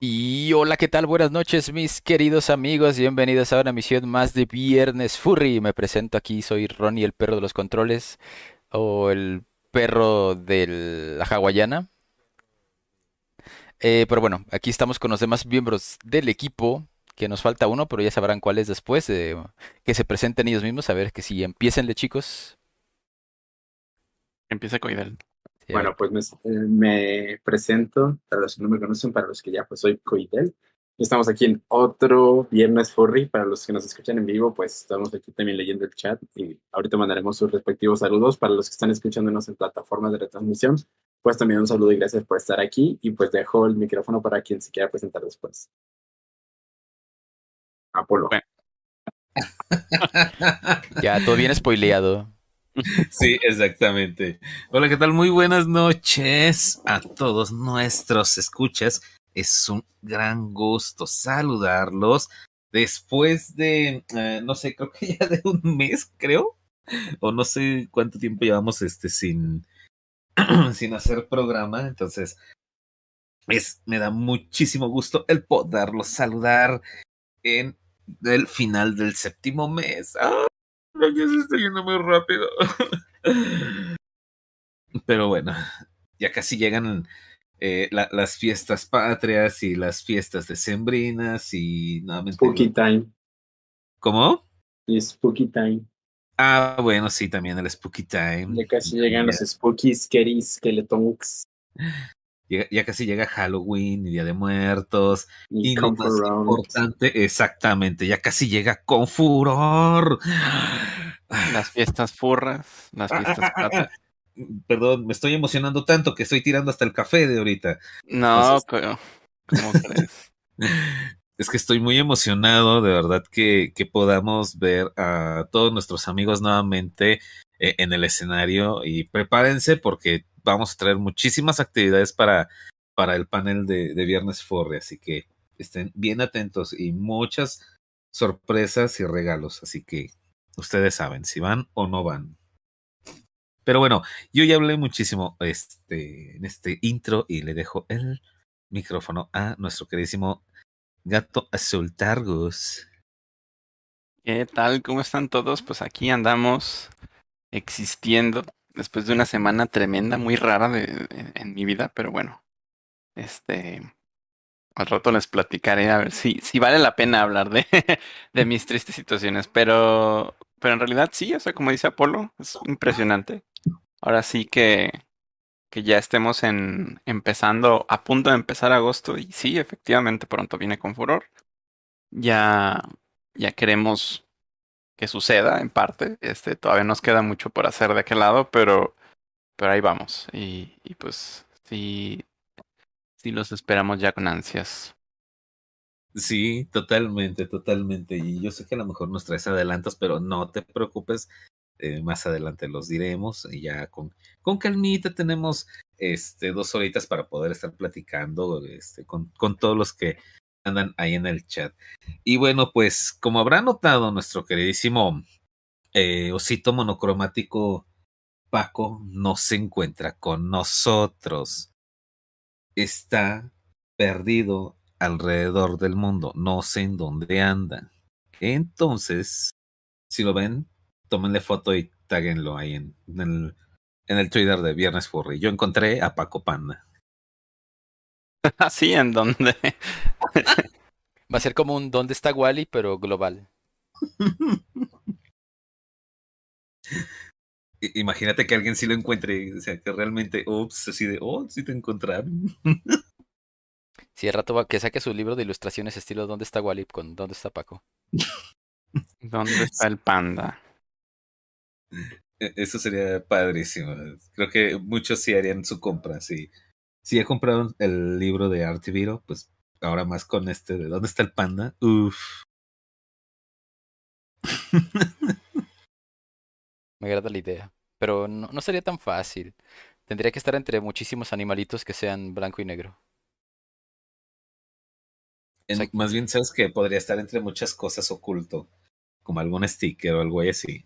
Y hola, ¿qué tal? Buenas noches, mis queridos amigos. Bienvenidos a una misión más de Viernes Furry. Me presento aquí, soy Ronnie, el perro de los controles, o el perro de la hawaiana. Eh, pero bueno, aquí estamos con los demás miembros del equipo, que nos falta uno, pero ya sabrán cuál es después, de que se presenten ellos mismos. A ver, que si empiecenle, chicos. Empieza Coidel. Bueno, pues me, eh, me presento, para los que no me conocen, para los que ya, pues soy Coidel. Estamos aquí en otro Viernes Furry. Para los que nos escuchan en vivo, pues estamos aquí también leyendo el chat y ahorita mandaremos sus respectivos saludos. Para los que están escuchándonos en plataformas de retransmisión, pues también un saludo y gracias por estar aquí. Y pues dejo el micrófono para quien se quiera presentar después. Apolo. Bueno. Ya, todo bien spoileado. Sí, exactamente. Hola, ¿qué tal? Muy buenas noches a todos nuestros escuchas. Es un gran gusto saludarlos después de, eh, no sé, creo que ya de un mes, creo, o no sé cuánto tiempo llevamos este sin, sin hacer programa. Entonces, es, me da muchísimo gusto el poderlos saludar en el final del séptimo mes. ¡Ah! Ya se está yendo muy rápido. Pero bueno, ya casi llegan eh, la- las fiestas patrias y las fiestas decembrinas y nuevamente. Spooky Time. ¿Cómo? Spooky Time. Ah, bueno, sí, también el Spooky Time. Ya casi llegan los Spooky Scary Skeletons Ya, ya casi llega Halloween y Día de Muertos. y Y más importante, exactamente, ya casi llega con furor. Las fiestas furras, las fiestas patas. Perdón, me estoy emocionando tanto que estoy tirando hasta el café de ahorita. No, Entonces- pero ¿cómo crees? Es que estoy muy emocionado, de verdad, que, que podamos ver a todos nuestros amigos nuevamente eh, en el escenario y prepárense porque vamos a traer muchísimas actividades para, para el panel de, Viernes Forre, así que estén bien atentos y muchas sorpresas y regalos, así que ustedes saben si van o no van. Pero bueno, yo ya hablé muchísimo este, en este intro y le dejo el micrófono a nuestro queridísimo Gato Azul Targus. ¿Qué tal? ¿Cómo están todos? Pues aquí andamos existiendo después de una semana tremenda, muy rara de, en mi vida, pero bueno, este, al rato les platicaré a ver si, si vale la pena hablar de, de mis tristes situaciones, pero, pero en realidad sí, o sea, como dice Apolo, es impresionante. Ahora sí que, que ya estemos en, empezando, a punto de empezar agosto, y sí, efectivamente, pronto viene con furor. Ya, ya queremos que suceda en parte. Este, todavía nos queda mucho por hacer de aquel lado, pero, pero ahí vamos. Y, y pues sí, sí los esperamos ya con ansias. Sí, totalmente, totalmente. Y yo sé que a lo mejor nos traes adelantos, pero no te preocupes. eh, más adelante los diremos. Y ya con, con calmita tenemos este, dos horitas para poder estar platicando este, con, con todos los que andan ahí en el chat. Y bueno, pues como habrá notado nuestro queridísimo eh, osito monocromático Paco no se encuentra con nosotros. Está perdido alrededor del mundo. No sé en dónde anda. Entonces, si lo ven, tómenle foto y taguenlo ahí en, en el, en el Twitter de Viernes Furry. Yo encontré a Paco Panda. Así en donde. Va a ser como un ¿Dónde está Wally? pero global. Imagínate que alguien sí lo encuentre, o sea, que realmente, ups, así de, oh, sí te encontraron. Si de rato va que saque su libro de ilustraciones estilo ¿Dónde está Wally? con ¿Dónde está Paco? ¿Dónde está el panda? E- Eso sería padrísimo. Creo que muchos sí harían su compra. Si, si he comprado el libro de Artiviro, pues ahora más con este de ¿Dónde está el panda? Uf. Me agrada la idea. Pero no, no sería tan fácil. Tendría que estar entre muchísimos animalitos que sean blanco y negro. En- sea- más bien sabes que podría estar entre muchas cosas oculto, como algún sticker o algo así.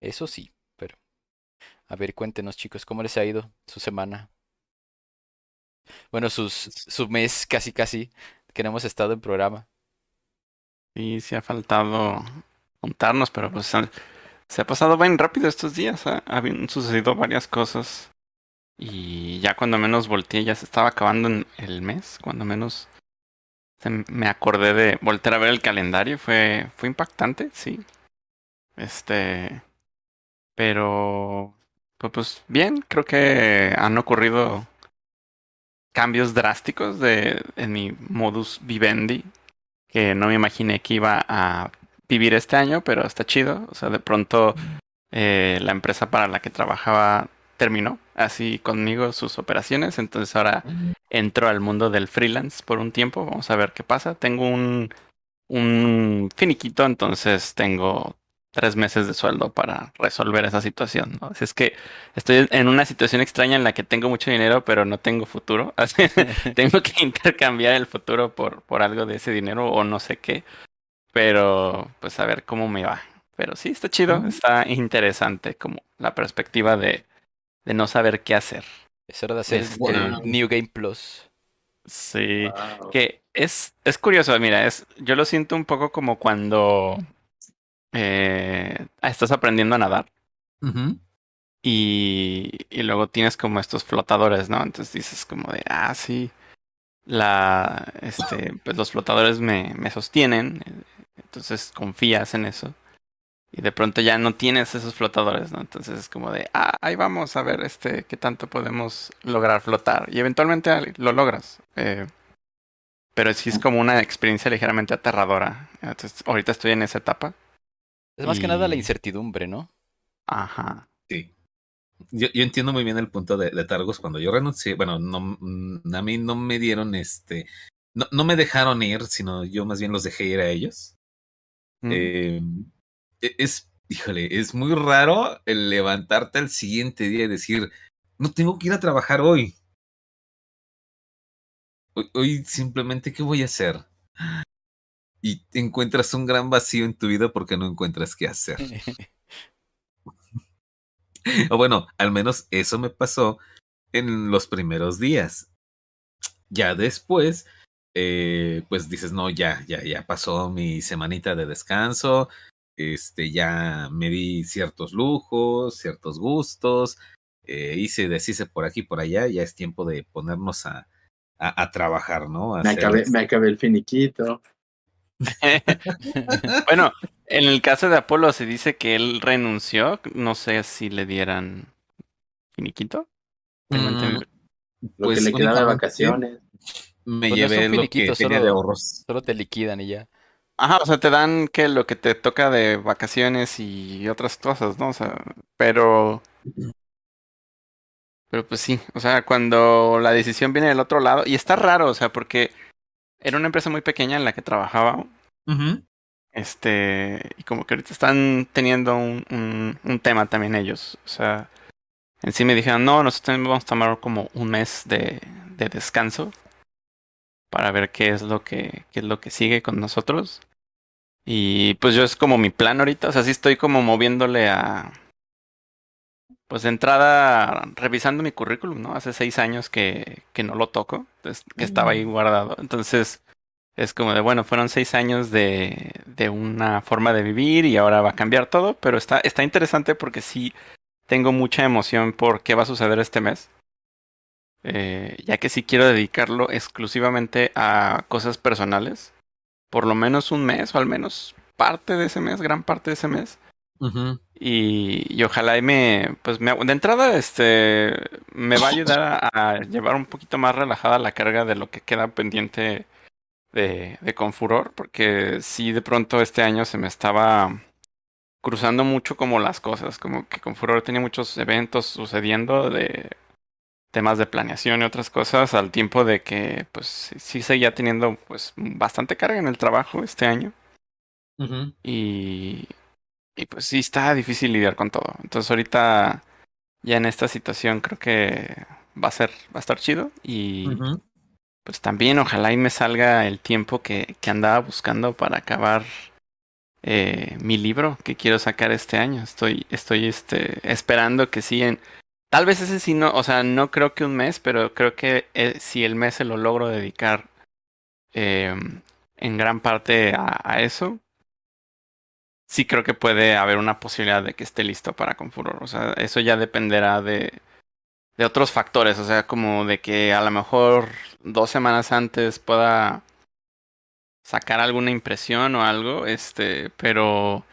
Eso sí. A ver, cuéntenos, chicos, ¿cómo les ha ido su semana? Bueno, sus, su mes casi casi que no hemos estado en programa. Sí, sí ha faltado juntarnos, pero pues han- se ha pasado bien rápido estos días. ¿eh? Habían sucedido varias cosas. Y ya cuando menos volteé, ya se estaba acabando en el mes. Cuando menos se me acordé de volver a ver el calendario. Fue, fue impactante, sí. Este. Pero. Pues, pues bien, creo que han ocurrido cambios drásticos de, en mi modus vivendi que no me imaginé que iba a vivir este año, pero está chido. O sea, de pronto eh, la empresa para la que trabajaba terminó así conmigo sus operaciones, entonces ahora entro al mundo del freelance por un tiempo, vamos a ver qué pasa. Tengo un, un finiquito, entonces tengo tres meses de sueldo para resolver esa situación, ¿no? Así es que estoy en una situación extraña en la que tengo mucho dinero, pero no tengo futuro. Así, tengo que intercambiar el futuro por, por algo de ese dinero o no sé qué. Pero pues a ver cómo me va. Pero sí, está chido, está interesante como la perspectiva de, de no saber qué hacer. Es hora de hacer Es- el wow. New Game Plus. Sí. Wow. Que es, es curioso, mira, es, yo lo siento un poco como cuando eh, estás aprendiendo a nadar y, y luego tienes como estos flotadores, ¿no? Entonces dices como de, ah, sí, la, este, pues los flotadores me, me sostienen, eh, entonces confías en eso. Y de pronto ya no tienes esos flotadores, ¿no? Entonces es como de, ah, ahí vamos a ver este, qué tanto podemos lograr flotar. Y eventualmente al- lo logras. Eh, pero sí es como una experiencia ligeramente aterradora. Entonces, ahorita estoy en esa etapa. Es más que nada la incertidumbre, ¿no? Ajá. Sí. Yo, yo entiendo muy bien el punto de, de Targus. Cuando yo renuncié, bueno, no, mm, a mí no me dieron este. No, no me dejaron ir, sino yo más bien los dejé ir a ellos. Mm. Eh, e- es, híjole, es muy raro el levantarte al siguiente día y decir, no tengo que ir a trabajar hoy. Hoy, hoy simplemente, ¿qué voy a hacer? Y encuentras un gran vacío en tu vida porque no encuentras qué hacer. O bueno, al menos eso me pasó en los primeros días. Ya después, eh, pues dices, no, ya, ya, ya pasó mi semanita de descanso. Este, ya me di ciertos lujos, ciertos gustos. eh, hice, deshice por aquí, por allá. Ya es tiempo de ponernos a, a, a trabajar, ¿no? A Me acabé, este- me acabé el finiquito. bueno, en el caso de Apolo se dice que él renunció. No sé si le dieran finiquito. Mm. Lo pues que le quedaba de vacaciones. Me Pues no llevé lo que tenía de ahorros. Solo te liquidan y ya. Ajá, o sea, te dan que lo que te toca de vacaciones y otras cosas, ¿no? O sea, pero. Pero pues sí, o sea, cuando la decisión viene del otro lado, y está raro, o sea, porque era una empresa muy pequeña en la que trabajaba, este, y como que ahorita están teniendo un, un, un tema también ellos, o sea, en sí me dijeron, no, nosotros vamos a tomar como un mes de, de descanso para ver qué es lo que, qué es lo que sigue con nosotros. Y pues yo es como mi plan ahorita, o sea, sí estoy como moviéndole a, pues de entrada revisando mi currículum, ¿no? Hace seis años que, que no lo toco, pues, que estaba ahí guardado. Entonces es como de, bueno, fueron seis años de, de una forma de vivir y ahora va a cambiar todo, pero está, está interesante porque sí tengo mucha emoción por qué va a suceder este mes. Eh, ya que sí quiero dedicarlo exclusivamente a cosas personales, por lo menos un mes o al menos parte de ese mes, gran parte de ese mes. Y, y ojalá y me, pues me, de entrada, este, me va a ayudar a, a llevar un poquito más relajada la carga de lo que queda pendiente de, de Confuror, porque sí de pronto este año se me estaba cruzando mucho como las cosas, como que Confuror tenía muchos eventos sucediendo de temas de planeación y otras cosas, al tiempo de que pues sí, seguía teniendo pues bastante carga en el trabajo este año. Y, y pues sí, está difícil lidiar con todo. Entonces ahorita ya en esta situación creo que va a ser, va a estar chido. Y pues también ojalá y me salga el tiempo que, que andaba buscando para acabar eh, mi libro que quiero sacar este año. Estoy, estoy este, esperando que sí en, Tal vez ese sí no, o sea, no creo que un mes, pero creo que eh, si el mes se lo logro dedicar eh, en gran parte a, a, eso, sí creo que puede haber una posibilidad de que esté listo para Confuror. O sea, eso ya dependerá de, de otros factores, o sea, como de que a lo mejor dos semanas antes pueda sacar alguna impresión o algo, este, pero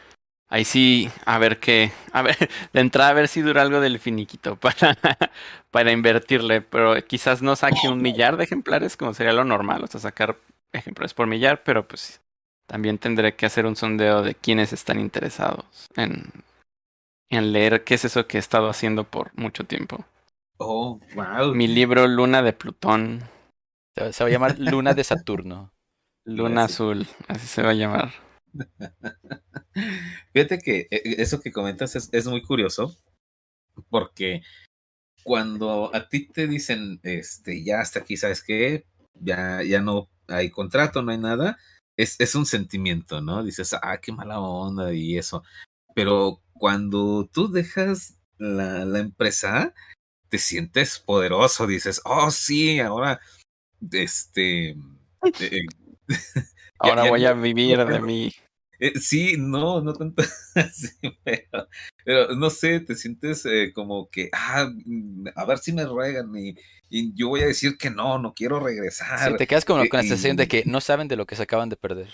Ahí sí, a ver qué, a ver, de entrada a ver si dura algo del finiquito para, para invertirle, pero quizás no saque un millar de ejemplares como sería lo normal, o sea, sacar ejemplares por millar, pero pues también tendré que hacer un sondeo de quienes están interesados en, en leer qué es eso que he estado haciendo por mucho tiempo. Oh, wow. Mi libro Luna de Plutón. Se, va a llamar Luna de Saturno. Luna Azul, así se va a llamar. Fíjate que eso que comentas es, es, muy curioso, porque cuando a ti te dicen, este, ya hasta aquí, ¿sabes qué? Ya, ya no hay contrato, no hay nada, es, es un sentimiento, ¿no? Dices, ah, qué mala onda y eso. Pero cuando tú dejas la, la empresa, te sientes poderoso, dices, oh, sí, ahora, este... Eh, ahora ya, voy ya, a vivir de mí. Eh, sí, no, no tanto así, pero, pero, no sé, te sientes eh, como que, ah, a ver si me ruegan y, y, yo voy a decir que no, no quiero regresar. Sí, te quedas como con la sensación de que no saben de lo que se acaban de perder.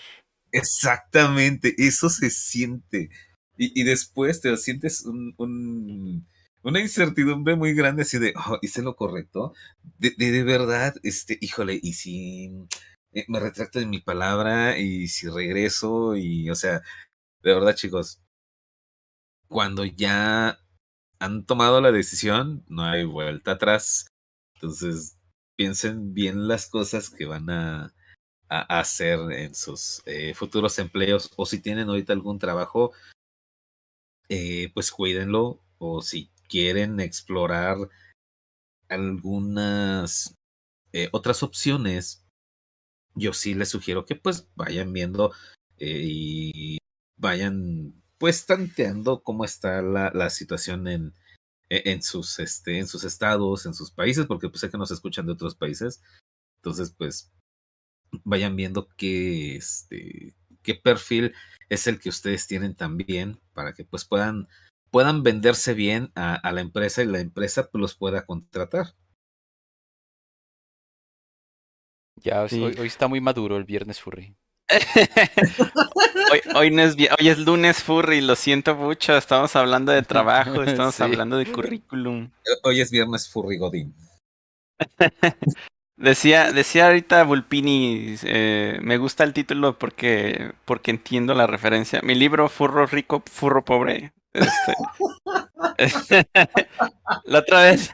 Exactamente, eso se siente. Y, y después te sientes un, un, una incertidumbre muy grande así de, oh, hice lo correcto. De, de, de verdad, este, híjole, y si me retracto de mi palabra y si regreso y, o sea, de verdad chicos, cuando ya han tomado la decisión, no hay vuelta atrás. Entonces, piensen bien las cosas que van a, a hacer en sus eh, futuros empleos o si tienen ahorita algún trabajo, eh, pues cuídenlo o si quieren explorar algunas eh, otras opciones yo sí les sugiero que pues vayan viendo eh, y vayan pues tanteando cómo está la, la situación en, en sus este en sus estados en sus países porque pues sé que nos escuchan de otros países. Entonces pues vayan viendo qué este qué perfil es el que ustedes tienen también para que pues puedan puedan venderse bien a, a la empresa y la empresa pues los pueda contratar Ya, sí. hoy, hoy, está muy maduro el viernes furry. hoy, hoy, no es, hoy, es, lunes furry, lo siento mucho. Estamos hablando de trabajo, estamos sí. hablando de currículum. Hoy es viernes furry Godín. decía, decía ahorita Vulpini, eh, me gusta el título porque, porque entiendo la referencia. Mi libro Furro Rico, Furro Pobre. Este, la otra vez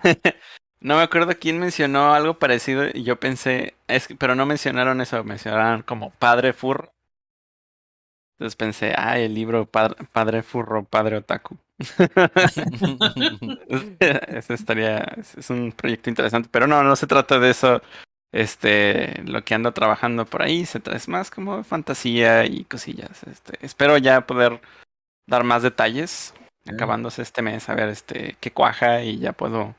no me acuerdo quién mencionó algo parecido y yo pensé, es que, pero no mencionaron eso, mencionaron como Padre Furro. Entonces pensé, ah, el libro Padre, padre Furro, Padre Otaku. eso estaría, es un proyecto interesante, pero no, no se trata de eso. Este, lo que ando trabajando por ahí, se es más como fantasía y cosillas. Este, espero ya poder dar más detalles acabándose este mes, a ver este qué cuaja y ya puedo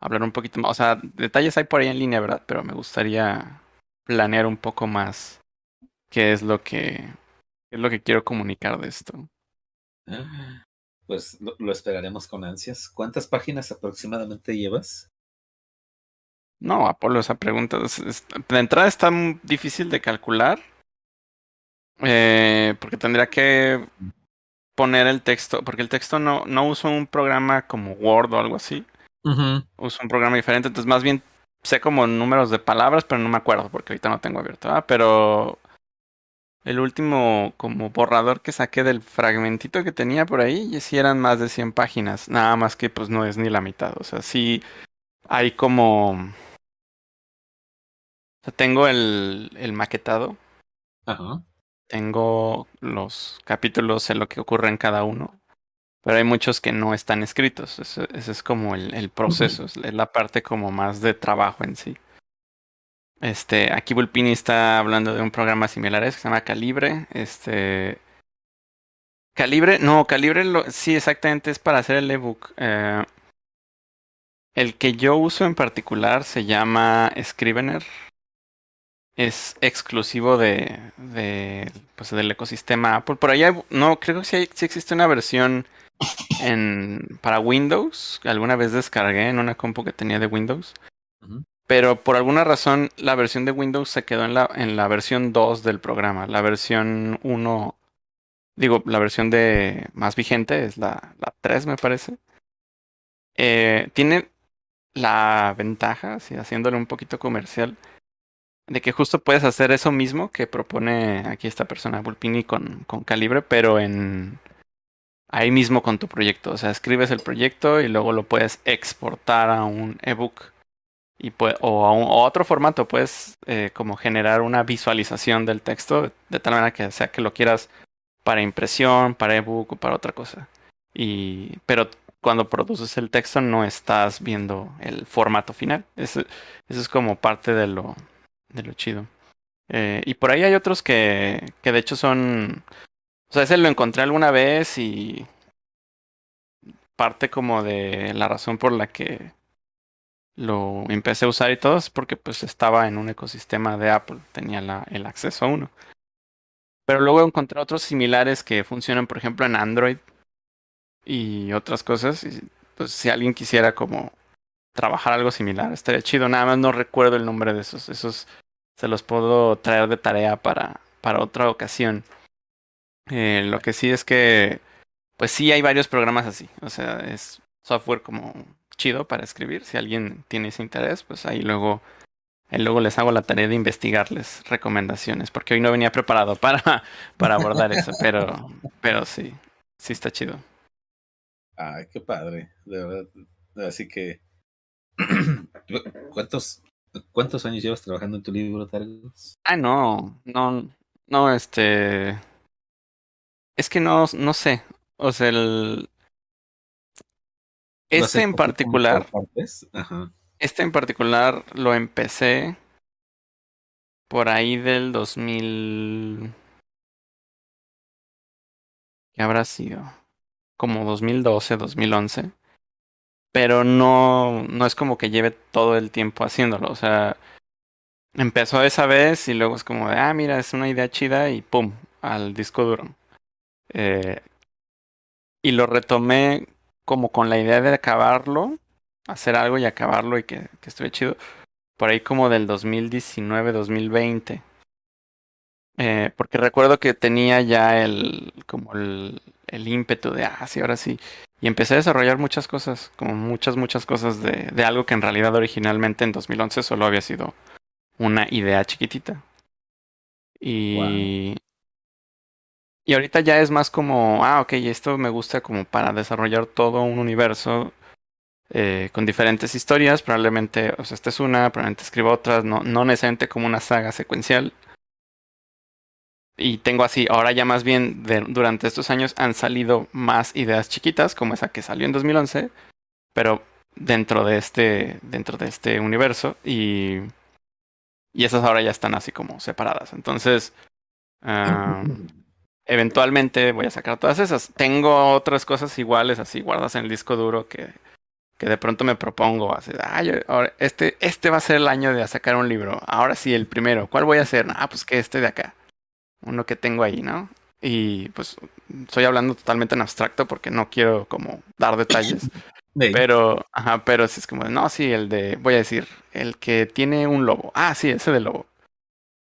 hablar un poquito más. O sea, detalles hay por ahí en línea, ¿verdad? Pero me gustaría planear un poco más qué es lo que, qué es lo que quiero comunicar de esto. Pues lo, lo, esperaremos con ansias. ¿Cuántas páginas aproximadamente llevas? No, Apolo, esa pregunta. Es, es, de entrada está muy difícil de calcular. Eh, porque tendría que poner el texto. Porque el texto no, no uso un programa como Word o algo así. Uh -huh. Uso un programa diferente, entonces más bien sé como números de palabras, pero no me acuerdo porque ahorita no tengo abierto. ¿verdad? Pero el último como borrador que saqué del fragmentito que tenía por ahí, y sí eran más de 100 páginas. Nada más que pues no es ni la mitad. O sea, sí hay como... O sea, tengo el, el maquetado. Ajá. Tengo los capítulos en lo que ocurre en cada uno pero hay muchos que no están escritos. Ese, ese es como el, el proceso, es la parte como más de trabajo en sí. Este, aquí Vulpini está hablando de un programa similar a ese que se llama Calibre. Este. Calibre, no, Calibre lo, sí, exactamente es para hacer el ebook. Eh, el que yo uso en particular se llama Scrivener. Es exclusivo de, de pues, del ecosistema Apple. Por allá, no, creo que sí, sí existe una versión en, para Windows. Alguna vez descargué en una compu que tenía de Windows. Pero por alguna razón la versión de Windows se quedó en la, en la versión 2 del programa. La versión 1, digo, la versión de más vigente es la, la 3 me parece. Eh, tiene la ventaja, así, haciéndole un poquito comercial, de que justo puedes hacer eso mismo que propone aquí esta persona, Bulpini, con, con Calibre, pero en ahí mismo con tu proyecto. O sea, escribes el proyecto y luego lo puedes exportar a un ebook y pue- o a, un- o otro formato. Puedes eh, como generar una visualización del texto de tal manera que sea que lo quieras para impresión, para ebook o para otra cosa. Y pero cuando produces el texto no estás viendo el formato final. Eso, eso es como parte de lo, de lo chido. Eh, y por ahí hay otros que, que de hecho son... O sea, ese lo encontré alguna vez y parte como de la razón por la que lo empecé a usar y todo es porque pues estaba en un ecosistema de Apple, tenía el acceso a uno. Pero luego encontré otros similares que funcionan, por ejemplo, en Android y otras cosas. Y pues si alguien quisiera como trabajar algo similar, estaría chido. Nada más no recuerdo el nombre de esos. Esos se los puedo traer de tarea para, para otra ocasión. Eh, lo que sí es que, pues sí hay varios programas así. O sea, es software como chido para escribir. Si alguien tiene ese interés, pues ahí luego, ahí luego les hago la tarea de investigarles recomendaciones. Porque hoy no venía preparado para, para abordar eso. Pero, pero sí, sí está chido. Ay, qué padre, de verdad. Así que, ¿cuántos, cuántos años llevas trabajando en tu libro, Targus? Ah, no, no, no, este. Es que no, no sé. O sea, el. ¿Lo Este en particular? Ajá. este en particular lo empecé por ahí del 2000. ¿Qué habrá sido? Como 2012, 2011. Pero no, no es como que lleve todo el tiempo haciéndolo. O sea, empezó esa vez y luego es como de, ah, mira, es una idea chida y pum, al disco duro. Eh, y lo retomé como con la idea de acabarlo, hacer algo y acabarlo y que, que estuviera chido. Por ahí como del 2019, 2020. Eh, porque recuerdo que tenía ya el, como el, el ímpetu de, ah, sí, ahora sí. Y empecé a desarrollar muchas cosas, como muchas, muchas cosas de, de algo que en realidad originalmente en 2011 solo había sido una idea chiquitita. Y, y ahorita ya es más como, ah, ok, esto me gusta como para desarrollar todo un universo eh, con diferentes historias. Probablemente, o sea, esta es una, probablemente escribo otras, no, no necesariamente como una saga secuencial. Y tengo así, ahora ya más bien durante estos años han salido más ideas chiquitas, como esa que salió en 2011, pero dentro de este, dentro de este universo. Y, y esas ahora ya están así como separadas. Entonces, ah, eventualmente voy a sacar todas esas. Tengo otras cosas iguales así guardadas en el disco duro que, que de pronto me propongo. Así, ah, yo- ahora, este, este va a ser el año de sacar un libro. Ahora sí, el primero. ¿Cuál voy a hacer? Ah, pues que este de acá. Uno que tengo ahí, ¿no? Y pues estoy hablando totalmente en abstracto porque no quiero como dar detalles. Pero, ajá, pero sí es como, no, sí, el de, voy a decir, el que tiene un lobo. Ah, sí, ese del lobo.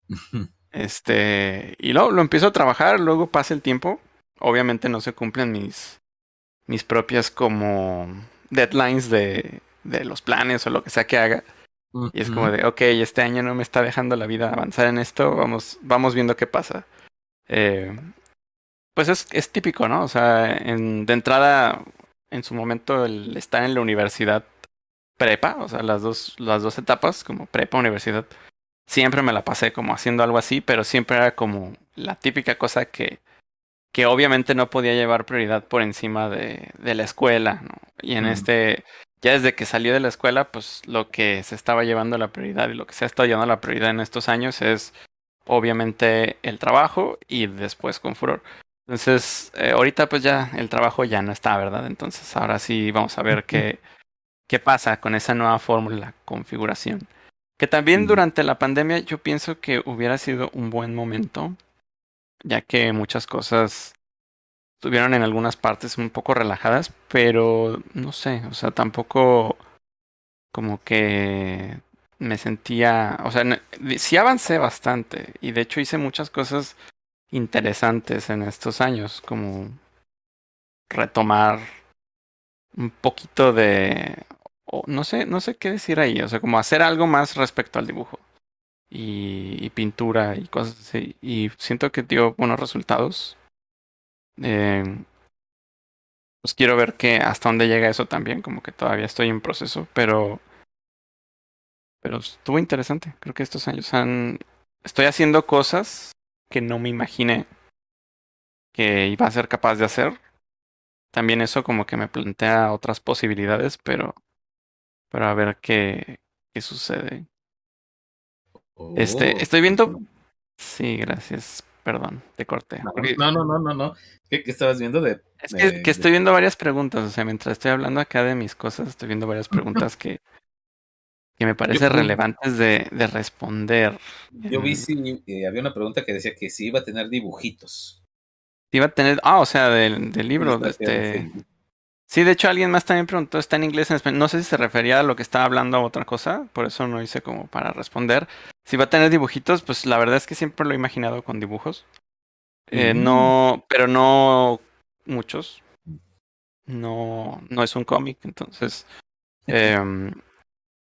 Este, y luego lo empiezo a trabajar, luego pasa el tiempo. Obviamente no se cumplen mis, mis propias como deadlines de, de los planes o lo que sea que haga. Y es como de, ok, este año no me está dejando la vida avanzar en esto, vamos, vamos viendo qué pasa. Eh, pues es, es típico, ¿no? O sea, en, de entrada, en su momento, el estar en la universidad prepa, o sea, las dos, las dos etapas, como prepa, universidad, siempre me la pasé como haciendo algo así, pero siempre era como la típica cosa que, que obviamente no podía llevar prioridad por encima de, de la escuela, ¿no? Y en Mm. este, ya desde que salió de la escuela, pues lo que se estaba llevando la prioridad y lo que se ha estado llevando la prioridad en estos años es obviamente el trabajo y después con furor. Entonces, eh, ahorita pues ya el trabajo ya no está, ¿verdad? Entonces ahora sí vamos a ver qué, qué pasa con esa nueva fórmula, configuración. Que también durante la pandemia yo pienso que hubiera sido un buen momento, ya que muchas cosas estuvieron en algunas partes un poco relajadas, pero no sé, o sea, tampoco como que me sentía, o sea, sí avancé bastante y de hecho hice muchas cosas interesantes en estos años, como retomar un poquito de, no sé, no sé qué decir ahí, o sea, como hacer algo más respecto al dibujo y, y pintura y cosas así, y siento que dio buenos resultados. Eh, pues quiero ver que hasta dónde llega eso también, como que todavía estoy en proceso, pero pero estuvo interesante. Creo que estos años han estoy haciendo cosas que no me imaginé que iba a ser capaz de hacer. También eso como que me plantea otras posibilidades, pero pero a ver qué qué sucede. este, estoy viendo Oh. Sí, gracias. Perdón, te corté. No, Porque- no, no, no, no, no. ¿Qué, qué estabas viendo de...? Es que, de- que estoy viendo varias preguntas, o sea, mientras estoy hablando acá de mis cosas, estoy viendo varias preguntas que, que me parecen Yo- relevantes de, de responder. Yo vi si eh, había una pregunta que decía que si iba a tener dibujitos. Iba a tener, ah, o sea, del, del libro, de este... sí. Sí, de hecho alguien más también preguntó, está en inglés, en español. No sé si se refería a lo que estaba hablando a otra cosa, por eso no hice como para responder. Si va a tener dibujitos, pues la verdad es que siempre lo he imaginado con dibujos. Eh, Mm. No, pero no muchos. No, no es un cómic, entonces em,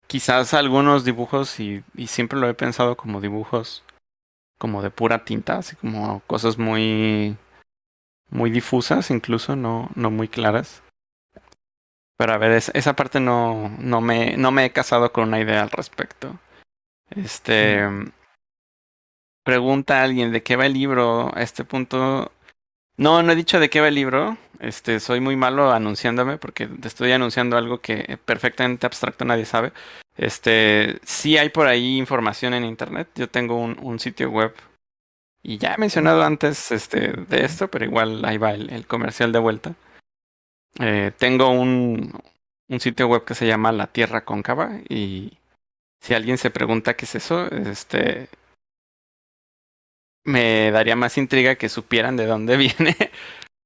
quizás algunos dibujos y, y siempre lo he pensado como dibujos como de pura tinta, así como cosas muy muy difusas, incluso no no muy claras. Pero a ver, es- esa parte no no me no me he casado con una idea al respecto. Este pregunta a alguien de qué va el libro. A este punto no, no he dicho de qué va el libro. Este, soy muy malo anunciándome porque te estoy anunciando algo que perfectamente abstracto nadie sabe. Este, sí hay por ahí información en internet. Yo tengo un, un sitio web y ya he mencionado antes este, de esto, pero igual ahí va el, el comercial de vuelta. Eh, tengo un, un sitio web que se llama La Tierra Cóncava y si alguien se pregunta qué es eso, este, me daría más intriga que supieran de dónde viene,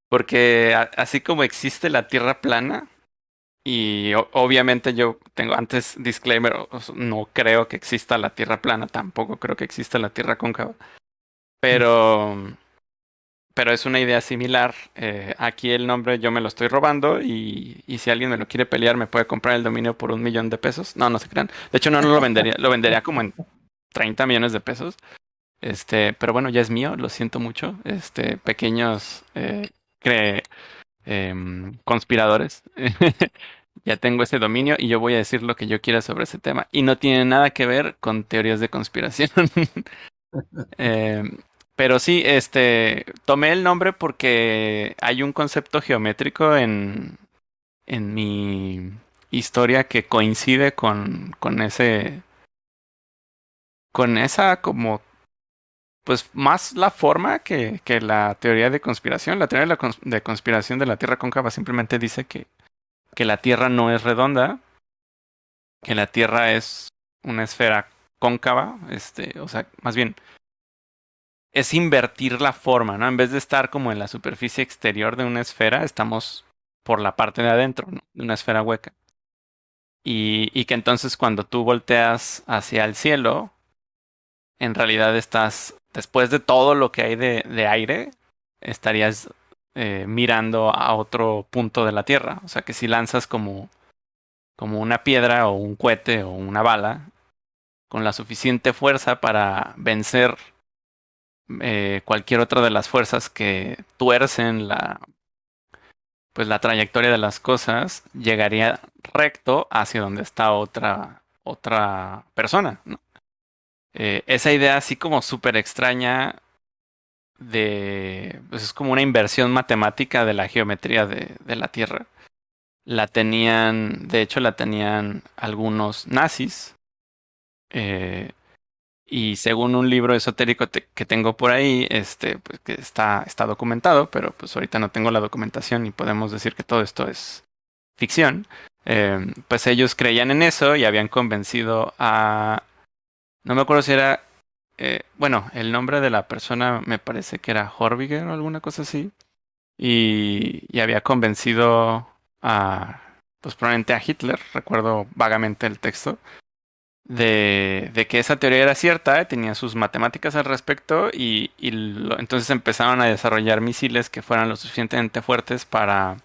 porque a- así como existe la Tierra plana, y o- obviamente yo tengo antes disclaimer, no creo que exista la Tierra plana, tampoco creo que exista la Tierra cóncava, pero pero es una idea similar. Eh, aquí el nombre yo me lo estoy robando y, y si alguien me lo quiere pelear me puede comprar el dominio por un millón de pesos. No, no se crean. De hecho no, lo vendería, lo vendería como en 30 millones de pesos. Este, pero bueno, ya es mío, lo siento mucho. Este, pequeños eh, em, conspiradores. ya tengo ese dominio y yo voy a decir lo que yo quiera sobre ese tema. Y no tiene nada que ver con teorías de conspiración. Em, pero sí, este, tomé el nombre porque hay un concepto geométrico en, en mi historia que coincide con, con ese, con esa como, pues más la forma que, que la teoría de conspiración. La teoría de, la conspiración de la Tierra cóncava simplemente dice que, que la Tierra no es redonda, que la Tierra es una esfera cóncava, este, o sea, más bien es invertir la forma, ¿no? En vez de estar como en la superficie exterior de una esfera, estamos por la parte de adentro. De una esfera hueca. Y, y que entonces cuando tú volteas hacia el cielo, en realidad estás, después de todo lo que hay de, de aire, estarías eh, mirando a otro punto de la Tierra. O sea que si lanzas como, como una piedra o un cohete o una bala, con la suficiente fuerza para vencer eh, cualquier otra de las fuerzas que tuercen la pues la trayectoria de las cosas llegaría recto hacia donde está otra otra persona. Eh, esa idea así como súper extraña de pues es como una inversión matemática de la geometría de, de la Tierra la tenían de hecho la tenían algunos nazis eh, y según un libro esotérico que tengo por ahí, este, pues que está, está documentado, pero pues ahorita no tengo la documentación y podemos decir que todo esto es ficción. eh, pues ellos creían en eso y habían convencido a... No me acuerdo si era... eh, bueno, el nombre de la persona me parece que era Horviger o alguna cosa así. Y, y había convencido a... Pues probablemente a Hitler, recuerdo vagamente el texto, de, de que esa teoría era cierta, tenía sus matemáticas al respecto y, y lo- entonces empezaron a desarrollar misiles que fueran lo suficientemente fuertes para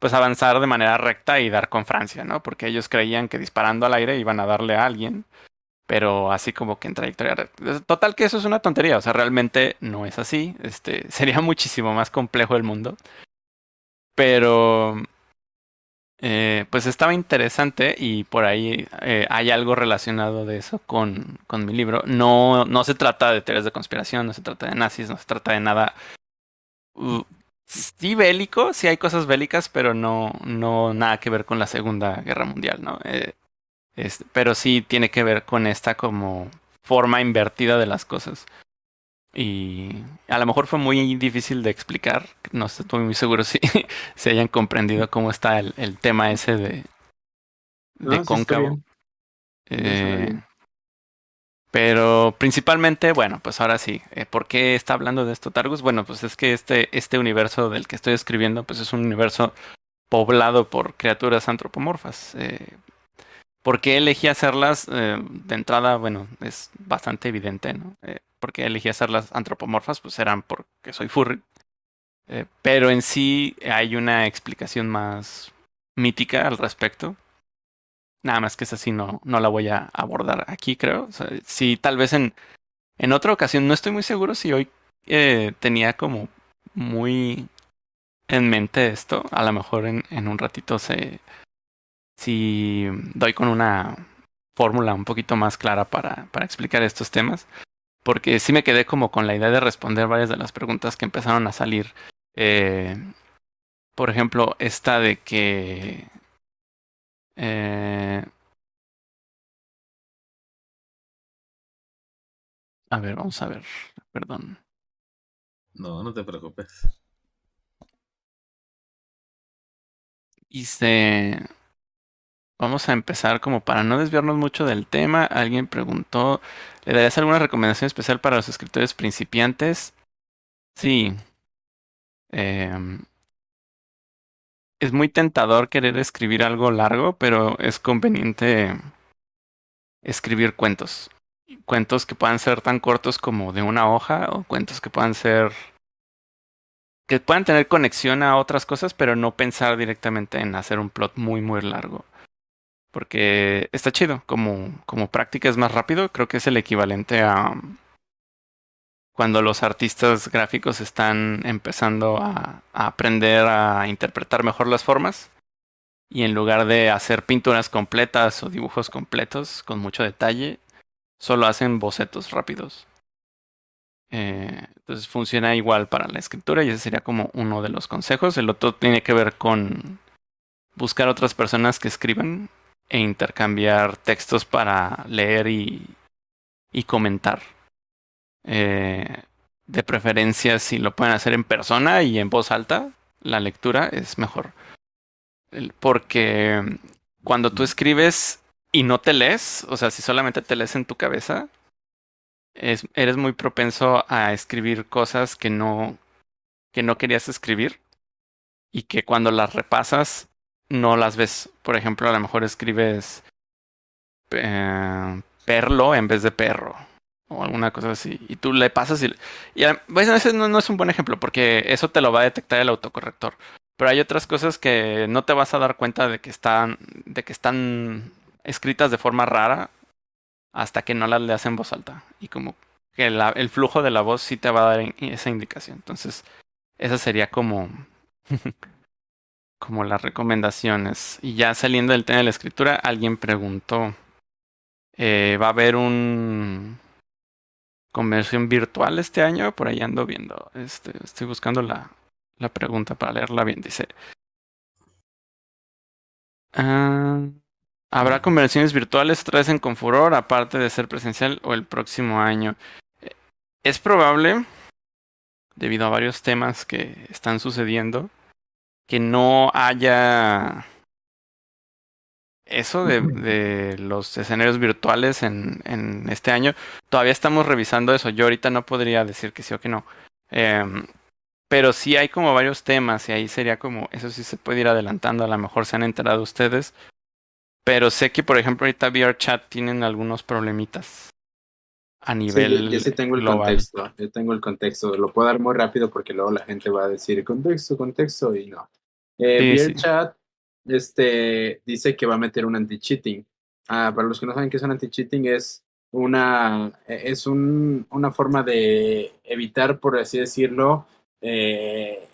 pues avanzar de manera recta y dar con Francia, ¿no? Porque ellos creían que disparando al aire iban a darle a alguien, pero así como que en trayectoria recta. Total que eso es una tontería, o sea, realmente no es así, este, sería muchísimo más complejo el mundo. Pero eh, pues estaba interesante y por ahí eh, hay algo relacionado de eso con, con mi libro. No, no se trata de teorías de conspiración, no se trata de nazis, no se trata de nada. uh, sí bélico, sí hay cosas bélicas, pero no, no nada que ver con la Segunda Guerra Mundial, ¿no? Eh, es- pero sí tiene que ver con esta como forma invertida de las cosas. Y a lo mejor fue muy difícil de explicar. No estoy muy seguro si, si hayan comprendido cómo está el, el tema ese de, cóncavo. Eh, pero principalmente, bueno, pues ahora sí, eh, ¿por qué está hablando de esto Targus? Bueno, pues es que este, este universo del que estoy escribiendo, pues es un universo poblado por criaturas antropomorfas. Eh, ¿Por qué elegí hacerlas? Eh, de entrada, bueno, es bastante evidente, ¿no? ¿Por qué elegí hacerlas antropomorfas? Pues eran porque soy furry. Eh, pero en sí hay una explicación más mítica al respecto. Nada más que esa sí no, no la voy a abordar aquí, creo. O sí, tal vez en, en otra ocasión, no estoy muy seguro si hoy eh, tenía como muy en mente esto. A lo mejor en, en un ratito se si doy con una fórmula un poquito más clara para, para explicar estos temas. Porque sí me quedé como con la idea de responder varias de las preguntas que empezaron a salir. Eh, por ejemplo, esta de que eh, a ver, vamos a ver. Perdón. No, no te preocupes. Hice. Vamos a empezar como para no desviarnos mucho del tema. Alguien preguntó, ¿le darías alguna recomendación especial para los escritores principiantes? Sí. Em, es muy tentador querer escribir algo largo, pero es conveniente escribir cuentos. Cuentos que puedan ser tan cortos como de una hoja o cuentos que puedan ser que puedan tener conexión a otras cosas, pero no pensar directamente en hacer un plot muy muy largo. Porque está chido, como, como práctica es más rápido, creo que es el equivalente a cuando los artistas gráficos están empezando a, aprender a interpretar mejor las formas y en lugar de hacer pinturas completas o dibujos completos con mucho detalle, solo hacen bocetos rápidos. Eh, entonces funciona igual para la escritura y ese sería como uno de los consejos. El otro tiene que ver con buscar otras personas que escriban e intercambiar textos para leer y, y comentar. Eh, de preferencia, si lo pueden hacer en persona y en voz alta, la lectura es mejor. Porque cuando tú escribes y no te lees, o sea, si solamente te lees en tu cabeza, es, eres muy propenso a escribir cosas que no, que no querías escribir y que cuando las repasas no las ves. Por ejemplo, a lo mejor escribes eh, perlo en vez de perro o alguna cosa así y tú le pasas y, y ese no, es un buen ejemplo porque eso te lo va a detectar el autocorrector. Pero hay otras cosas que no te vas a dar cuenta de que están, de que están escritas de forma rara hasta que no las leas en voz alta. Y como que el flujo de la voz sí te va a dar esa indicación. Entonces, esa sería como, como las recomendaciones. Y ya saliendo del tema de la escritura, alguien preguntó, eh, ¿va a haber un conversión virtual este año? Por ahí ando viendo. Este, estoy buscando la, pregunta para leerla bien. Dice, ah, ¿habrá conversiones virtuales otra vez en Confuror, aparte de ser presencial o el próximo año? Eh, Es probable, debido a varios temas que están sucediendo, que no haya eso de, de los escenarios virtuales en, en, este año, todavía estamos revisando eso. Yo ahorita no podría decir que sí o que no. Eh, pero sí hay como varios temas y ahí sería como, eso sí se puede ir adelantando, a lo mejor se han enterado ustedes. Pero sé que, por ejemplo, ahorita VRChat tienen algunos problemitas a nivel. Sí, yo, sí tengo el contexto. Yo tengo el contexto. Lo puedo dar muy rápido porque luego la gente va a decir contexto, contexto y no. Eh, sí, VRChat este, dice que va a meter un anti-cheating. Ah, para los que no saben qué es un anti-cheating, es una, es un, una forma de evitar, por así decirlo, eh,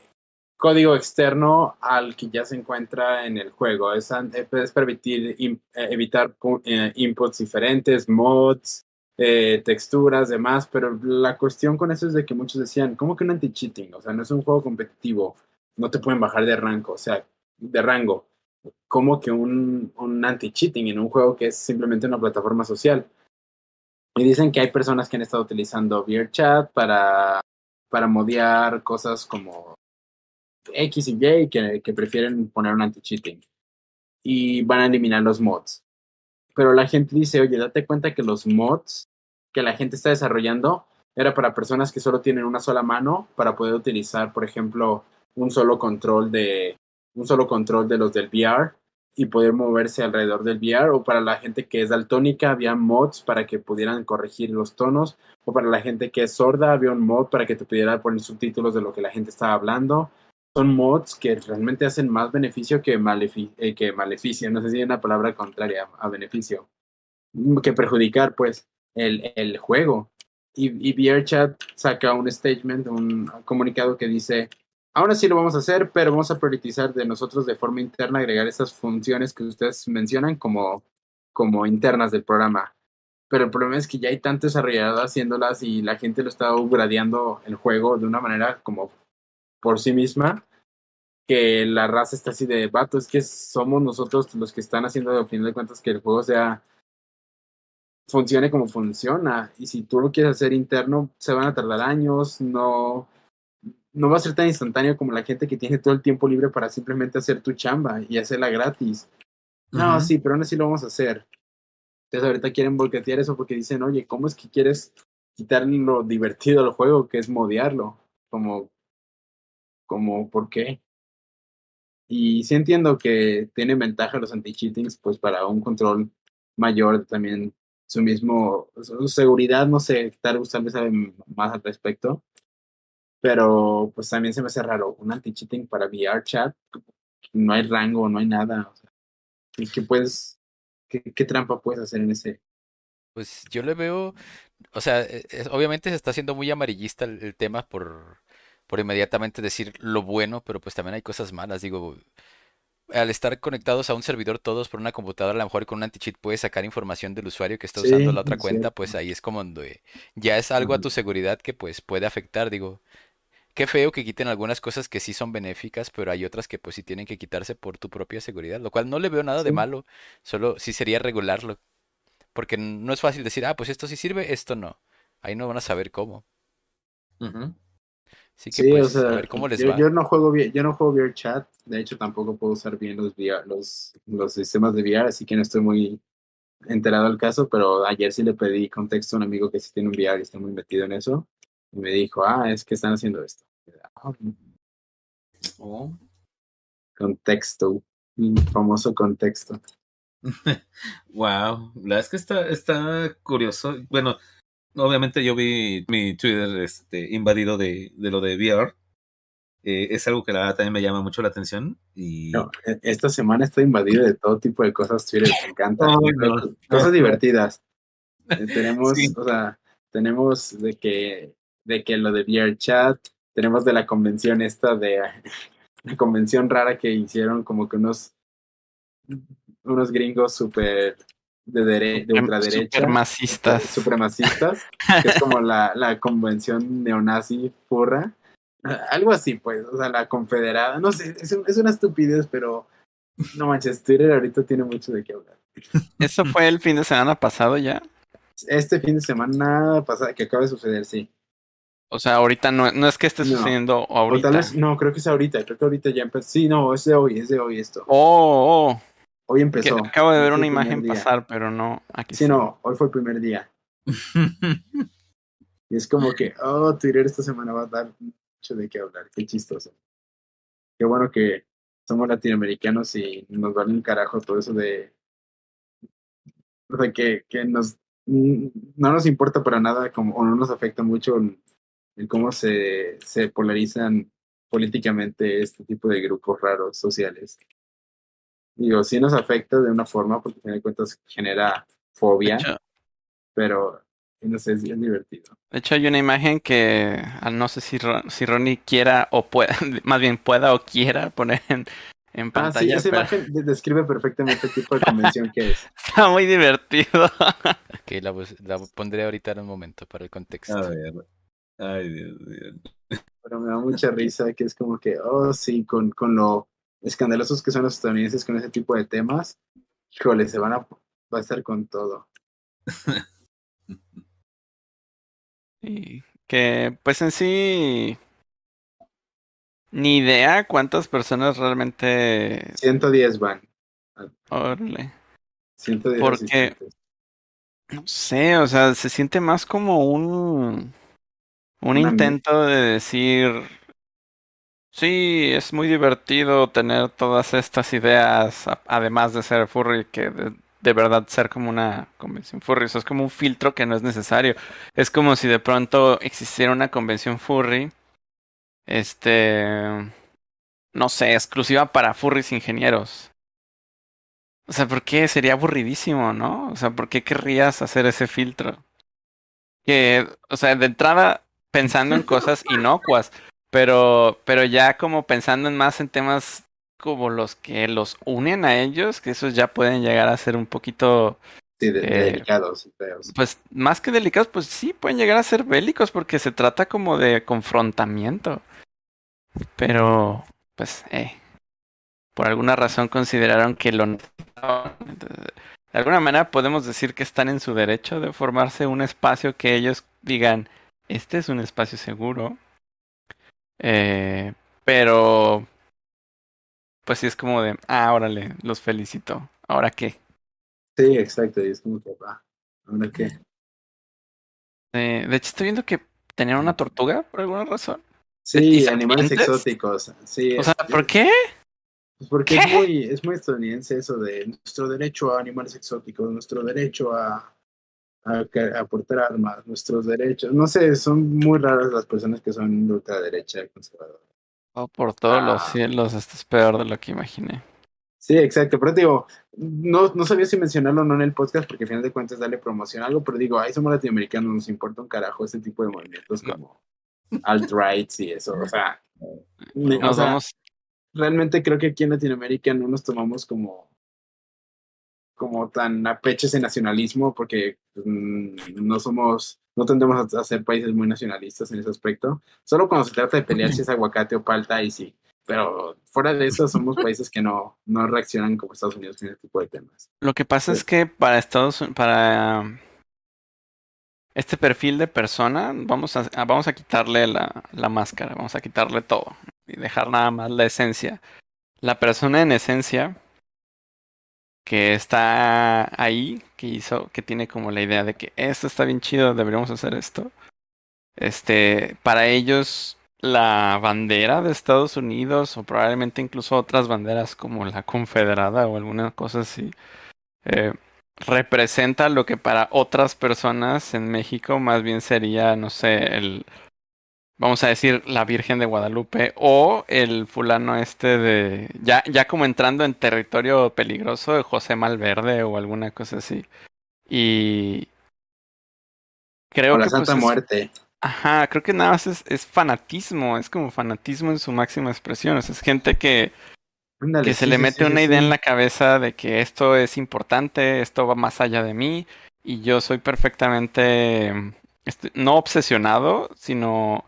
código externo al que ya se encuentra en el juego. Es, es permitir in, evitar eh, inputs diferentes, mods, eh, texturas, demás, pero la cuestión con eso es de que muchos decían, ¿cómo que un anti-cheating? O sea, no es un juego competitivo, no te pueden bajar de rango, o sea, de rango. ¿Cómo que un, un anti-cheating en un juego que es simplemente una plataforma social? Y dicen que hay personas que han estado utilizando VRChat para, para modear cosas como X y Y que, que prefieren poner un anti-cheating. Y van a eliminar los mods. Pero la gente dice, oye, date cuenta que los mods que la gente está desarrollando era para personas que solo tienen una sola mano para poder utilizar, por ejemplo, un solo control de un solo control de los del VR y poder moverse alrededor del VR o para la gente que es daltónica había mods para que pudieran corregir los tonos o para la gente que es sorda había un mod para que te pudiera poner subtítulos de lo que la gente estaba hablando. Son mods que realmente hacen más beneficio que, malefi eh, que maleficio no sé si hay una palabra contraria a beneficio que perjudicar pues el, el juego y, y VRChat saca un statement un comunicado que dice Ahora sí lo vamos a hacer, pero vamos a priorizar de nosotros de forma interna agregar esas funciones que ustedes mencionan como, como internas del programa. Pero el problema es que ya hay tanto desarrollado haciéndolas y la gente lo está upgradeando el juego de una manera como por sí misma que la raza está así de vato, es que somos nosotros los que están haciendo al final de cuentas que el juego sea funcione como funciona y si tú lo quieres hacer interno se van a tardar años, no no va a ser tan instantáneo como la gente que tiene todo el tiempo libre para simplemente hacer tu chamba y hacerla gratis. No, uh -huh. sí, pero aún así lo vamos a hacer. Entonces ahorita quieren volquetear eso porque dicen, oye, ¿cómo es que quieres quitar lo divertido al juego, que es modearlo? Como, como, ¿por qué? Y sí entiendo que tiene ventaja los anti-cheatings, pues para un control mayor también su mismo, su seguridad, no sé, tal vez sabe más al respecto, pero pues también se me hace raro un anti-cheating para VR chat no hay rango no hay nada o sea, ¿y qué puedes qué, qué, trampa puedes hacer en ese pues yo le veo o sea es, obviamente se está haciendo muy amarillista el, el, tema por por inmediatamente decir lo bueno pero pues también hay cosas malas digo al estar conectados a un servidor todos por una computadora, a lo mejor con un anti-cheat puedes sacar información del usuario que está sí, usando la otra cuenta, pues ahí es como donde ya es algo a tu seguridad que pues puede afectar, digo, qué feo que quiten algunas cosas que sí son benéficas, pero hay otras que pues sí tienen que quitarse por tu propia seguridad, lo cual no le veo nada sí. de malo, solo sí sería regularlo, porque no es fácil decir, ah, pues esto sí sirve, esto no, ahí no van a saber cómo. Uh -huh. Así que sí, pues, o sea, a ver cómo les yo, va. Yo no juego bien, yo no juego VR chat, de hecho tampoco puedo usar bien los VR, los, los sistemas de VR, así que no estoy muy enterado del caso, pero ayer sí le pedí contexto a un amigo que sí tiene un VR y está muy metido en eso, y me dijo, ah, es que están haciendo esto. Oh. Contexto, famoso contexto. wow, la verdad es que está, está curioso. Bueno, obviamente yo vi mi Twitter este, invadido de, de lo de VR. Eh, es algo que la verdad también me llama mucho la atención. Y... No, e, esta semana estoy invadido de todo tipo de cosas Twitter, me encanta. No, cosas divertidas. Eh, tenemos, sí. o sea, tenemos de que, de que lo de VR chat, tenemos de la convención esta de la convención rara que hicieron como que unos unos gringos súper de, dere de ultraderecha. Supremacistas. Supremacistas, que es como la, la convención neonazi furra. Algo así, pues, o sea, la confederada. No sé, es, es una estupidez, pero no manches, Twitter ahorita tiene mucho de qué hablar. ¿Eso fue el fin de semana pasado ya? Este fin de semana pasado, que acaba de suceder, sí. O sea, ahorita no, no es que esté sucediendo no. ahorita. Vez, no, creo que es ahorita, creo que ahorita ya empezó. Sí, no, es de hoy, es de hoy esto. Oh, oh. Hoy Que empezó. acabo de ver una imagen día. pasar, pero no. Aquí Sí, no, hoy fue el primer día. Y es como que, oh, Twitter esta semana va a dar mucho de qué hablar. Qué chistoso. Qué bueno que somos latinoamericanos y nos vale un carajo todo eso de. O sea, que, que nos. mm, No nos importa para nada como, o no nos afecta mucho el, el cómo se, se polarizan políticamente este tipo de grupos raros sociales. Digo, sí nos afecta de una forma porque, al final de cuentas, genera fobia, hecho, pero no sé, es bien divertido. de hecho, hay una imagen que no sé si, Ron- si Ronnie quiera o pueda, más bien pueda o quiera poner en, en Ah, sí, pantalla, esa pero imagen de- describe perfectamente el tipo de convención que es. está muy divertido. Ok, la pondré ahorita en un momento para el contexto. A ver. Ay, Dios mío. Pero me da mucha risa que es como que, oh, sí, con, con lo escandalosos que son los estadounidenses con ese tipo de temas, híjole, se van a, va a estar con todo. Y que, pues en sí, ni idea cuántas personas realmente... 110 van, Órale. 110 Porque- asistentes. No sé, o sea, se siente más como un, un Una intento de decir, sí, es muy divertido tener todas estas ideas, además de ser furry, que de, de verdad ser como una convención furry, o sea, es como un filtro que no es necesario. Es como si de pronto existiera una convención furry, este, no sé, exclusiva para furries ingenieros. O sea, ¿por qué? Sería aburridísimo, ¿no? O sea, ¿por qué querrías hacer ese filtro? Que, o sea, de entrada pensando en cosas inocuas, pero, pero ya como pensando en más en temas como los que los unen a ellos, que esos ya pueden llegar a ser un poquito, Sí, de, eh, delicados feos. pues más que delicados, pues sí, pueden llegar a ser bélicos porque se trata como de confrontamiento. Pero, pues, eh, por alguna razón consideraron que lo necesitaban. Entonces, de alguna manera podemos decir que están en su derecho de formarse un espacio que ellos digan, este es un espacio seguro. Eh, pero, pues sí es como de, ah, órale, los felicito. ¿Ahora qué? Sí, exacto, y es como que, va, ¿ahora qué? Eh, de hecho, estoy viendo que tenían una tortuga por alguna razón. Sí, ¿Y animales exóticos, sí. O es- sea, ¿por qué? Pues porque ¿Qué? es muy, es muy estadounidense eso de nuestro derecho a animales exóticos, nuestro derecho a, a, a portar armas, nuestros derechos. No sé, son muy raras las personas que son de ultraderecha conservadora. Oh, por todos los Ah. cielos, esto es peor de lo que imaginé. Sí, exacto, pero te digo, no, no sabía si mencionarlo o no en el podcast porque al final de cuentas darle promoción a algo, pero digo, ay, somos latinoamericanos, nos importa un carajo ese tipo de movimientos No. como alt-rights y eso, o sea, o realmente creo que aquí en Latinoamérica no nos tomamos como como tan a pecho ese nacionalismo porque mm, no somos no tendemos a, ser países muy nacionalistas en ese aspecto. Solo cuando se trata de pelear si es aguacate o palta y sí. Pero fuera de eso somos países que no no reaccionan como Estados Unidos con ese tipo de temas. Lo que pasa es que para Estados para este perfil de persona, vamos a, a- vamos a quitarle la, la máscara, vamos a quitarle todo y dejar nada más la esencia. La persona en esencia que está ahí, que hizo, que tiene como la idea de que esto está bien chido, deberíamos hacer esto. Este, para ellos la bandera de Estados Unidos o probablemente incluso otras banderas como la confederada o alguna cosa así eh, representa lo que para otras personas en México más bien sería, no sé, el, vamos a decir, la Virgen de Guadalupe o el fulano este de, ya, ya como entrando en territorio peligroso de José Malverde o alguna cosa así. Y creo o la que pues, Santa es- Muerte Ajá, creo que nada más es, es fanatismo, es como fanatismo en su máxima expresión. O sea, es gente que, Ándale, que se sí, le mete sí, una sí, idea en la cabeza de que esto es importante, esto va más allá de mí, y yo soy perfectamente, este, no obsesionado, sino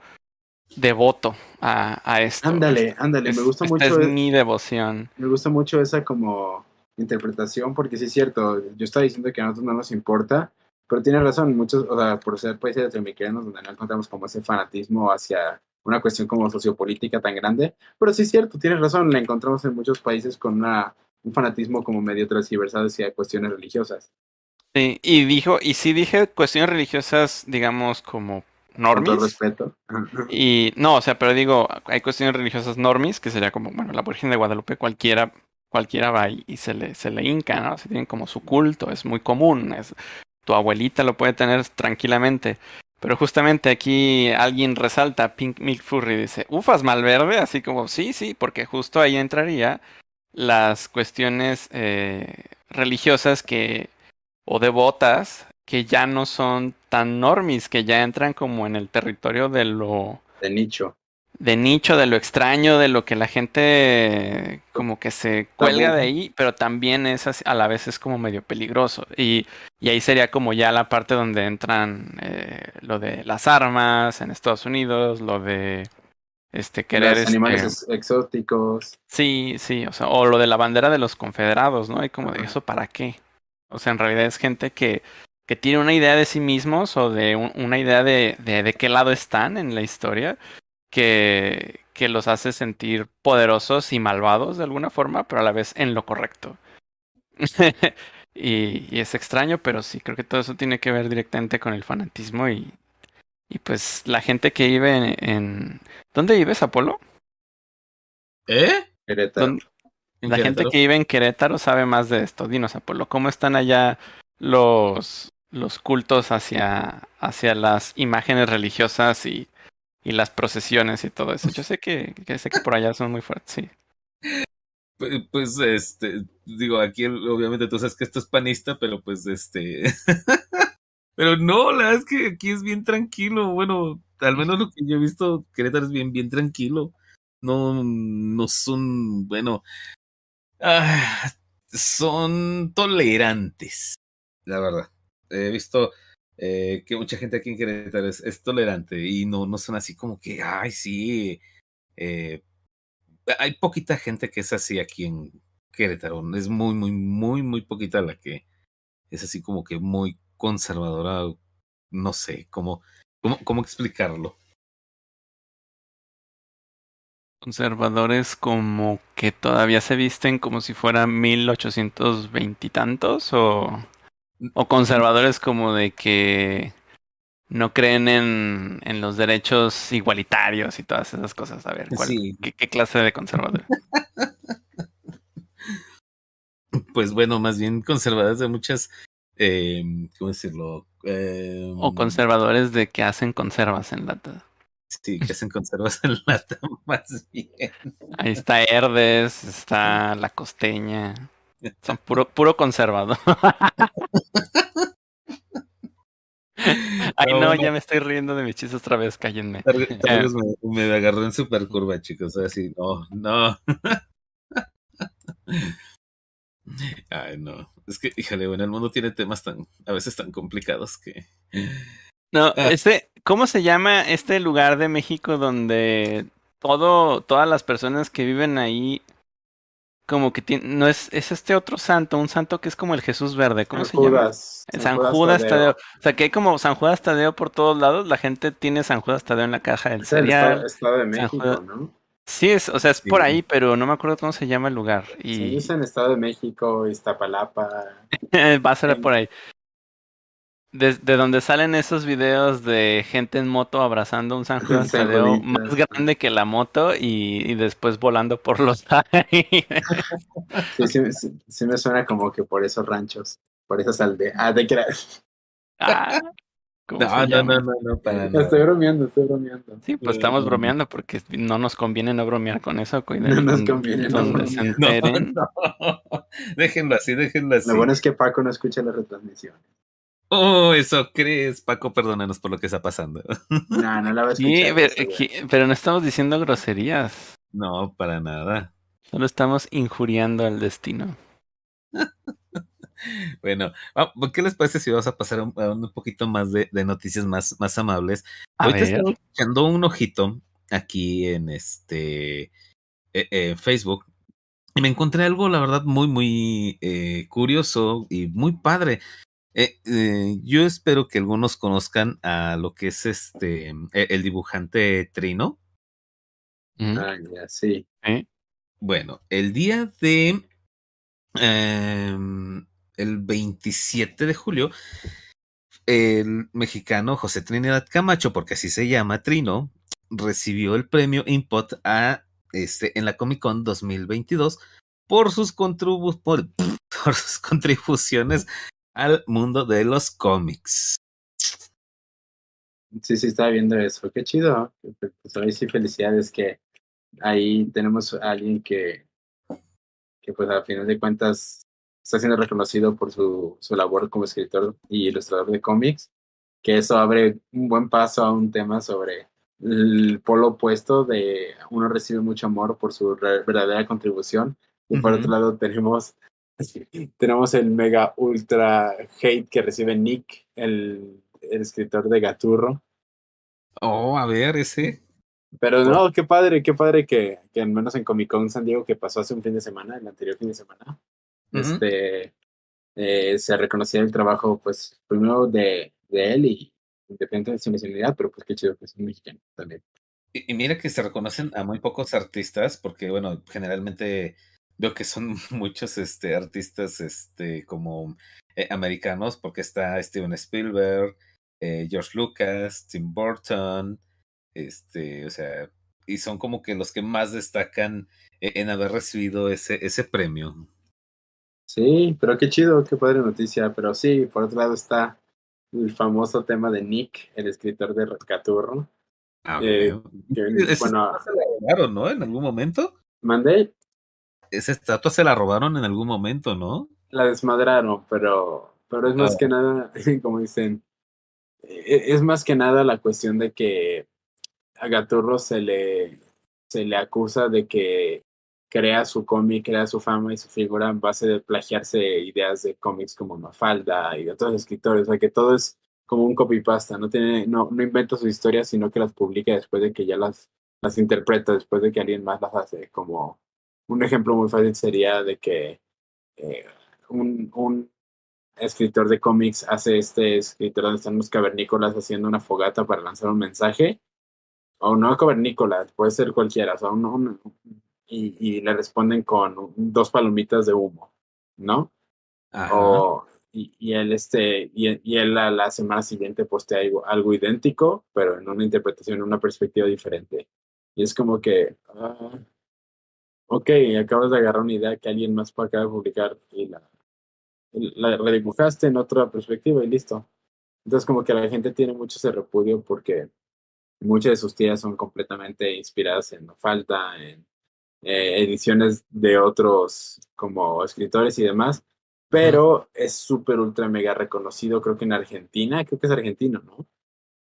devoto a, a esto. ándale Esta- ándale es- me gusta esta mucho es es- mi devoción. Me gusta mucho esa como interpretación, porque sí es cierto, yo estaba diciendo que a nosotros no nos importa, pero tiene razón, muchos, o sea, por ser países latinoamericanos donde no encontramos como ese fanatismo hacia una cuestión como sociopolítica tan grande, pero sí es cierto, tienes razón, la encontramos en muchos países con una un fanatismo como medio transversal hacia cuestiones religiosas. Sí, y dijo, y sí dije cuestiones religiosas, digamos, como Con normis. respeto. Y no, o sea, pero digo, hay cuestiones religiosas normis, que sería como, bueno, la Virgen de Guadalupe, cualquiera, cualquiera va y, y se le, se le hinca, ¿no? Se tienen como su culto, es muy común, es, tu abuelita lo puede tener tranquilamente. Pero justamente aquí alguien resalta, Pink Milk Furry dice, ufas Malverde, así como, sí, sí, porque justo ahí entraría las cuestiones eh, religiosas que, o devotas, que ya no son tan normis, que ya entran como en el territorio de lo De nicho. de nicho, de lo extraño, de lo que la gente como que se cuelga de ahí, pero también es así- a la vez es como medio peligroso. Y, y ahí sería como ya la parte donde entran eh, lo de las armas en Estados Unidos, lo de este querer Los animales este, ex- exóticos. Sí, sí, o sea, o lo de la bandera de los confederados, ¿no? Y como de eso para qué. O sea, en realidad es gente que, que tiene una idea de sí mismos o de un- una idea de, de, de qué lado están en la historia que, que los hace sentir poderosos y malvados de alguna forma, pero a la vez en lo correcto. y, y es extraño, pero sí, creo que todo eso tiene que ver directamente con el fanatismo y, y pues la gente que vive en, en... ¿Dónde vives, Apolo? ¿Eh? Querétaro. ¿Dónde- ¿En La gente que vive en Querétaro sabe más de esto. Dinos, Apolo, ¿cómo están allá los, los cultos hacia, hacia las imágenes religiosas y, y las procesiones y todo eso? Yo sé que, sé que por allá son muy fuertes, sí. Pues, pues, este, digo, aquí obviamente tú sabes que esto es panista, pero pues este. pero no, la verdad es que aquí es bien tranquilo. Bueno, al menos lo que yo he visto, Querétaro es bien, bien tranquilo. No, no son, bueno, ah, son tolerantes, la verdad. He visto eh, que mucha gente aquí en Querétaro es, tolerante y no, no son así como que, ay, sí, eh, hay poquita gente que es así aquí en Querétaro. Es muy, muy, muy, muy poquita la que es así como que muy conservadora. No sé cómo, cómo, cómo explicarlo. Conservadores como que todavía se visten como si fueran 1820 y tantos o, o conservadores como de que no creen en, en los derechos igualitarios y todas esas cosas. A ver, ¿cuál, Sí, ¿qué, qué clase de conservador? pues bueno, más bien conservadoras de muchas, eh, ¿cómo decirlo? Eh, O conservadores de que hacen conservas en lata. Sí, que hacen conservas en lata, más bien. Ahí está Herdes, está La Costeña. Son puro, puro conservador. Ay, No, ya me estoy riendo de mis chistes otra vez, cállenme. Tal vez me, me agarró en super curva, chicos. Así, no, no. Ay, no. Es que, híjole, bueno, el mundo tiene temas tan, a veces tan complicados que. No, Ah. este, ¿cómo se llama este lugar de México donde todo, todas las personas que viven ahí, como que tienen, no es, es este otro santo, un santo que es como el Jesús Verde, ¿cómo se llama? Judas. San Judas Tadeo. O sea, que hay como San Judas Tadeo por todos lados. La gente tiene San Judas Tadeo en la caja del Es el estado, de San México, Judas- ¿no? Sí, es, o sea, es por Sí. ahí, pero no me acuerdo cómo se llama el lugar. Y dice en Estado de México, Iztapalapa. va a ser Sí. por ahí. De, de donde salen esos videos de gente en moto abrazando un San Judas San Tadeo más grande que la moto y, y después volando por los aires. Sí, sí, sí, sí me suena como que por esos ranchos, por esas aldeas. Ah, te creas. Ah, ¿cómo No, no, no, no, no, para nada. Estoy bromeando, estoy bromeando. Sí, pues estamos bromeando porque no nos conviene no bromear con eso. Coidel, No nos donde- conviene no se bromear. No, enteren. no. Déjenlo así, déjenlo así. Lo bueno es que Paco no escucha la retransmisión. Oh, eso crees, Paco, perdónanos por lo que está pasando. No, no la va a Sí, escuchar. pero, no estamos diciendo groserías. No, para nada. Solo estamos injuriando al destino. Bueno, ah, ¿qué les parece si vamos a pasar a un, a un poquito más de, de noticias más, más amables? A Ahorita estaba echando un ojito aquí en este eh, eh, Facebook y me encontré algo, la verdad, muy, muy eh, curioso y muy padre. Eh, eh, yo espero que algunos conozcan a lo que es este eh, el dibujante Trino. Ujú. Ah, ya, sí. ¿Eh? Bueno, el día de em, el 27 de julio, el mexicano José Trinidad Camacho, porque así se llama Trino, recibió el premio Input a, este, en la Comic Con 2022 por sus, contribu por, por sus contribuciones al mundo de los cómics. Sí, sí, estaba viendo eso. Qué chido. Pues ahí sí, felicidades que ahí tenemos a alguien que, que pues al final de cuentas está siendo reconocido por su, su labor como escritor y ilustrador de cómics, que eso abre un buen paso a un tema sobre el polo opuesto de uno recibe mucho amor por su verdadera contribución y por otro lado tenemos tenemos el mega ultra hate que recibe Nick, el, el escritor de Gaturro. Oh, a ver, ese. Pero no, qué padre, qué padre que, que al menos en Comic Con San Diego, que pasó hace un fin de semana, el anterior fin de semana, este, eh, se reconocía el trabajo, pues, primero de, de él y independiente de su nacionalidad, pero pues qué chido que es un mexicano también. Y, y, mira que se reconocen a muy pocos artistas, porque, bueno, generalmente veo que son muchos este, artistas este, como eh, americanos, porque está Steven Spielberg, eh, George Lucas, Tim Burton, este, o sea, y son como que los que más destacan e-, en haber recibido ese, ese premio. Sí, pero qué chido, qué padre noticia. Pero sí, por otro lado está el famoso tema de Nick, el escritor de Rescaturro. Ah, eh, que, bueno, ¿no? En algún momento. ¿Mandé? Esa estatua se la robaron en algún momento, ¿no? La desmadraron, pero, pero es más ah. que nada, como dicen, e, es más que nada la cuestión de que a Gaturro se le, se le acusa de que crea su cómic, crea su fama y su figura en base de plagiarse ideas de cómics como Mafalda y de otros escritores, o sea que todo es como un copypasta, no tiene, no, no inventa sus historias, sino que las publica después de que ya las, las interpreta, después de que alguien más las hace. Como un ejemplo muy fácil sería de que eh, un, un escritor de cómics hace este escritor donde están los cavernícolas haciendo una fogata para lanzar un mensaje, o no cavernícolas, puede ser cualquiera, o sea, un, y, y, le responden con dos palomitas de humo, ¿no? O, y, y, él este y, y él la, la, semana siguiente postea algo, algo idéntico, pero en una interpretación, en una perspectiva diferente. Y es como que, uh, ok, acabas de agarrar una idea que alguien más acaba de publicar y la, la redibujaste en otra perspectiva y listo. Entonces como que la gente tiene mucho ese repudio porque muchas de sus tías son completamente inspiradas en Falta, en eh, ediciones de otros como escritores y demás, pero es súper ultra mega reconocido, creo que en Argentina, creo que es argentino, ¿no?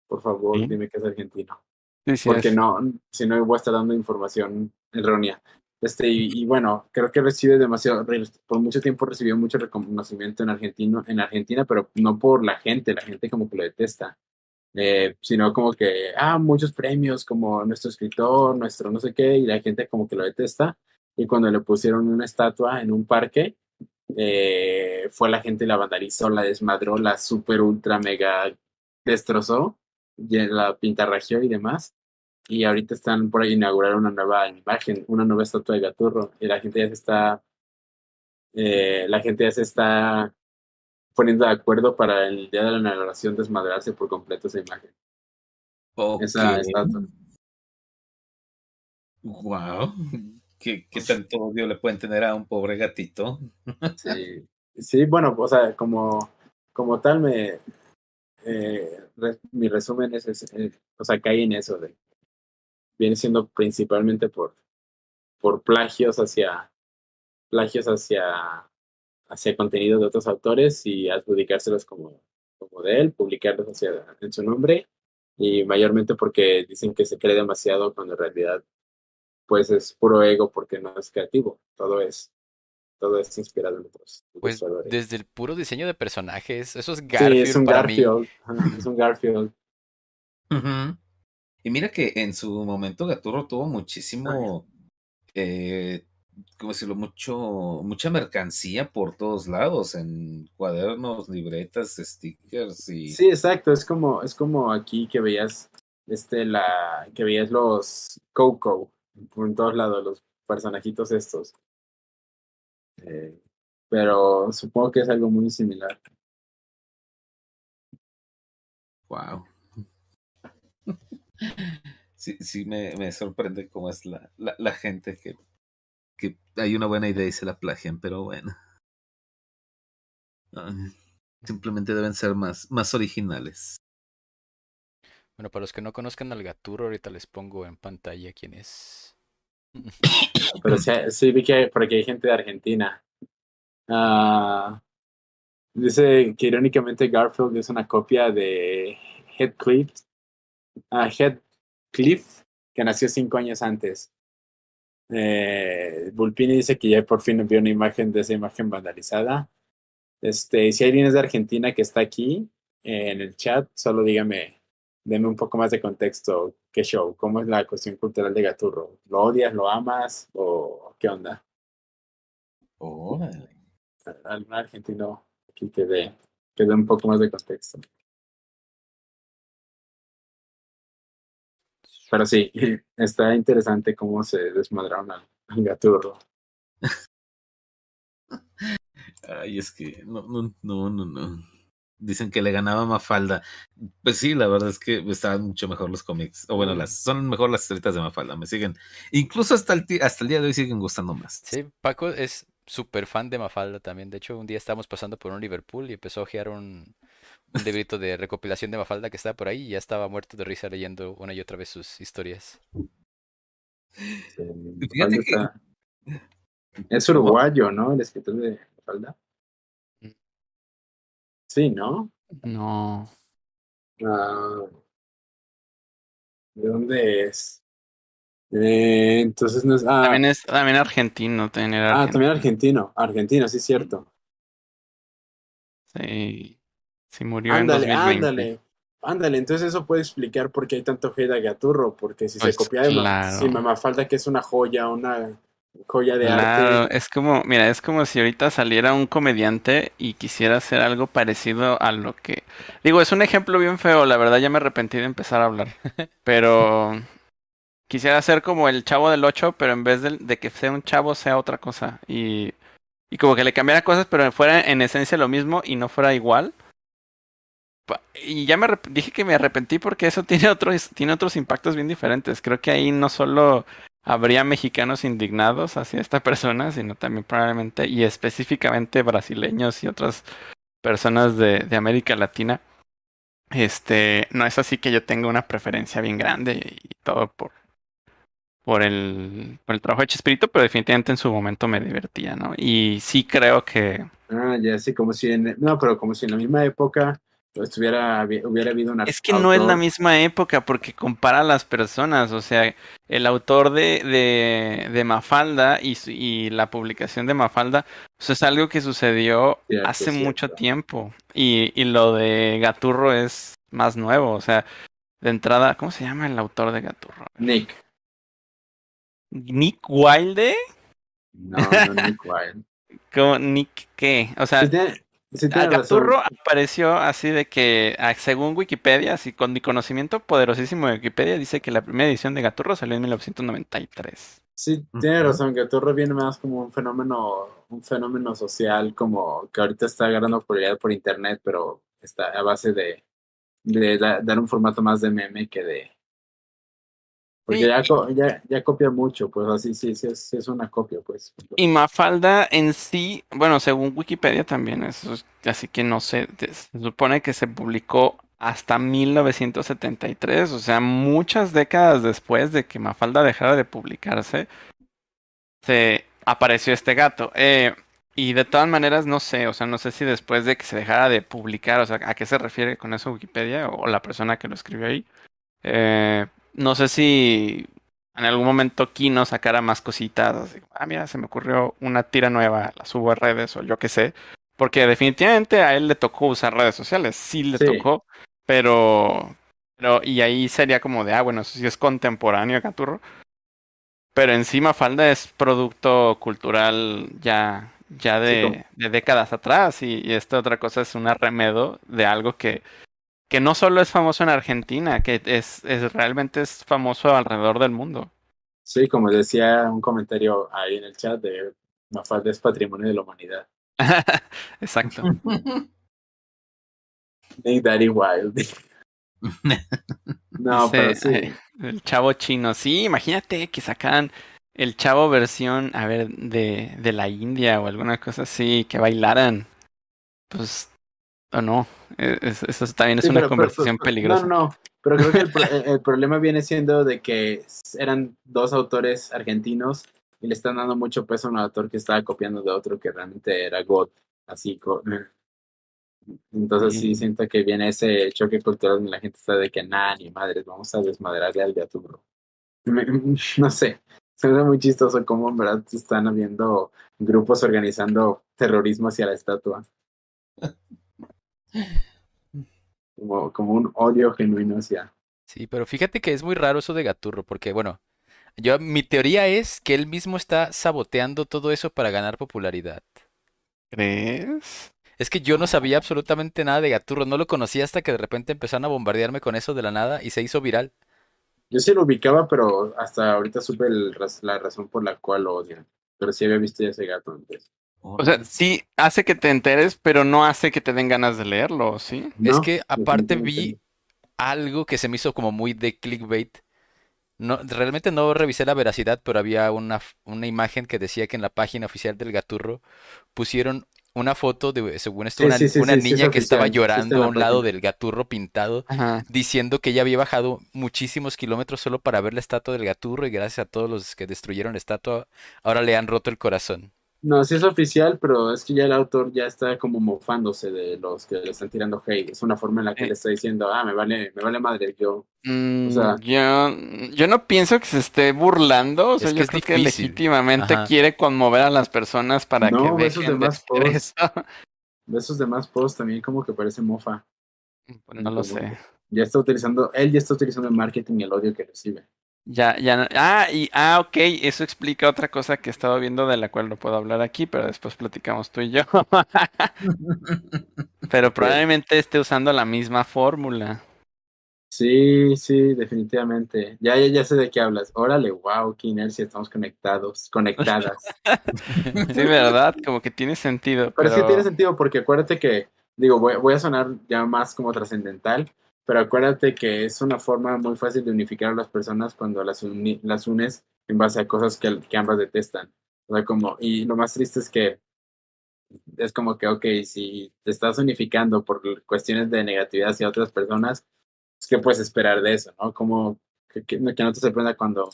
Por favor, ¿Sí? dime que es argentino. Sí, sí Porque es. no, si no voy a estar dando información errónea. Este, y, y, bueno, creo que recibe demasiado, por mucho tiempo recibió mucho reconocimiento en, argentino, en Argentina, pero no por la gente, la gente como que lo detesta eh, sino como que, ah, muchos premios como nuestro escritor, nuestro no sé qué, y la gente como que lo detesta. Y cuando le pusieron una estatua en un parque, eh, fue la gente la vandalizó, la desmadró, la super ultra mega destrozó, la pintarrajeó y demás. Y ahorita están por ahí inaugurar una nueva imagen, una nueva estatua de Gaturro. Y la gente ya se está, eh, la gente ya se está poniendo de acuerdo para el día de la inauguración desmadrarse por completo esa imagen. Okay. Esa estatua. Wow. ¿Qué, ¿Qué, tanto odio le pueden tener a un pobre gatito? Sí, sí bueno, o sea, como, como tal, me, eh, re, mi resumen es, es eh, o sea, cae en eso de, viene siendo principalmente por, por plagios hacia, plagios hacia hacia contenido de otros autores y adjudicárselos como, como de él, publicarlos hacia, en su nombre y mayormente porque dicen que se cree demasiado cuando en realidad pues es puro ego porque no es creativo, todo es todo es inspirado en otros. Pues desde el puro diseño de personajes, eso es Garfield. Sí, es un para Garfield, mí. es un Garfield. Uh -huh. Y mira que en su momento Gaturro tuvo muchísimo eh, ¿cómo decirlo? Mucho, mucha mercancía por todos lados, en cuadernos, libretas, stickers y. Sí, exacto. Es como, es como aquí que veías este la que veías los Coco por todos lados, los personajitos estos. Eh, pero supongo que es algo muy similar. Wow. Sí, sí me, me sorprende cómo es la, la, la gente que, que hay una buena idea y se la plagian, pero bueno. Ay, simplemente deben ser más, más originales. Bueno, para los que no conozcan al Gaturro, ahorita les pongo en pantalla quién es. Pero sí, sí vi que porque hay gente de Argentina. Ah, dice que irónicamente Garfield es una copia de Heathcliff, ah, Heathcliff, que nació cinco años antes. Eh, Bulpini dice que ya por fin vio una imagen de esa imagen vandalizada. Este, si alguien es de Argentina que está aquí eh, en el chat, solo dígame, deme un poco más de contexto. ¿Qué show? ¿Cómo es la cuestión cultural de Gaturro? ¿Lo odias, lo amas o qué onda? Órale. Algún argentino aquí que dé, que dé un poco más de contexto. Pero sí, está interesante cómo se desmadraron al, al Gaturro. Ay, es que no, no, no, no, no. Dicen que le ganaba Mafalda. Pues sí, la verdad es que estaban mucho mejor los cómics. O bueno, las, son mejor las historietas de Mafalda. Me siguen. Incluso hasta el, hasta el día de hoy siguen gustando más. Sí, Paco es súper fan de Mafalda también. De hecho, un día estábamos pasando por un Liverpool y empezó a ojear un, un librito de recopilación de Mafalda que estaba por ahí y ya estaba muerto de risa leyendo una y otra vez sus historias. Sí, Fíjate que- está- Es uruguayo, ¿no? El escritor de Mafalda. Mm. Sí, ¿no? No. Ah, ¿De dónde es? Eh, entonces no es. Ah, También es también argentino, era ah, también argentino. Argentino, sí, cierto. Sí, sí murió en Ándale, 2020. ándale. Ándale, entonces eso puede explicar por qué hay tanto hate a Gaturro, porque si Pues se copia de claro. si Mafalda que es una joya, una joya de Claro, arte. es como, mira, es como si ahorita saliera un comediante y quisiera hacer algo parecido a lo que... Digo, es un ejemplo bien feo, la verdad ya me arrepentí de empezar a hablar, pero quisiera ser como el chavo del 8, pero en vez de, de que sea un chavo sea otra cosa y, y como que le cambiara cosas, pero fuera en esencia lo mismo y no fuera igual. Y ya me dije que me arrepentí porque eso tiene otros, tiene otros impactos bien diferentes. Creo que ahí no solo habría mexicanos indignados hacia esta persona, sino también probablemente y específicamente brasileños y otras personas de, de América Latina. Este, no es así que yo tenga una preferencia bien grande y todo por, por el, por el trabajo de Chespirito, pero definitivamente en su momento me divertía, ¿no? Y sí creo que Ah, ya sí, como si en, no, pero como si en la misma época estuviera, hubiera habido una Es que no es la misma época porque compara a las personas, o sea, el autor de, de, de Mafalda y, la publicación de Mafalda, pues es algo que sucedió Cierto, hace mucho tiempo y, y lo de Gaturro es más nuevo, o sea, de entrada, ¿cómo se llama el autor de Gaturro? Nick. Nick Wilde, No, no, Nick Wilde. ¿Cómo? Nick qué, o sea, tiene, sí razón. Gaturro apareció así de que, según Wikipedia, así con mi conocimiento poderosísimo de Wikipedia, dice que la primera edición de Gaturro salió en 1993. Sí, tiene razón, Gaturro viene más como un fenómeno, un fenómeno social, como que ahorita está agarrando popularidad por internet, pero está a base de, de da- dar un formato más de meme que de. Porque ya, copia mucho, pues así sí, sí es, una copia, pues. Y Mafalda en sí, bueno, según Wikipedia también, eso es- así que no sé, se supone que se publicó hasta 1973, o sea, muchas décadas después de que Mafalda dejara de publicarse, se apareció este gato. Eh, y de todas maneras, no sé, o sea, no sé si después de que se dejara de publicar, o sea, ¿a qué se refiere con eso Wikipedia o la persona que lo escribió ahí? Eh, no sé si en algún momento Kino sacara más cositas, así, ah, mira, se me ocurrió una tira nueva, la subo a redes o yo qué sé, porque definitivamente a él le tocó usar redes sociales, sí le Sí. tocó, pero, pero, y ahí sería como de, ah, bueno, eso sí es contemporáneo a Gaturro, pero encima Falda es producto cultural ya, ya de, décadas atrás, y, y esta otra cosa es un arremedo de algo que que no solo es famoso en Argentina, que es, es realmente es famoso alrededor del mundo. Sí, como decía un comentario ahí en el chat de Mafalda es patrimonio de la humanidad. Exacto. Make Daddy Wild. no, pero sí. El chavo chino. Sí, imagínate que sacaran el chavo versión, a ver, de, de la India o alguna cosa así, que bailaran. Pues, o no. Eh, es- Eso también es Sí, una pero- conversación pero- peligrosa. No, no. Pero creo que el, pro- el- problema viene siendo de que eran dos autores argentinos y le están dando mucho peso a un autor que estaba copiando de otro que realmente era God. Así. co- Entonces sí siento que viene ese choque cultural donde la gente está de que nada, ni madres, vamos a desmadrarle al gato, Me- No sé. Se me hace muy chistoso cómo en verdad están habiendo grupos organizando terrorismo hacia la estatua. Como, como un odio genuino hacia. Sí, pero fíjate que es muy raro eso de Gaturro, porque bueno, yo mi teoría es que él mismo está saboteando todo eso para ganar popularidad. ¿Crees? Es que yo no sabía absolutamente nada de Gaturro, no lo conocía hasta que de repente empezaron a bombardearme con eso de la nada y se hizo viral. Yo sí lo ubicaba, pero hasta ahorita supe el la razón por la cual lo odian. Pero sí había visto ya ese gato antes. O sea, sí hace que te enteres, pero no hace que te den ganas de leerlo, ¿sí? Es que aparte vi algo que se me hizo como muy de clickbait. No, realmente no revisé la veracidad, pero había una, una imagen que decía que en la página oficial del Gaturro pusieron una foto de, según esto, Sí, una, sí, sí, una sí, sí es niña que estaba oficial, llorando a un lado del Gaturro pintado, Ajá. diciendo que ella había bajado muchísimos kilómetros solo para ver la estatua del Gaturro y gracias a todos los que destruyeron la estatua, ahora le han roto el corazón. No, sí es oficial, pero es que ya el autor ya está como mofándose de los que le están tirando hate. Es una forma en la que le está diciendo, ah, me vale, me vale madre, yo. Mm, sea- yo, yo no pienso que se esté burlando, o sea, Es que yo es creo que difícil. legítimamente Ajá. quiere conmover a las personas para No, que esos dejen de demás hacer posts. eso. De esos demás posts también como que parece mofa. Pues no lo sé. Ya está utilizando, él ya está utilizando en marketing el odio que recibe. Ya, ya, no- ah, y, ah, ok, eso explica otra cosa que he estado viendo de la cual no puedo hablar aquí, pero después platicamos tú y yo. Pero probablemente esté usando la misma fórmula. Sí, sí, definitivamente. Ya, ya, ya sé de qué hablas. Órale, wow, qué inercia, estamos conectados, conectadas. Sí, ¿verdad? Como que tiene sentido, Pero es que tiene sentido porque acuérdate que, digo, voy, voy a sonar ya más como trascendental, pero acuérdate que es una forma muy fácil de unificar a las personas cuando las, uni- las unes en base a cosas que, que ambas detestan. O sea, como, y lo más triste es que es como que, ok, si te estás unificando por cuestiones de negatividad hacia otras personas, pues, ¿qué puedes esperar de eso, no? Como que, que, que no te sorprenda cuando...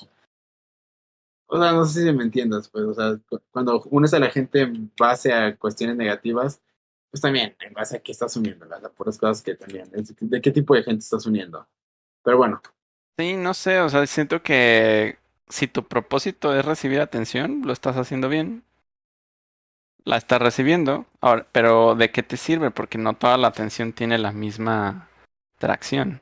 O sea, no sé si me entiendas, pues, o sea, cu- cuando unes a la gente en base a cuestiones negativas, pues también en base a qué estás uniendo, las puras cosas que también, de qué tipo de gente estás uniendo. Pero bueno, sí, no sé, o sea, siento que si tu propósito es recibir atención, lo estás haciendo bien. La estás recibiendo. Ahora, pero ¿de qué te sirve? Porque no toda la atención tiene la misma tracción.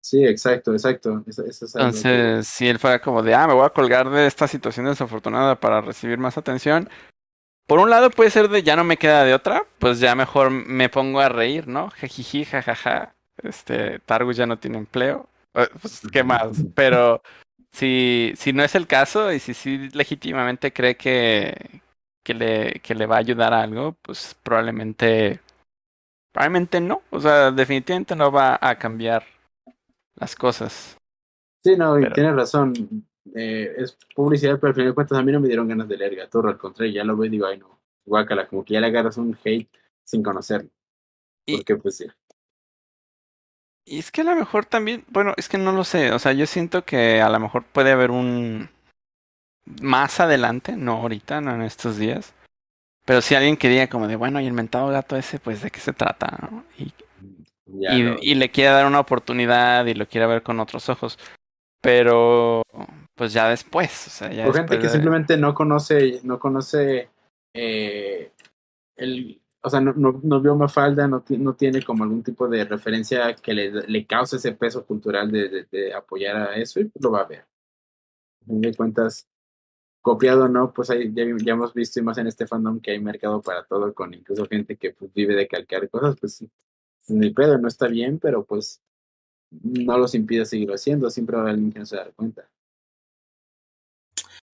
sí, exacto, exacto. Eso, eso es que- Entonces, si él fuera como de, ah, me voy a colgar de esta situación desafortunada para recibir más atención, por un lado puede ser de ya no me queda de otra, pues ya mejor me pongo a reír, ¿no? Jajiji, jajaja. Este, Targus ya no tiene empleo. Eh, Pues, ¿qué más? Pero si, si no es el caso y si sí legítimamente cree que, que le, que le va a ayudar a algo, pues probablemente, probablemente no. O sea, definitivamente no va a cambiar las cosas. Sí, no, y Pero- tienes razón. Eh, es publicidad, pero al final de cuentas a mí no me dieron ganas de leer Gaturro, al contrario, ya lo veo y digo, ay no, guácala, como que ya le agarras un hate sin conocerlo. Y- Porque pues sí. Y es que a lo mejor también, bueno, es que no lo sé, o sea, yo siento que a lo mejor puede haber un más adelante, no ahorita, no en estos días, pero si alguien que diga como de, bueno, y el mentado gato ese, pues de qué se trata, ¿no? Y, y le quiere dar una oportunidad y lo quiere ver con otros ojos, pero pues ya después, o sea, ya O gente que de- simplemente no conoce, no conoce eh, el, o sea, no, no, no vio Mafalda, no, no tiene como algún tipo de referencia que le, le cause ese peso cultural de, de- de apoyar a eso y pues lo va a ver. A fin de cuentas, copiado o no, pues ahí ya, ya hemos visto y más en este fandom que hay mercado para todo, con incluso gente que pues, vive de calcar cosas, pues sí, ni pedo, no está bien, pero pues no los impide seguirlo haciendo, siempre va a haber alguien que no se da cuenta.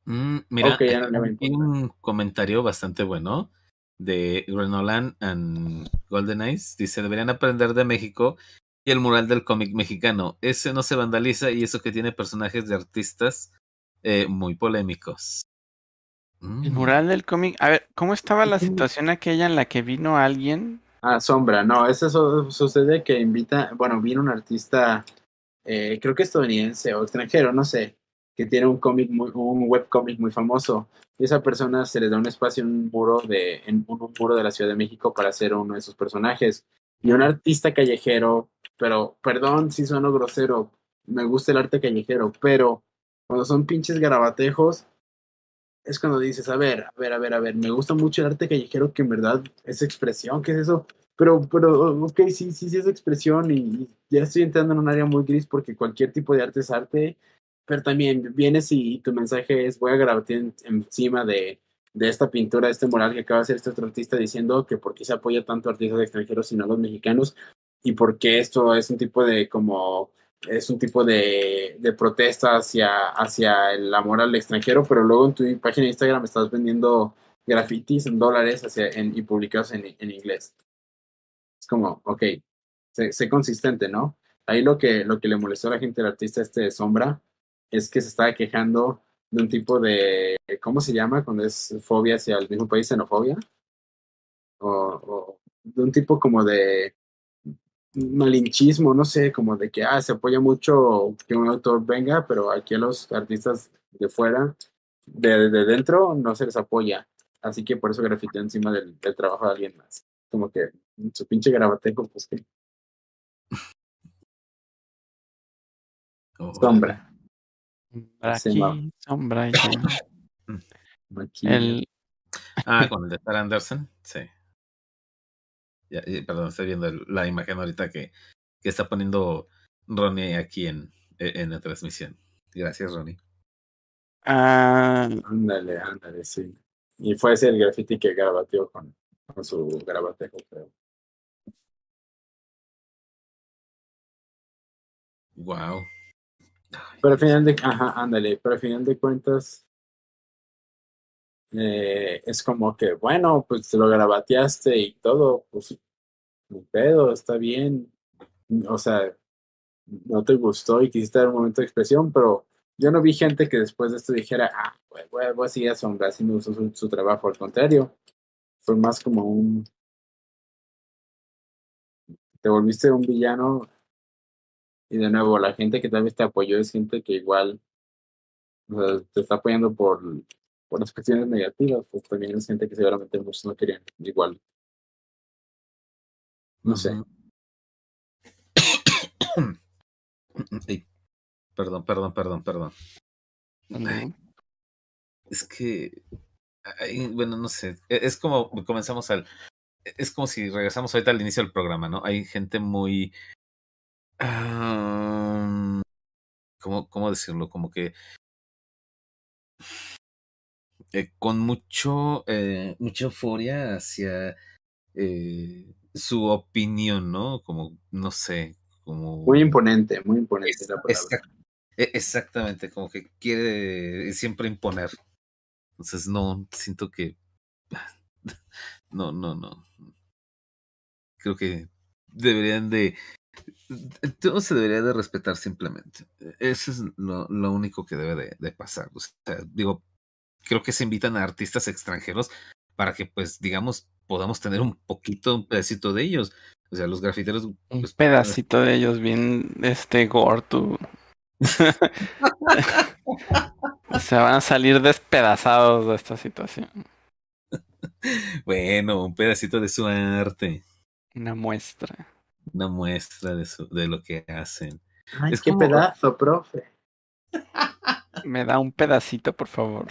Mm, mira, Ok, ya no le va a aquí hay un comentario bastante bueno de Renolan and Golden Eyes. Dice, deberían aprender de México y el mural del cómic mexicano. Ese no se vandaliza y eso que tiene personajes de artistas eh, muy polémicos. El Mm. mural del cómic. A ver, ¿cómo estaba la situación aquella en la que vino alguien? Ah, Sombra, no, eso su- sucede que invita, bueno, viene un artista, eh, creo que estadounidense o extranjero, no sé, que tiene un cómic, muy, un webcómic muy famoso. Y esa persona se le da un espacio en un muro de, en un muro de la Ciudad de México para hacer uno de sus personajes. Y un artista callejero, pero, perdón si sueno grosero, me gusta el arte callejero, pero cuando son pinches garabatejos, es cuando dices, a ver, a ver, a ver, a ver, me gusta mucho el arte callejero que en verdad es expresión, ¿qué es eso? Pero, pero, ok, sí, sí, sí es expresión y, y ya estoy entrando en un área muy gris porque cualquier tipo de arte es arte, pero también vienes y, tu mensaje es, voy a grabar en- encima de, de esta pintura, de este mural que acaba de hacer este otro artista diciendo que por qué se apoya tanto a artistas extranjeros y no a los mexicanos y por qué esto es un tipo de como es un tipo de, de protesta hacia, hacia el amor al extranjero, pero luego en tu página de Instagram estás vendiendo grafitis en dólares y publicados en, en inglés. Es como, ok, sé, sé consistente, ¿no? Ahí lo que, lo que le molestó a la gente del artista este de Sombra es que se estaba quejando de un tipo de, ¿cómo se llama? Cuando es fobia hacia el mismo país, xenofobia. O, o de un tipo como de malinchismo, no sé, como de que ah, se apoya mucho que un autor venga, pero aquí a los artistas de fuera, de, de dentro, no se les apoya. Así que por eso grafiteó encima del, del trabajo de alguien más. Como que su pinche grabatejo, pues que Oh, sombra. Aquí, sombra. Aquí, El, Ah, con el de Star Anderson, sí. Ya, perdón, estoy viendo la imagen ahorita que, que está poniendo Ronnie aquí en, en la transmisión. Gracias, Ronnie. ah, Ándale, ándale, sí. Y fue ese el graffiti que grabateó con, con su grabatejo, creo. Wow. Pero al final de, ajá, ándale, pero al final de cuentas, eh, es como que, bueno, pues te lo grabateaste y todo, pues, mi pedo, está bien. O sea, no te gustó y quisiste dar un momento de expresión, pero yo no vi gente que después de esto dijera, ah, voy, voy, voy a seguir a Sombra, así me gustó su, su trabajo. Al contrario, fue más como un. Te volviste un villano. Y de nuevo, la gente que tal vez te apoyó es gente que igual o sea, te está apoyando por, por las cuestiones negativas, pues también es gente que seguramente muchos no querían igual. No sé. Ay, perdón, perdón, perdón, perdón. Es que, ay, bueno, no sé, e- es como comenzamos al, es como si regresamos ahorita al inicio del programa, ¿no? Hay gente muy, ah, ¿cómo, cómo decirlo? Como que eh, con mucho, eh, mucha euforia hacia eh, su opinión, ¿no? Como, no sé, como... Muy imponente, muy imponente Es- la palabra. exact- e- exactamente, como que quiere siempre imponer. Entonces no, siento que no, no, no. Creo que deberían de todo se debería de respetar simplemente. Eso es lo, lo único que debe de, de pasar. O sea, digo, creo que se invitan a artistas extranjeros para que, pues, digamos, podamos tener un poquito, un pedacito de ellos. O sea, los grafiteros. Un pues, pedacito de ellos bien, este, gordo. Se van a salir despedazados de esta situación. Bueno, un pedacito de su arte. Una muestra. Una muestra de, su, de lo que hacen. Ay, es qué como- pedazo, profe. Me da un pedacito, por favor.